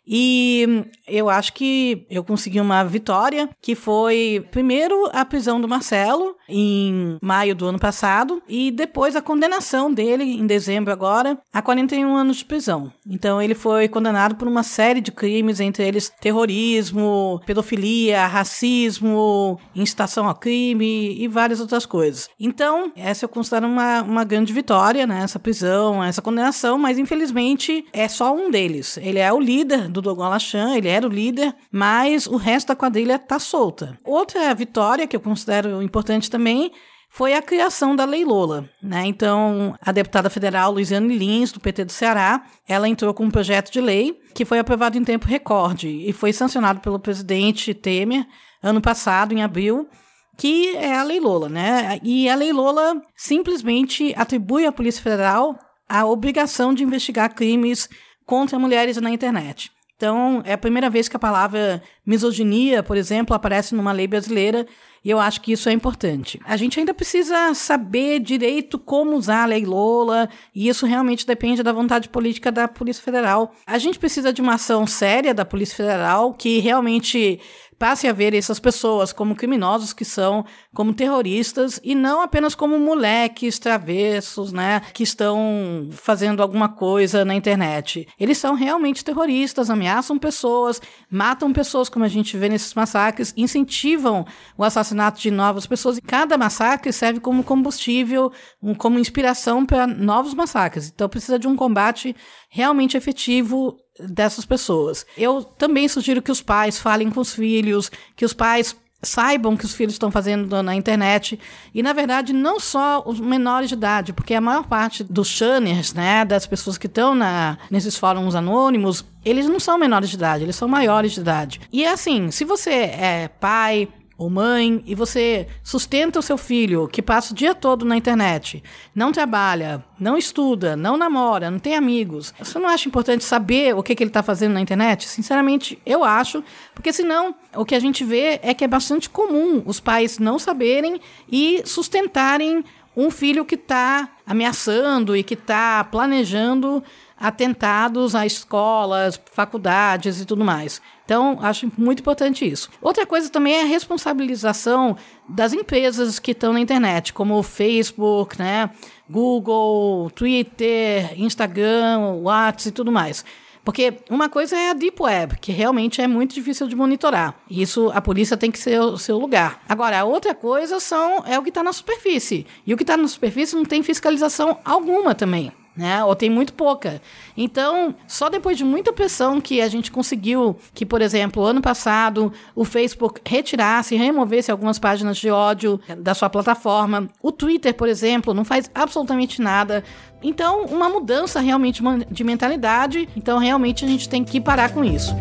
E eu acho que eu consegui uma vitória, que foi primeiro a prisão do Marcelo em maio do ano passado e depois a condenação dele em dezembro agora a 41 anos de prisão. Então ele foi condenado por uma série de crimes, entre eles terrorismo, pedofilia, racismo, incitação ao crime e várias outras coisas. Então, essa eu considero uma, uma grande vitória, né? Essa prisão, essa condenação, mas infelizmente é só um deles. Ele é o líder do Dogon Lachan, ele era o líder, mas o resto da quadrilha tá solta. Outra vitória que eu considero importante também foi a criação da Lei Lola. Né? Então, a deputada federal Luiziane Lins, do PT do Ceará, ela entrou com um projeto de lei que foi aprovado em tempo recorde e foi sancionado pelo presidente Temer ano passado, em abril, que é a Lei Lola. Né? E a Lei Lola simplesmente atribui à Polícia Federal a obrigação de investigar crimes contra mulheres na internet. Então, é a primeira vez que a palavra misoginia, por exemplo, aparece numa lei brasileira e eu acho que isso é importante. A gente ainda precisa saber direito como usar a lei Lola, e isso realmente depende da vontade política da Polícia Federal. A gente precisa de uma ação séria da Polícia Federal que realmente passe a ver essas pessoas como criminosos que são, como terroristas, e não apenas como moleques travessos, né, que estão fazendo alguma coisa na internet. Eles são realmente terroristas, ameaçam pessoas, matam pessoas, como a gente vê nesses massacres, incentivam o assassinato de novas pessoas, e cada massacre serve como combustível, como inspiração para novos massacres. Então precisa de um combate realmente efetivo dessas pessoas. Eu também sugiro que os pais falem com os filhos, que os pais saibam que os filhos estão fazendo na internet e na verdade não só os menores de idade, porque a maior parte dos shunners, né, das pessoas que estão na nesses fóruns anônimos, eles não são menores de idade, eles são maiores de idade. E assim, se você é pai, ou mãe, e você sustenta o seu filho que passa o dia todo na internet, não trabalha, não estuda, não namora, não tem amigos, você não acha importante saber o que, que ele está fazendo na internet? Sinceramente, eu acho, porque senão o que a gente vê é que é bastante comum os pais não saberem e sustentarem um filho que está ameaçando e que está planejando atentados a escolas, faculdades e tudo mais. Então, acho muito importante isso. Outra coisa também é a responsabilização das empresas que estão na internet, como o Facebook, né, Google, Twitter, Instagram, WhatsApp e tudo mais. Porque uma coisa é a Deep Web, que realmente é muito difícil de monitorar. Isso a polícia tem que ser o seu lugar. Agora, a outra coisa são, é o que está na superfície. E o que está na superfície não tem fiscalização alguma também né? Ou tem muito pouca. Então, só depois de muita pressão que a gente conseguiu que, por exemplo, ano passado o Facebook retirasse, removesse algumas páginas de ódio da sua plataforma. O Twitter, por exemplo, não faz absolutamente nada. Então, uma mudança realmente de mentalidade. Então, realmente a gente tem que parar com isso.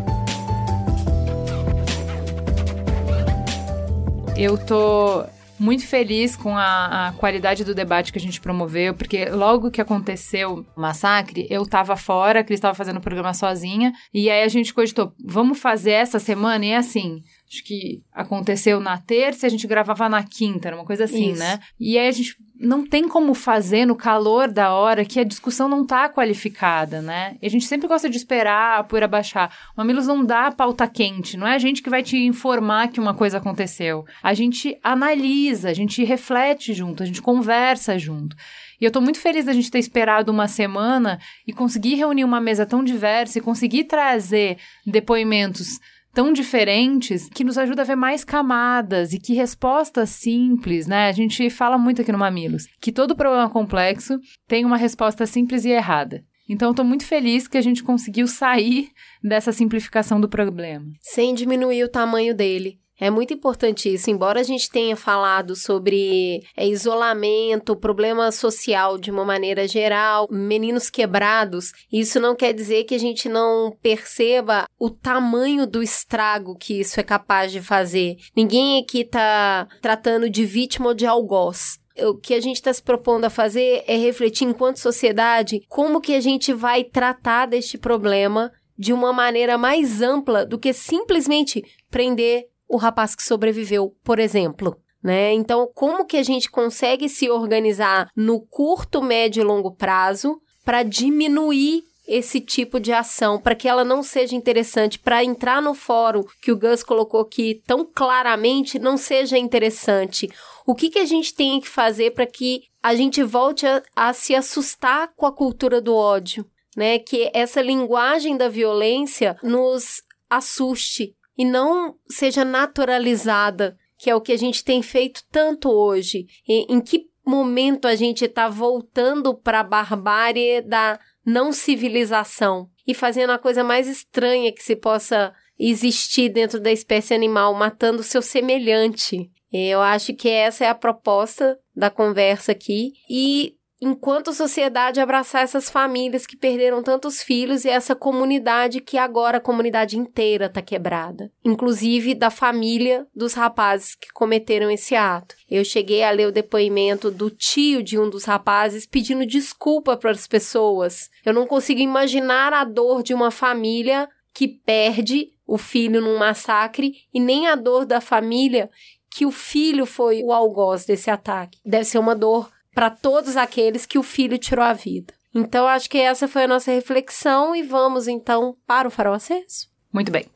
Eu tô muito feliz com a, a, qualidade do debate que a gente promoveu, porque logo que aconteceu o massacre, eu tava fora, a Cris tava fazendo o programa sozinha, e aí a gente cogitou, vamos fazer essa semana? E é assim, acho que aconteceu na terça e a gente gravava na quinta, uma coisa assim, Isso. né? E aí a gente não tem como fazer no calor da hora que a discussão não tá qualificada, né? E a gente sempre gosta de esperar a poeira baixar. O Mamilos não dá pauta quente, não é a gente que vai te informar que uma coisa aconteceu. A gente analisa, a gente reflete junto, a gente conversa junto. E eu tô muito feliz da gente ter esperado uma semana e conseguir reunir uma mesa tão diversa e conseguir trazer depoimentos tão diferentes que nos ajuda a ver mais camadas e que respostas simples, né? A gente fala muito aqui no Mamilos que todo problema complexo tem uma resposta simples e errada. Então, estou muito feliz que a gente conseguiu sair dessa simplificação do problema. Sem diminuir o tamanho dele. É muito importante isso, embora a gente tenha falado sobre é, isolamento, problema social de uma maneira geral, meninos quebrados, isso não quer dizer que a gente não perceba o tamanho do estrago que isso é capaz de fazer. Ninguém aqui está tratando de vítima ou de algoz o que a gente está se propondo a fazer é refletir enquanto sociedade como que a gente vai tratar deste problema de uma maneira mais ampla do que simplesmente prender o rapaz que sobreviveu, por exemplo. Né? Então, como que a gente consegue se organizar no curto, médio e longo prazo para diminuir esse tipo de ação, para que ela não seja interessante, para entrar no fórum que o Gus colocou aqui tão claramente, não seja interessante. O que, que a gente tem que fazer para que a gente volte a, a se assustar com a cultura do ódio? Né? Que essa linguagem da violência nos assuste, e não seja naturalizada, que é o que a gente tem feito tanto hoje. em, em que momento a gente está voltando para a barbárie da não civilização e fazendo a coisa mais estranha que se possa existir dentro da espécie animal, matando seu semelhante. Eu acho que essa é a proposta da conversa aqui. E enquanto sociedade, abraçar essas famílias que perderam tantos filhos e essa comunidade que agora a comunidade inteira está quebrada, inclusive da família dos rapazes que cometeram esse ato. Eu cheguei a ler o depoimento do tio de um dos rapazes pedindo desculpa para as pessoas. Eu não consigo imaginar a dor de uma família que perde o filho num massacre e nem a dor da família que o filho foi o algoz desse ataque. Deve ser uma dor para todos aqueles que o filho tirou a vida. Então, acho que essa foi a nossa reflexão e vamos então para o farol aceso. Muito bem.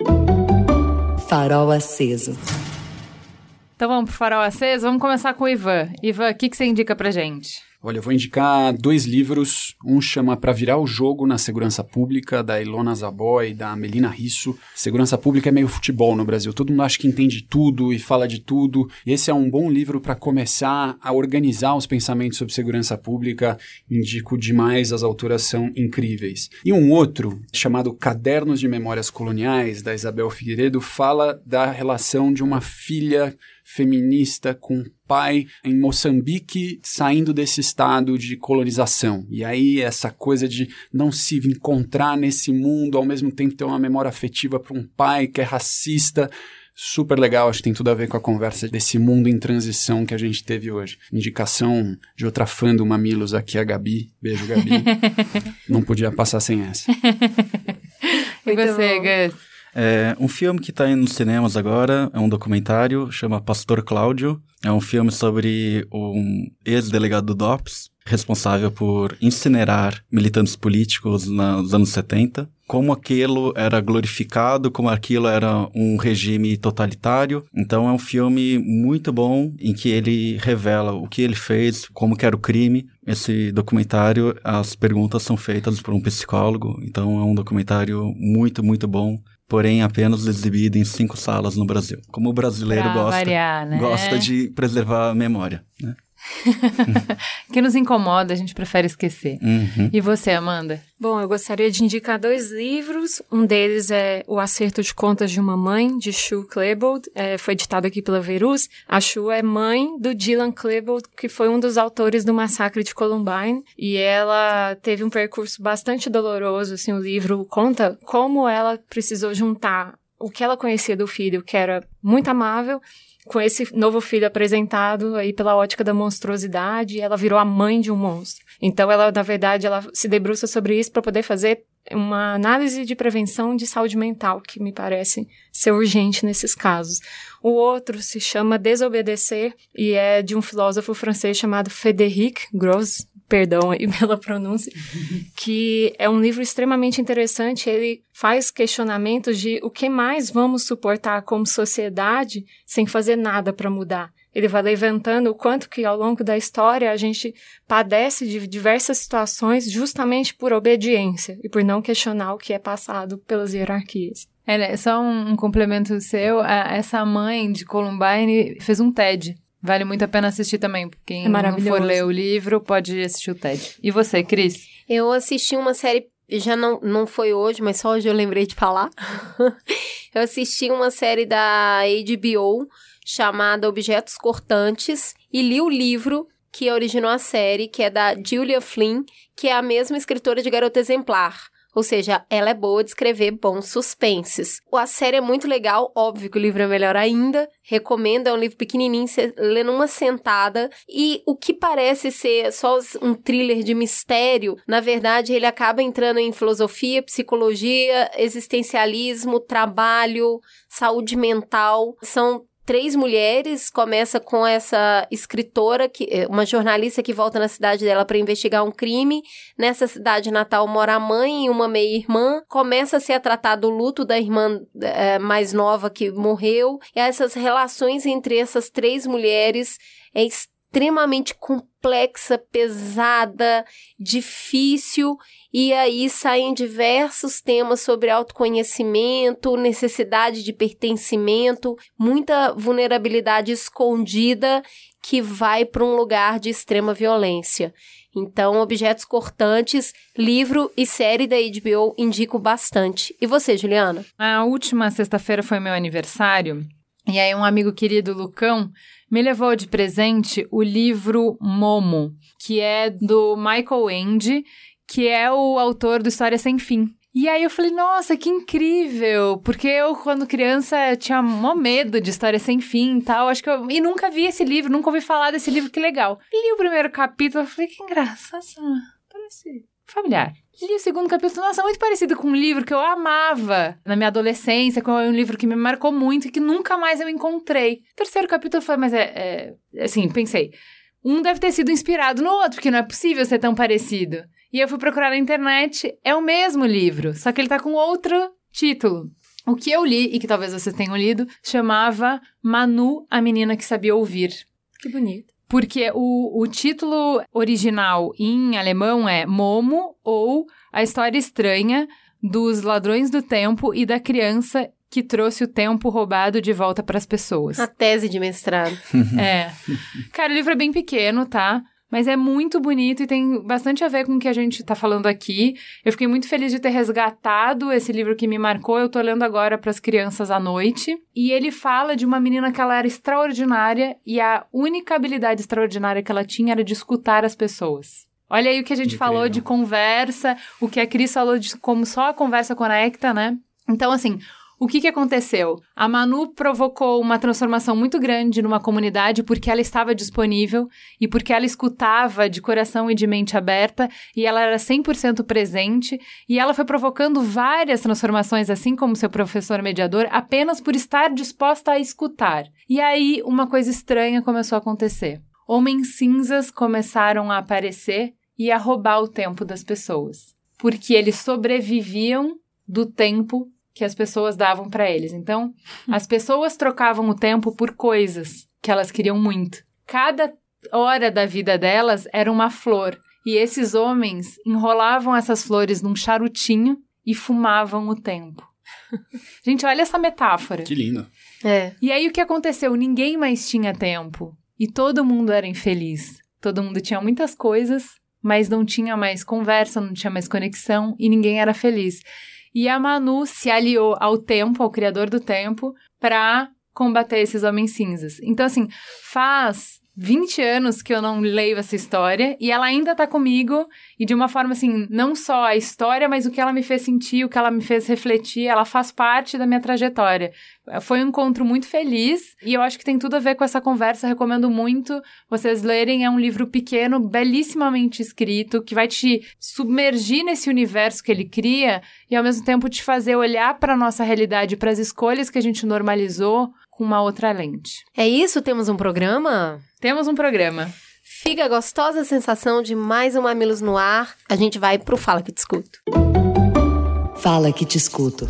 Farol aceso. Então vamos pro farol aceso? Vamos começar com o Ivan. Ivan, o que, que você indica pra gente? Olha, eu vou indicar dois livros. Um chama Para Virar o Jogo na Segurança Pública, da Ilona Zabó e da Melina Risso. Segurança Pública é meio futebol no Brasil. Todo mundo acha que entende tudo e fala de tudo. Esse é um bom livro para começar a organizar os pensamentos sobre segurança pública. Indico demais, as autoras são incríveis. E um outro, chamado Cadernos de Memórias Coloniais, da Isabel Figueiredo, fala da relação de uma filha feminista com pai em Moçambique saindo desse estado de colonização. E aí essa coisa de não se encontrar nesse mundo, ao mesmo tempo ter uma memória afetiva para um pai que é racista. Super legal, acho que tem tudo a ver com a conversa desse mundo em transição que a gente teve hoje. Indicação de outra fã do Mamilos aqui, a Gabi. Beijo, Gabi. não podia passar sem essa. e você, Gus? É, um filme que está nos cinemas agora é um documentário, chama Pastor Cláudio. É um filme sobre um ex-delegado do DOPS, responsável por incinerar militantes políticos nos anos 70. Como aquilo era glorificado, como aquilo era um regime totalitário. Então é um filme muito bom em que ele revela o que ele fez, como que era o crime. Esse documentário, as perguntas são feitas por um psicólogo. Então é um documentário muito, muito bom porém apenas exibido em cinco salas no Brasil. Como o brasileiro Pra gosta, variar, né? gosta de preservar a memória, né? que nos incomoda, a gente prefere esquecer. Uhum. E você, Amanda? Bom, eu gostaria de indicar dois livros. Um deles é O Acerto de Contas de uma Mãe, de Shu Klebold. É, foi editado aqui pela Verus. A Shu é mãe do Dylan Klebold, que foi um dos autores do massacre de Columbine. E ela teve um percurso bastante doloroso. Assim, o livro conta como ela precisou juntar o que ela conhecia do filho, que era muito amável, com esse novo filho apresentado aí pela ótica da monstruosidade, ela virou a mãe de um monstro. Então ela, na verdade, ela se debruça sobre isso para poder fazer uma análise de prevenção de saúde mental, que me parece ser urgente nesses casos. O outro se chama Desobedecer e é de um filósofo francês chamado Frédéric Gros, perdão aí pela pronúncia, que é um livro extremamente interessante. Ele faz questionamentos de o que mais vamos suportar como sociedade sem fazer nada para mudar. Ele vai levantando o quanto que ao longo da história a gente padece de diversas situações justamente por obediência e por não questionar o que é passado pelas hierarquias. É, né, só um, um complemento seu, a- essa mãe de Columbine fez um TED. Vale muito a pena assistir também. Quem É não for ler o livro, pode assistir o TED. E você, Cris? Eu assisti uma série, já não, não foi hoje, mas só hoje eu lembrei de falar. eu assisti uma série da HBO chamada Objetos Cortantes e li o livro que originou a série, que é da Julia Flynn, que é a mesma escritora de Garota Exemplar. Ou seja, ela é boa de escrever bons suspenses. A série é muito legal, óbvio que o livro é melhor ainda. Recomendo, é um livro pequenininho, você lê numa sentada. E o que parece ser só um thriller de mistério, na verdade, ele acaba entrando em filosofia, psicologia, existencialismo, trabalho, saúde mental. São três mulheres, começa com essa escritora, que eh, uma jornalista que volta na cidade dela para investigar um crime. Nessa cidade natal mora a mãe e uma meia-irmã. Começa-se a tratar do luto da irmã eh, mais nova que morreu. E essas relações entre essas três mulheres é extremamente complexa, pesada, difícil, e aí saem diversos temas sobre autoconhecimento, necessidade de pertencimento, muita vulnerabilidade escondida que vai para um lugar de extrema violência. Então, Objetos Cortantes, livro e série da HBO indico bastante. E você, Juliana? A última sexta-feira foi meu aniversário. E aí, um amigo querido, Lucão, me levou de presente o livro Momo, que é do Michael Ende, que é o autor do História Sem Fim. E aí eu falei, nossa, que incrível! Porque eu, quando criança, tinha mó medo de história sem fim e tal. Acho que eu. E nunca vi esse livro, nunca ouvi falar desse livro, que legal. Li o primeiro capítulo, eu falei, que engraçado. Parece familiar. Li o segundo capítulo, nossa, muito parecido com um livro que eu amava na minha adolescência, que é um livro que me marcou muito e que nunca mais eu encontrei. terceiro capítulo foi, mas é, é assim, pensei, um deve ter sido inspirado no outro, porque não é possível ser tão parecido. E eu fui procurar na internet, é o mesmo livro, só que ele tá com outro título. O que eu li, e que talvez vocês tenham lido, chamava Manu, a menina que sabia ouvir. Que bonito. Porque o, o título original em alemão é Momo ou A História Estranha dos Ladrões do Tempo e da Criança que trouxe o tempo roubado de volta para as pessoas. A tese de mestrado. é. Cara, o livro é bem pequeno, tá? Mas é muito bonito e tem bastante a ver com o que a gente tá falando aqui. Eu fiquei muito feliz de ter resgatado esse livro que me marcou. Eu tô lendo agora para as crianças à noite. E ele fala de uma menina que ela era extraordinária e a única habilidade extraordinária que ela tinha era de escutar as pessoas. Olha aí o que a gente Incrível. falou de conversa, o que a Cris falou de como só a conversa conecta, né? Então, assim, o que, que aconteceu? A Manu provocou uma transformação muito grande numa comunidade porque ela estava disponível e porque ela escutava de coração e de mente aberta e ela era 100% presente e ela foi provocando várias transformações, assim como seu professor mediador, apenas por estar disposta a escutar. E aí uma coisa estranha começou a acontecer. Homens cinzas começaram a aparecer e a roubar o tempo das pessoas, porque eles sobreviviam do tempo que as pessoas davam para eles. Então, as pessoas trocavam o tempo por coisas que elas queriam muito. Cada hora da vida delas era uma flor. E esses homens enrolavam essas flores num charutinho e fumavam o tempo. Gente, olha essa metáfora. Que lindo. É. E aí o que aconteceu? Ninguém mais tinha tempo. E todo mundo era infeliz. Todo mundo tinha muitas coisas, mas não tinha mais conversa, não tinha mais conexão e ninguém era feliz. E a Manu se aliou ao tempo, ao criador do tempo, para combater esses homens cinzas. Então, assim, faz 20 anos que eu não leio essa história e ela ainda tá comigo e de uma forma assim, não só a história, mas o que ela me fez sentir, o que ela me fez refletir, ela faz parte da minha trajetória. Foi um encontro muito feliz e eu acho que tem tudo a ver com essa conversa, recomendo muito vocês lerem, é um livro pequeno, belíssimamente escrito, que vai te submergir nesse universo que ele cria e ao mesmo tempo te fazer olhar para nossa realidade, para as escolhas que a gente normalizou com uma outra lente. É isso? Temos um programa? Temos um programa. Fica a gostosa sensação de mais um Mamilos no ar. A gente vai pro Fala Que Te Escuto. Fala Que Te Escuto.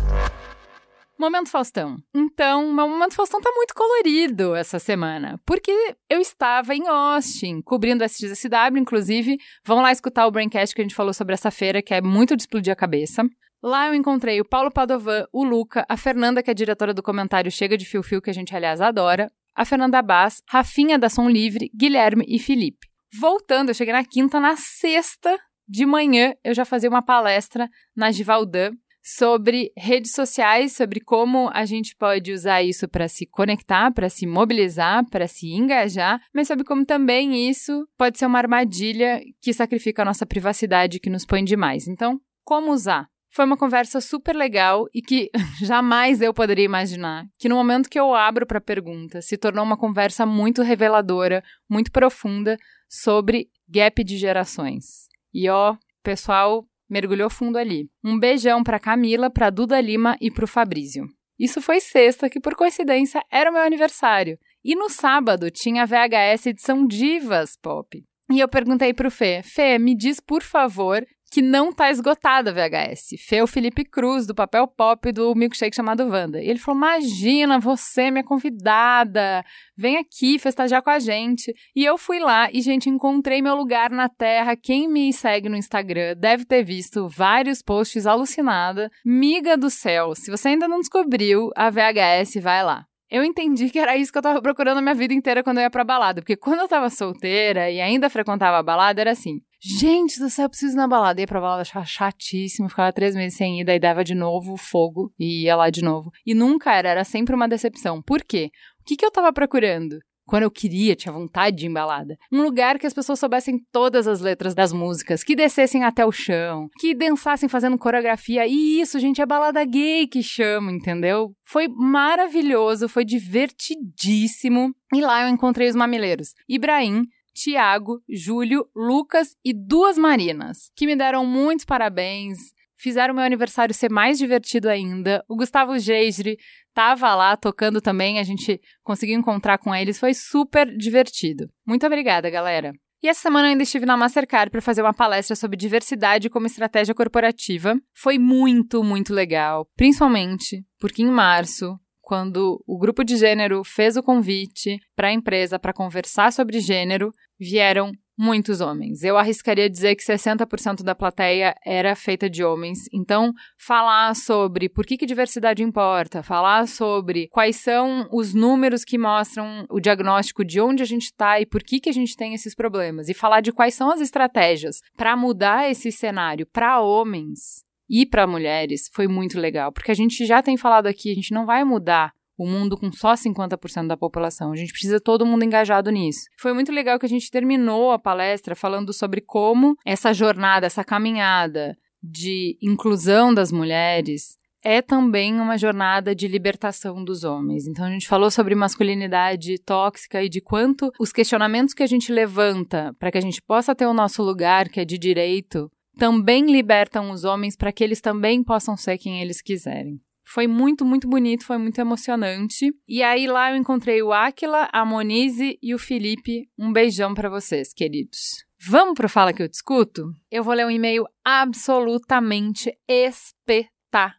Momento Faustão. Então, meu Momento Faustão tá muito colorido essa semana, porque eu estava em Austin, cobrindo a SXSW, inclusive. Vão lá escutar o Braincast que a gente falou sobre essa feira, que é muito de explodir a cabeça. Lá eu encontrei o Paulo Padovan, o Luca, a Fernanda, que é diretora do comentário Chega de Fio Fio, que a gente, aliás, adora, a Fernanda Bass, Rafinha da Som Livre, Guilherme e Felipe. Voltando, eu cheguei na quinta, na sexta de manhã eu já fazia uma palestra na Givaldan sobre redes sociais, sobre como a gente pode usar isso para se conectar, para se mobilizar, para se engajar, mas sobre como também isso pode ser uma armadilha que sacrifica a nossa privacidade, que nos põe demais. Então, como usar? Foi uma conversa super legal e que jamais eu poderia imaginar que no momento que eu abro para pergunta se tornou uma conversa muito reveladora, muito profunda sobre gap de gerações. E ó, pessoal mergulhou fundo ali. Um beijão para Camila, para Duda Lima e para o Fabrício. Isso foi sexta, que por coincidência era o meu aniversário. E no sábado tinha VHS edição Divas Pop. E eu perguntei pro Fê, Fê, me diz por favor que não tá esgotada a VHS. Fê o Felipe Cruz, do Papel Pop do milkshake chamado Wanda. E ele falou: Imagina, você, minha convidada, vem aqui festejar com a gente. E eu fui lá e, gente, encontrei meu lugar na Terra. Quem me segue no Instagram deve ter visto vários posts alucinada. Miga do céu, se você ainda não descobriu a VHS, vai lá eu entendi que era isso que eu tava procurando a minha vida inteira quando eu ia pra balada. Porque quando eu tava solteira e ainda frequentava a balada, era assim: gente do céu, eu preciso ir na balada. Ia pra balada, achava chatíssimo, ficava três meses sem ir, daí dava de novo fogo e ia lá de novo. E nunca era, era sempre uma decepção. Por quê? O que, que eu tava procurando? quando eu queria, tinha vontade de embalada. Um lugar que as pessoas soubessem todas as letras das músicas, que descessem até o chão, que dançassem fazendo coreografia. E isso, gente, é balada gay que chama, entendeu? Foi maravilhoso, foi divertidíssimo. E lá eu encontrei os mamileiros. Ibrahim, Tiago, Júlio, Lucas e duas Marinas, que me deram muitos parabéns, fizeram meu aniversário ser mais divertido ainda. O Gustavo Geisre estava lá tocando também, a gente conseguiu encontrar com eles, foi super divertido. Muito obrigada, galera. E essa semana eu ainda estive na Mastercard para fazer uma palestra sobre diversidade como estratégia corporativa. Foi muito, muito legal, principalmente porque em março quando o grupo de gênero fez o convite para a empresa para conversar sobre gênero, vieram muitos homens. Eu arriscaria dizer que 60% da plateia era feita de homens. Então, falar sobre por que, que diversidade importa, falar sobre quais são os números que mostram o diagnóstico de onde a gente está e por que, que a gente tem esses problemas, e falar de quais são as estratégias para mudar esse cenário para homens e para mulheres foi muito legal, porque a gente já tem falado aqui, a gente não vai mudar o mundo com só 50% da população. A gente precisa todo mundo engajado nisso. Foi muito legal que a gente terminou a palestra falando sobre como essa jornada, essa caminhada de inclusão das mulheres é também uma jornada de libertação dos homens. Então a gente falou sobre masculinidade tóxica e de quanto os questionamentos que a gente levanta para que a gente possa ter o nosso lugar, que é de direito, também libertam os homens para que eles também possam ser quem eles quiserem. Foi muito, muito bonito, foi muito emocionante. E aí lá eu encontrei o Aquila, a Monize e o Felipe. Um beijão para vocês, queridos. Vamos pro Fala que eu discuto? Eu vou ler um e-mail absolutamente espetacular.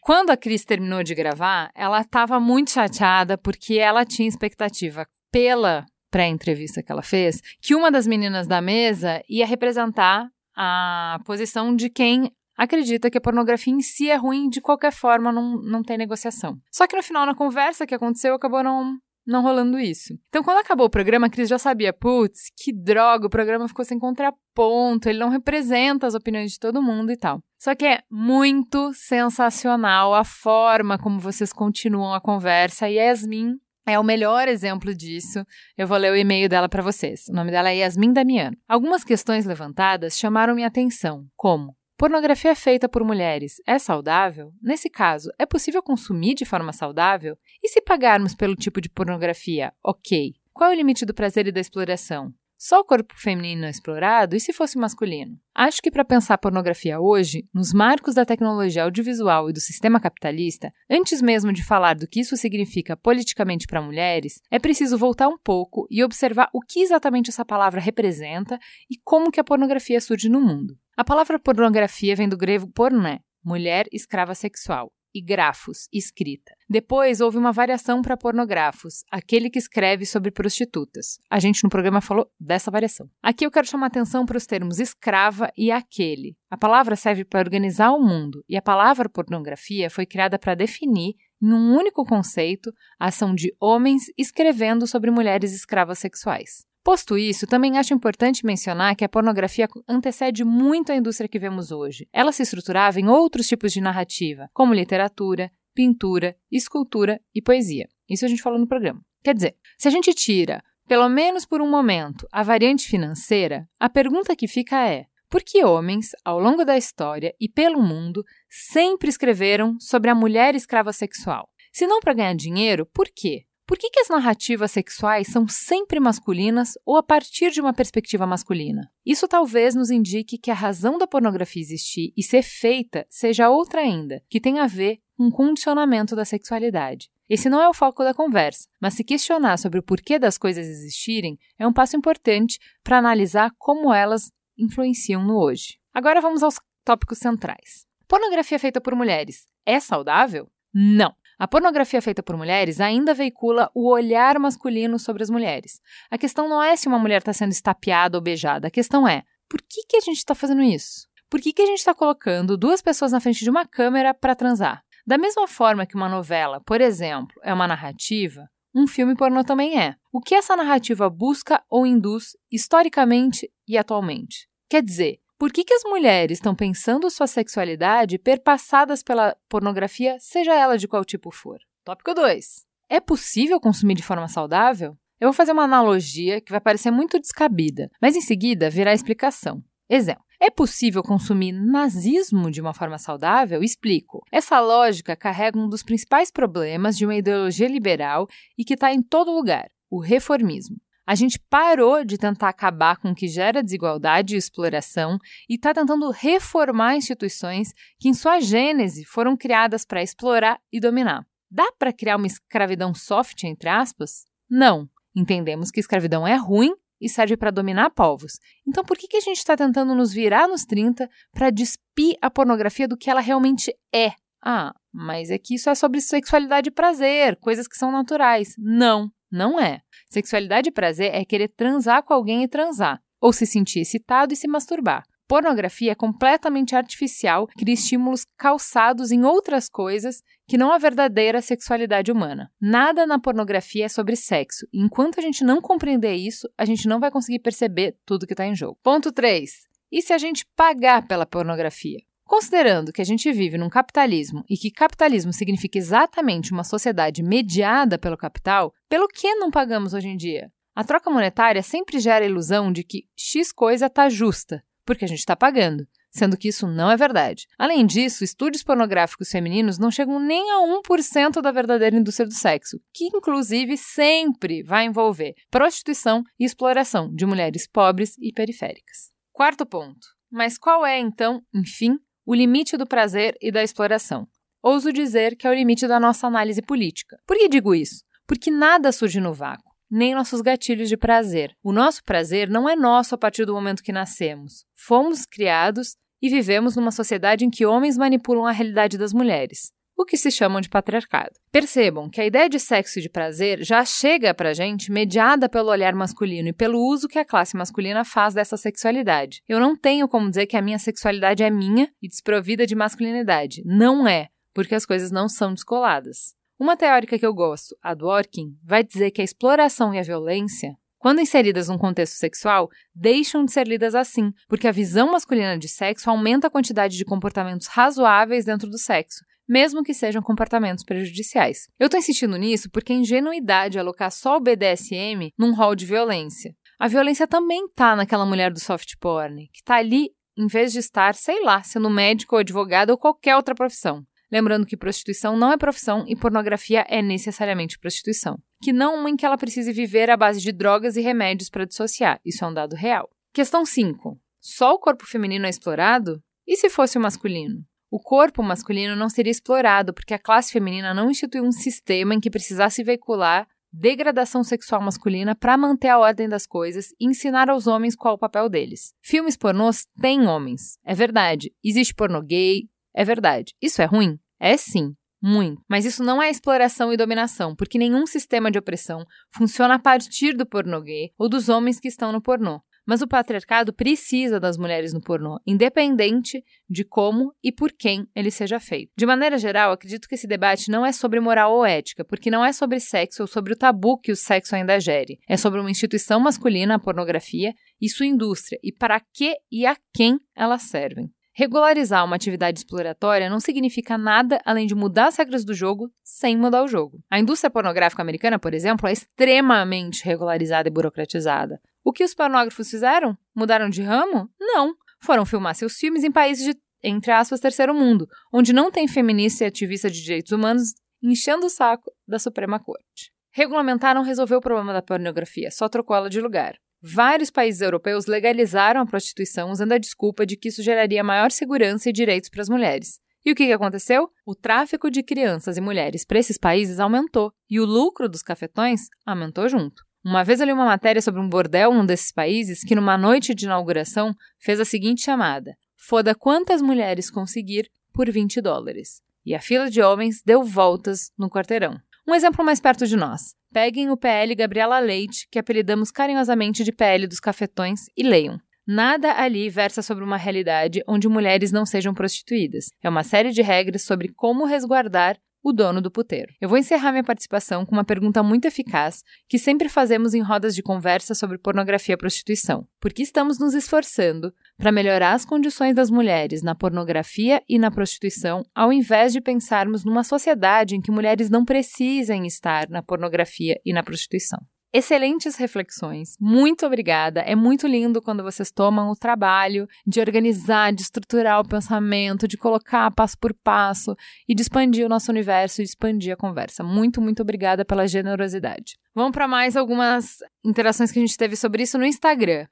Quando a Cris terminou de gravar, ela estava muito chateada porque ela tinha expectativa pela pré-entrevista que ela fez, que uma das meninas da mesa ia representar a posição de quem acredita que a pornografia em si é ruim de qualquer forma, não, não tem negociação. Só que no final, na conversa que aconteceu, acabou não, não rolando isso. Então, quando acabou o programa, a Cris já sabia, putz, que droga, o programa ficou sem contraponto, ele não representa as opiniões de todo mundo e tal. Só que é muito sensacional a forma como vocês continuam a conversa e a Yasmin é o melhor exemplo disso. Eu vou ler o e-mail dela para vocês. O nome dela é Yasmin Damiano. Algumas questões levantadas chamaram minha atenção, como Pornografia feita por mulheres é saudável? Nesse caso, é possível consumir de forma saudável? E se pagarmos pelo tipo de pornografia, ok? Qual é o limite do prazer e da exploração? Só o corpo feminino é explorado e se fosse masculino? Acho que para pensar pornografia hoje, nos marcos da tecnologia audiovisual e do sistema capitalista, antes mesmo de falar do que isso significa politicamente para mulheres, é preciso voltar um pouco e observar o que exatamente essa palavra representa e como que a pornografia surge no mundo. A palavra pornografia vem do grego porné, mulher escrava sexual, e grafos, escrita. Depois houve uma variação para pornografos, aquele que escreve sobre prostitutas. A gente no programa falou dessa variação. Aqui eu quero chamar atenção para os termos escrava e aquele. A palavra serve para organizar o mundo e a palavra pornografia foi criada para definir em um único conceito a ação de homens escrevendo sobre mulheres escravas sexuais. Posto isso, também acho importante mencionar que a pornografia antecede muito a indústria que vemos hoje. Ela se estruturava em outros tipos de narrativa, como literatura, pintura, escultura e poesia. Isso a gente falou no programa. Quer dizer, se a gente tira, pelo menos por um momento, a variante financeira, a pergunta que fica é: por que homens, ao longo da história e pelo mundo, sempre escreveram sobre a mulher escrava sexual? Se não para ganhar dinheiro, por quê? Por que, que as narrativas sexuais são sempre masculinas ou a partir de uma perspectiva masculina? Isso talvez nos indique que a razão da pornografia existir e ser feita seja outra ainda, que tem a ver com o condicionamento da sexualidade. Esse não é o foco da conversa, mas se questionar sobre o porquê das coisas existirem é um passo importante para analisar como elas influenciam no hoje. Agora vamos aos tópicos centrais. Pornografia feita por mulheres é saudável? Não. A pornografia feita por mulheres ainda veicula o olhar masculino sobre as mulheres. A questão não é se uma mulher está sendo estapeada ou beijada, a questão é por que, que a gente está fazendo isso? Por que, que a gente está colocando duas pessoas na frente de uma câmera para transar? Da mesma forma que uma novela, por exemplo, é uma narrativa, um filme pornô também é. O que essa narrativa busca ou induz historicamente e atualmente? Quer dizer, por que, que as mulheres estão pensando sua sexualidade perpassadas pela pornografia, seja ela de qual tipo for? Tópico 2. É possível consumir de forma saudável? Eu vou fazer uma analogia que vai parecer muito descabida, mas em seguida virá a explicação. Exemplo. É possível consumir nazismo de uma forma saudável? Explico. Essa lógica carrega um dos principais problemas de uma ideologia liberal e que está em todo lugar: o reformismo. A gente parou de tentar acabar com o que gera desigualdade e exploração e está tentando reformar instituições que, em sua gênese, foram criadas para explorar e dominar. Dá para criar uma escravidão soft, entre aspas? Não. Entendemos que escravidão é ruim e serve para dominar povos. Então, por que, que a gente está tentando nos virar nos 30 para despir a pornografia do que ela realmente é? Ah, mas é que isso é sobre sexualidade e prazer, coisas que são naturais. Não, não é. Sexualidade e prazer é querer transar com alguém e transar, ou se sentir excitado e se masturbar. Pornografia é completamente artificial, cria estímulos calçados em outras coisas que não a verdadeira sexualidade humana. Nada na pornografia é sobre sexo. E enquanto a gente não compreender isso, a gente não vai conseguir perceber tudo que está em jogo. Ponto 3. E se a gente pagar pela pornografia? Considerando que a gente vive num capitalismo e que capitalismo significa exatamente uma sociedade mediada pelo capital, pelo que não pagamos hoje em dia? A troca monetária sempre gera a ilusão de que X coisa está justa, porque a gente está pagando, sendo que isso não é verdade. Além disso, estúdios pornográficos femininos não chegam nem a 1% da verdadeira indústria do sexo, que inclusive sempre vai envolver prostituição e exploração de mulheres pobres e periféricas. Quarto ponto. Mas qual é, então, enfim, o limite do prazer e da exploração? Ouso dizer que é o limite da nossa análise política. Por que digo isso? Porque nada surge no vácuo nem nossos gatilhos de prazer. O nosso prazer não é nosso a partir do momento que nascemos. Fomos criados e vivemos numa sociedade em que homens manipulam a realidade das mulheres, o que se chamam de patriarcado. Percebam que a ideia de sexo e de prazer já chega pra gente mediada pelo olhar masculino e pelo uso que a classe masculina faz dessa sexualidade. Eu não tenho como dizer que a minha sexualidade é minha e desprovida de masculinidade. Não é, porque as coisas não são descoladas. Uma teórica que eu gosto, a Dworkin, vai dizer que a exploração e a violência, quando inseridas num contexto sexual, deixam de ser lidas assim, porque a visão masculina de sexo aumenta a quantidade de comportamentos razoáveis dentro do sexo, mesmo que sejam comportamentos prejudiciais. Eu estou insistindo nisso porque é ingenuidade alocar só o BDSM num rol de violência. A violência também tá naquela mulher do soft porn, que tá ali em vez de estar, sei lá, sendo médico ou advogado ou qualquer outra profissão. Lembrando que prostituição não é profissão e pornografia é necessariamente prostituição. Que não uma em que ela precise viver à base de drogas e remédios para dissociar. Isso é um dado real. Questão 5. Só o corpo feminino é explorado? E se fosse o masculino? O corpo masculino não seria explorado porque a classe feminina não instituiu um sistema em que precisasse veicular degradação sexual masculina para manter a ordem das coisas e ensinar aos homens qual o papel deles. Filmes pornôs têm homens, é verdade. Existe pornô gay, é verdade. Isso é ruim? É sim. Muito. Mas isso não é exploração e dominação, porque nenhum sistema de opressão funciona a partir do pornô gay ou dos homens que estão no pornô. Mas o patriarcado precisa das mulheres no pornô, independente de como e por quem ele seja feito. De maneira geral, acredito que esse debate não é sobre moral ou ética, porque não é sobre sexo ou sobre o tabu que o sexo ainda gere. É sobre uma instituição masculina, a pornografia, e sua indústria, e para que e a quem elas servem. Regularizar uma atividade exploratória não significa nada além de mudar as regras do jogo sem mudar o jogo. A indústria pornográfica americana, por exemplo, é extremamente regularizada e burocratizada. O que os pornógrafos fizeram? Mudaram de ramo? Não. Foram filmar seus filmes em países de, entre aspas, terceiro mundo, onde não tem feminista e ativista de direitos humanos enchendo o saco da Suprema Corte. Regulamentar não resolveu o problema da pornografia, só trocou ela de lugar. Vários países europeus legalizaram a prostituição usando a desculpa de que isso geraria maior segurança e direitos para as mulheres. E o que, aconteceu? O tráfico de crianças e mulheres para esses países aumentou e o lucro dos cafetões aumentou junto. Uma vez eu li uma matéria sobre um bordel num desses países que, numa noite de inauguração, fez a seguinte chamada: Foda quantas mulheres conseguir por 20 dólares. E a fila de homens deu voltas no quarteirão. Um exemplo mais perto de nós. Peguem o PL Gabriela Leite, que apelidamos carinhosamente de PL dos cafetões, e leiam. Nada ali versa sobre uma realidade onde mulheres não sejam prostituídas. É uma série de regras sobre como resguardar o dono do puteiro. Eu vou encerrar minha participação com uma pergunta muito eficaz que sempre fazemos em rodas de conversa sobre pornografia e prostituição. Por que estamos nos esforçando para melhorar as condições das mulheres na pornografia e na prostituição, ao invés de pensarmos numa sociedade em que mulheres não precisem estar na pornografia e na prostituição? Excelentes reflexões. Muito obrigada. É muito lindo quando vocês tomam o trabalho de organizar, de estruturar o pensamento, de colocar passo por passo e de expandir o nosso universo e expandir a conversa. Muito, muito obrigada pela generosidade. Vamos para mais algumas interações que a gente teve sobre isso no Instagram.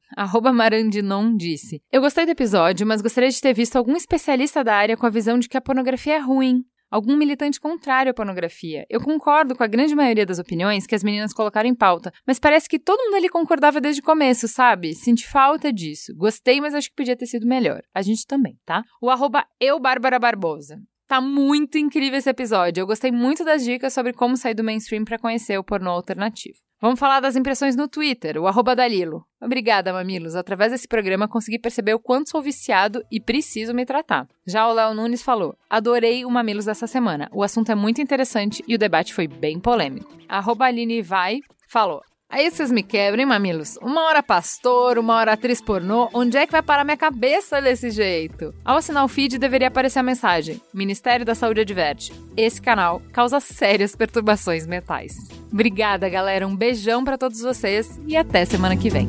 Marandinon disse: Eu gostei do episódio, mas gostaria de ter visto algum especialista da área com a visão de que a pornografia é ruim algum militante contrário à pornografia. Eu concordo com a grande maioria das opiniões que as meninas colocaram em pauta, mas parece que todo mundo ali concordava desde o começo, sabe? Senti falta disso. Gostei, mas acho que podia ter sido melhor. A gente também, tá? O arroba eu, Bárbara Barbosa. Tá muito incrível esse episódio. Eu gostei muito das dicas sobre como sair do mainstream para conhecer o pornô alternativo. Vamos falar das impressões no Twitter, o arroba Dalilo. Obrigada, mamilos. Através desse programa consegui perceber o quanto sou viciado e preciso me tratar. Já o Léo Nunes falou: Adorei o Mamilos dessa semana. O assunto é muito interessante e o debate foi bem polêmico. Arroba Aline Vai falou: Aí vocês me quebram, mamilos? Uma hora pastor, uma hora atriz pornô, onde é que vai parar minha cabeça desse jeito? Ao assinar o feed, deveria aparecer a mensagem: Ministério da Saúde adverte. Esse canal causa sérias perturbações mentais. Obrigada, galera. Um beijão para todos vocês e até semana que vem.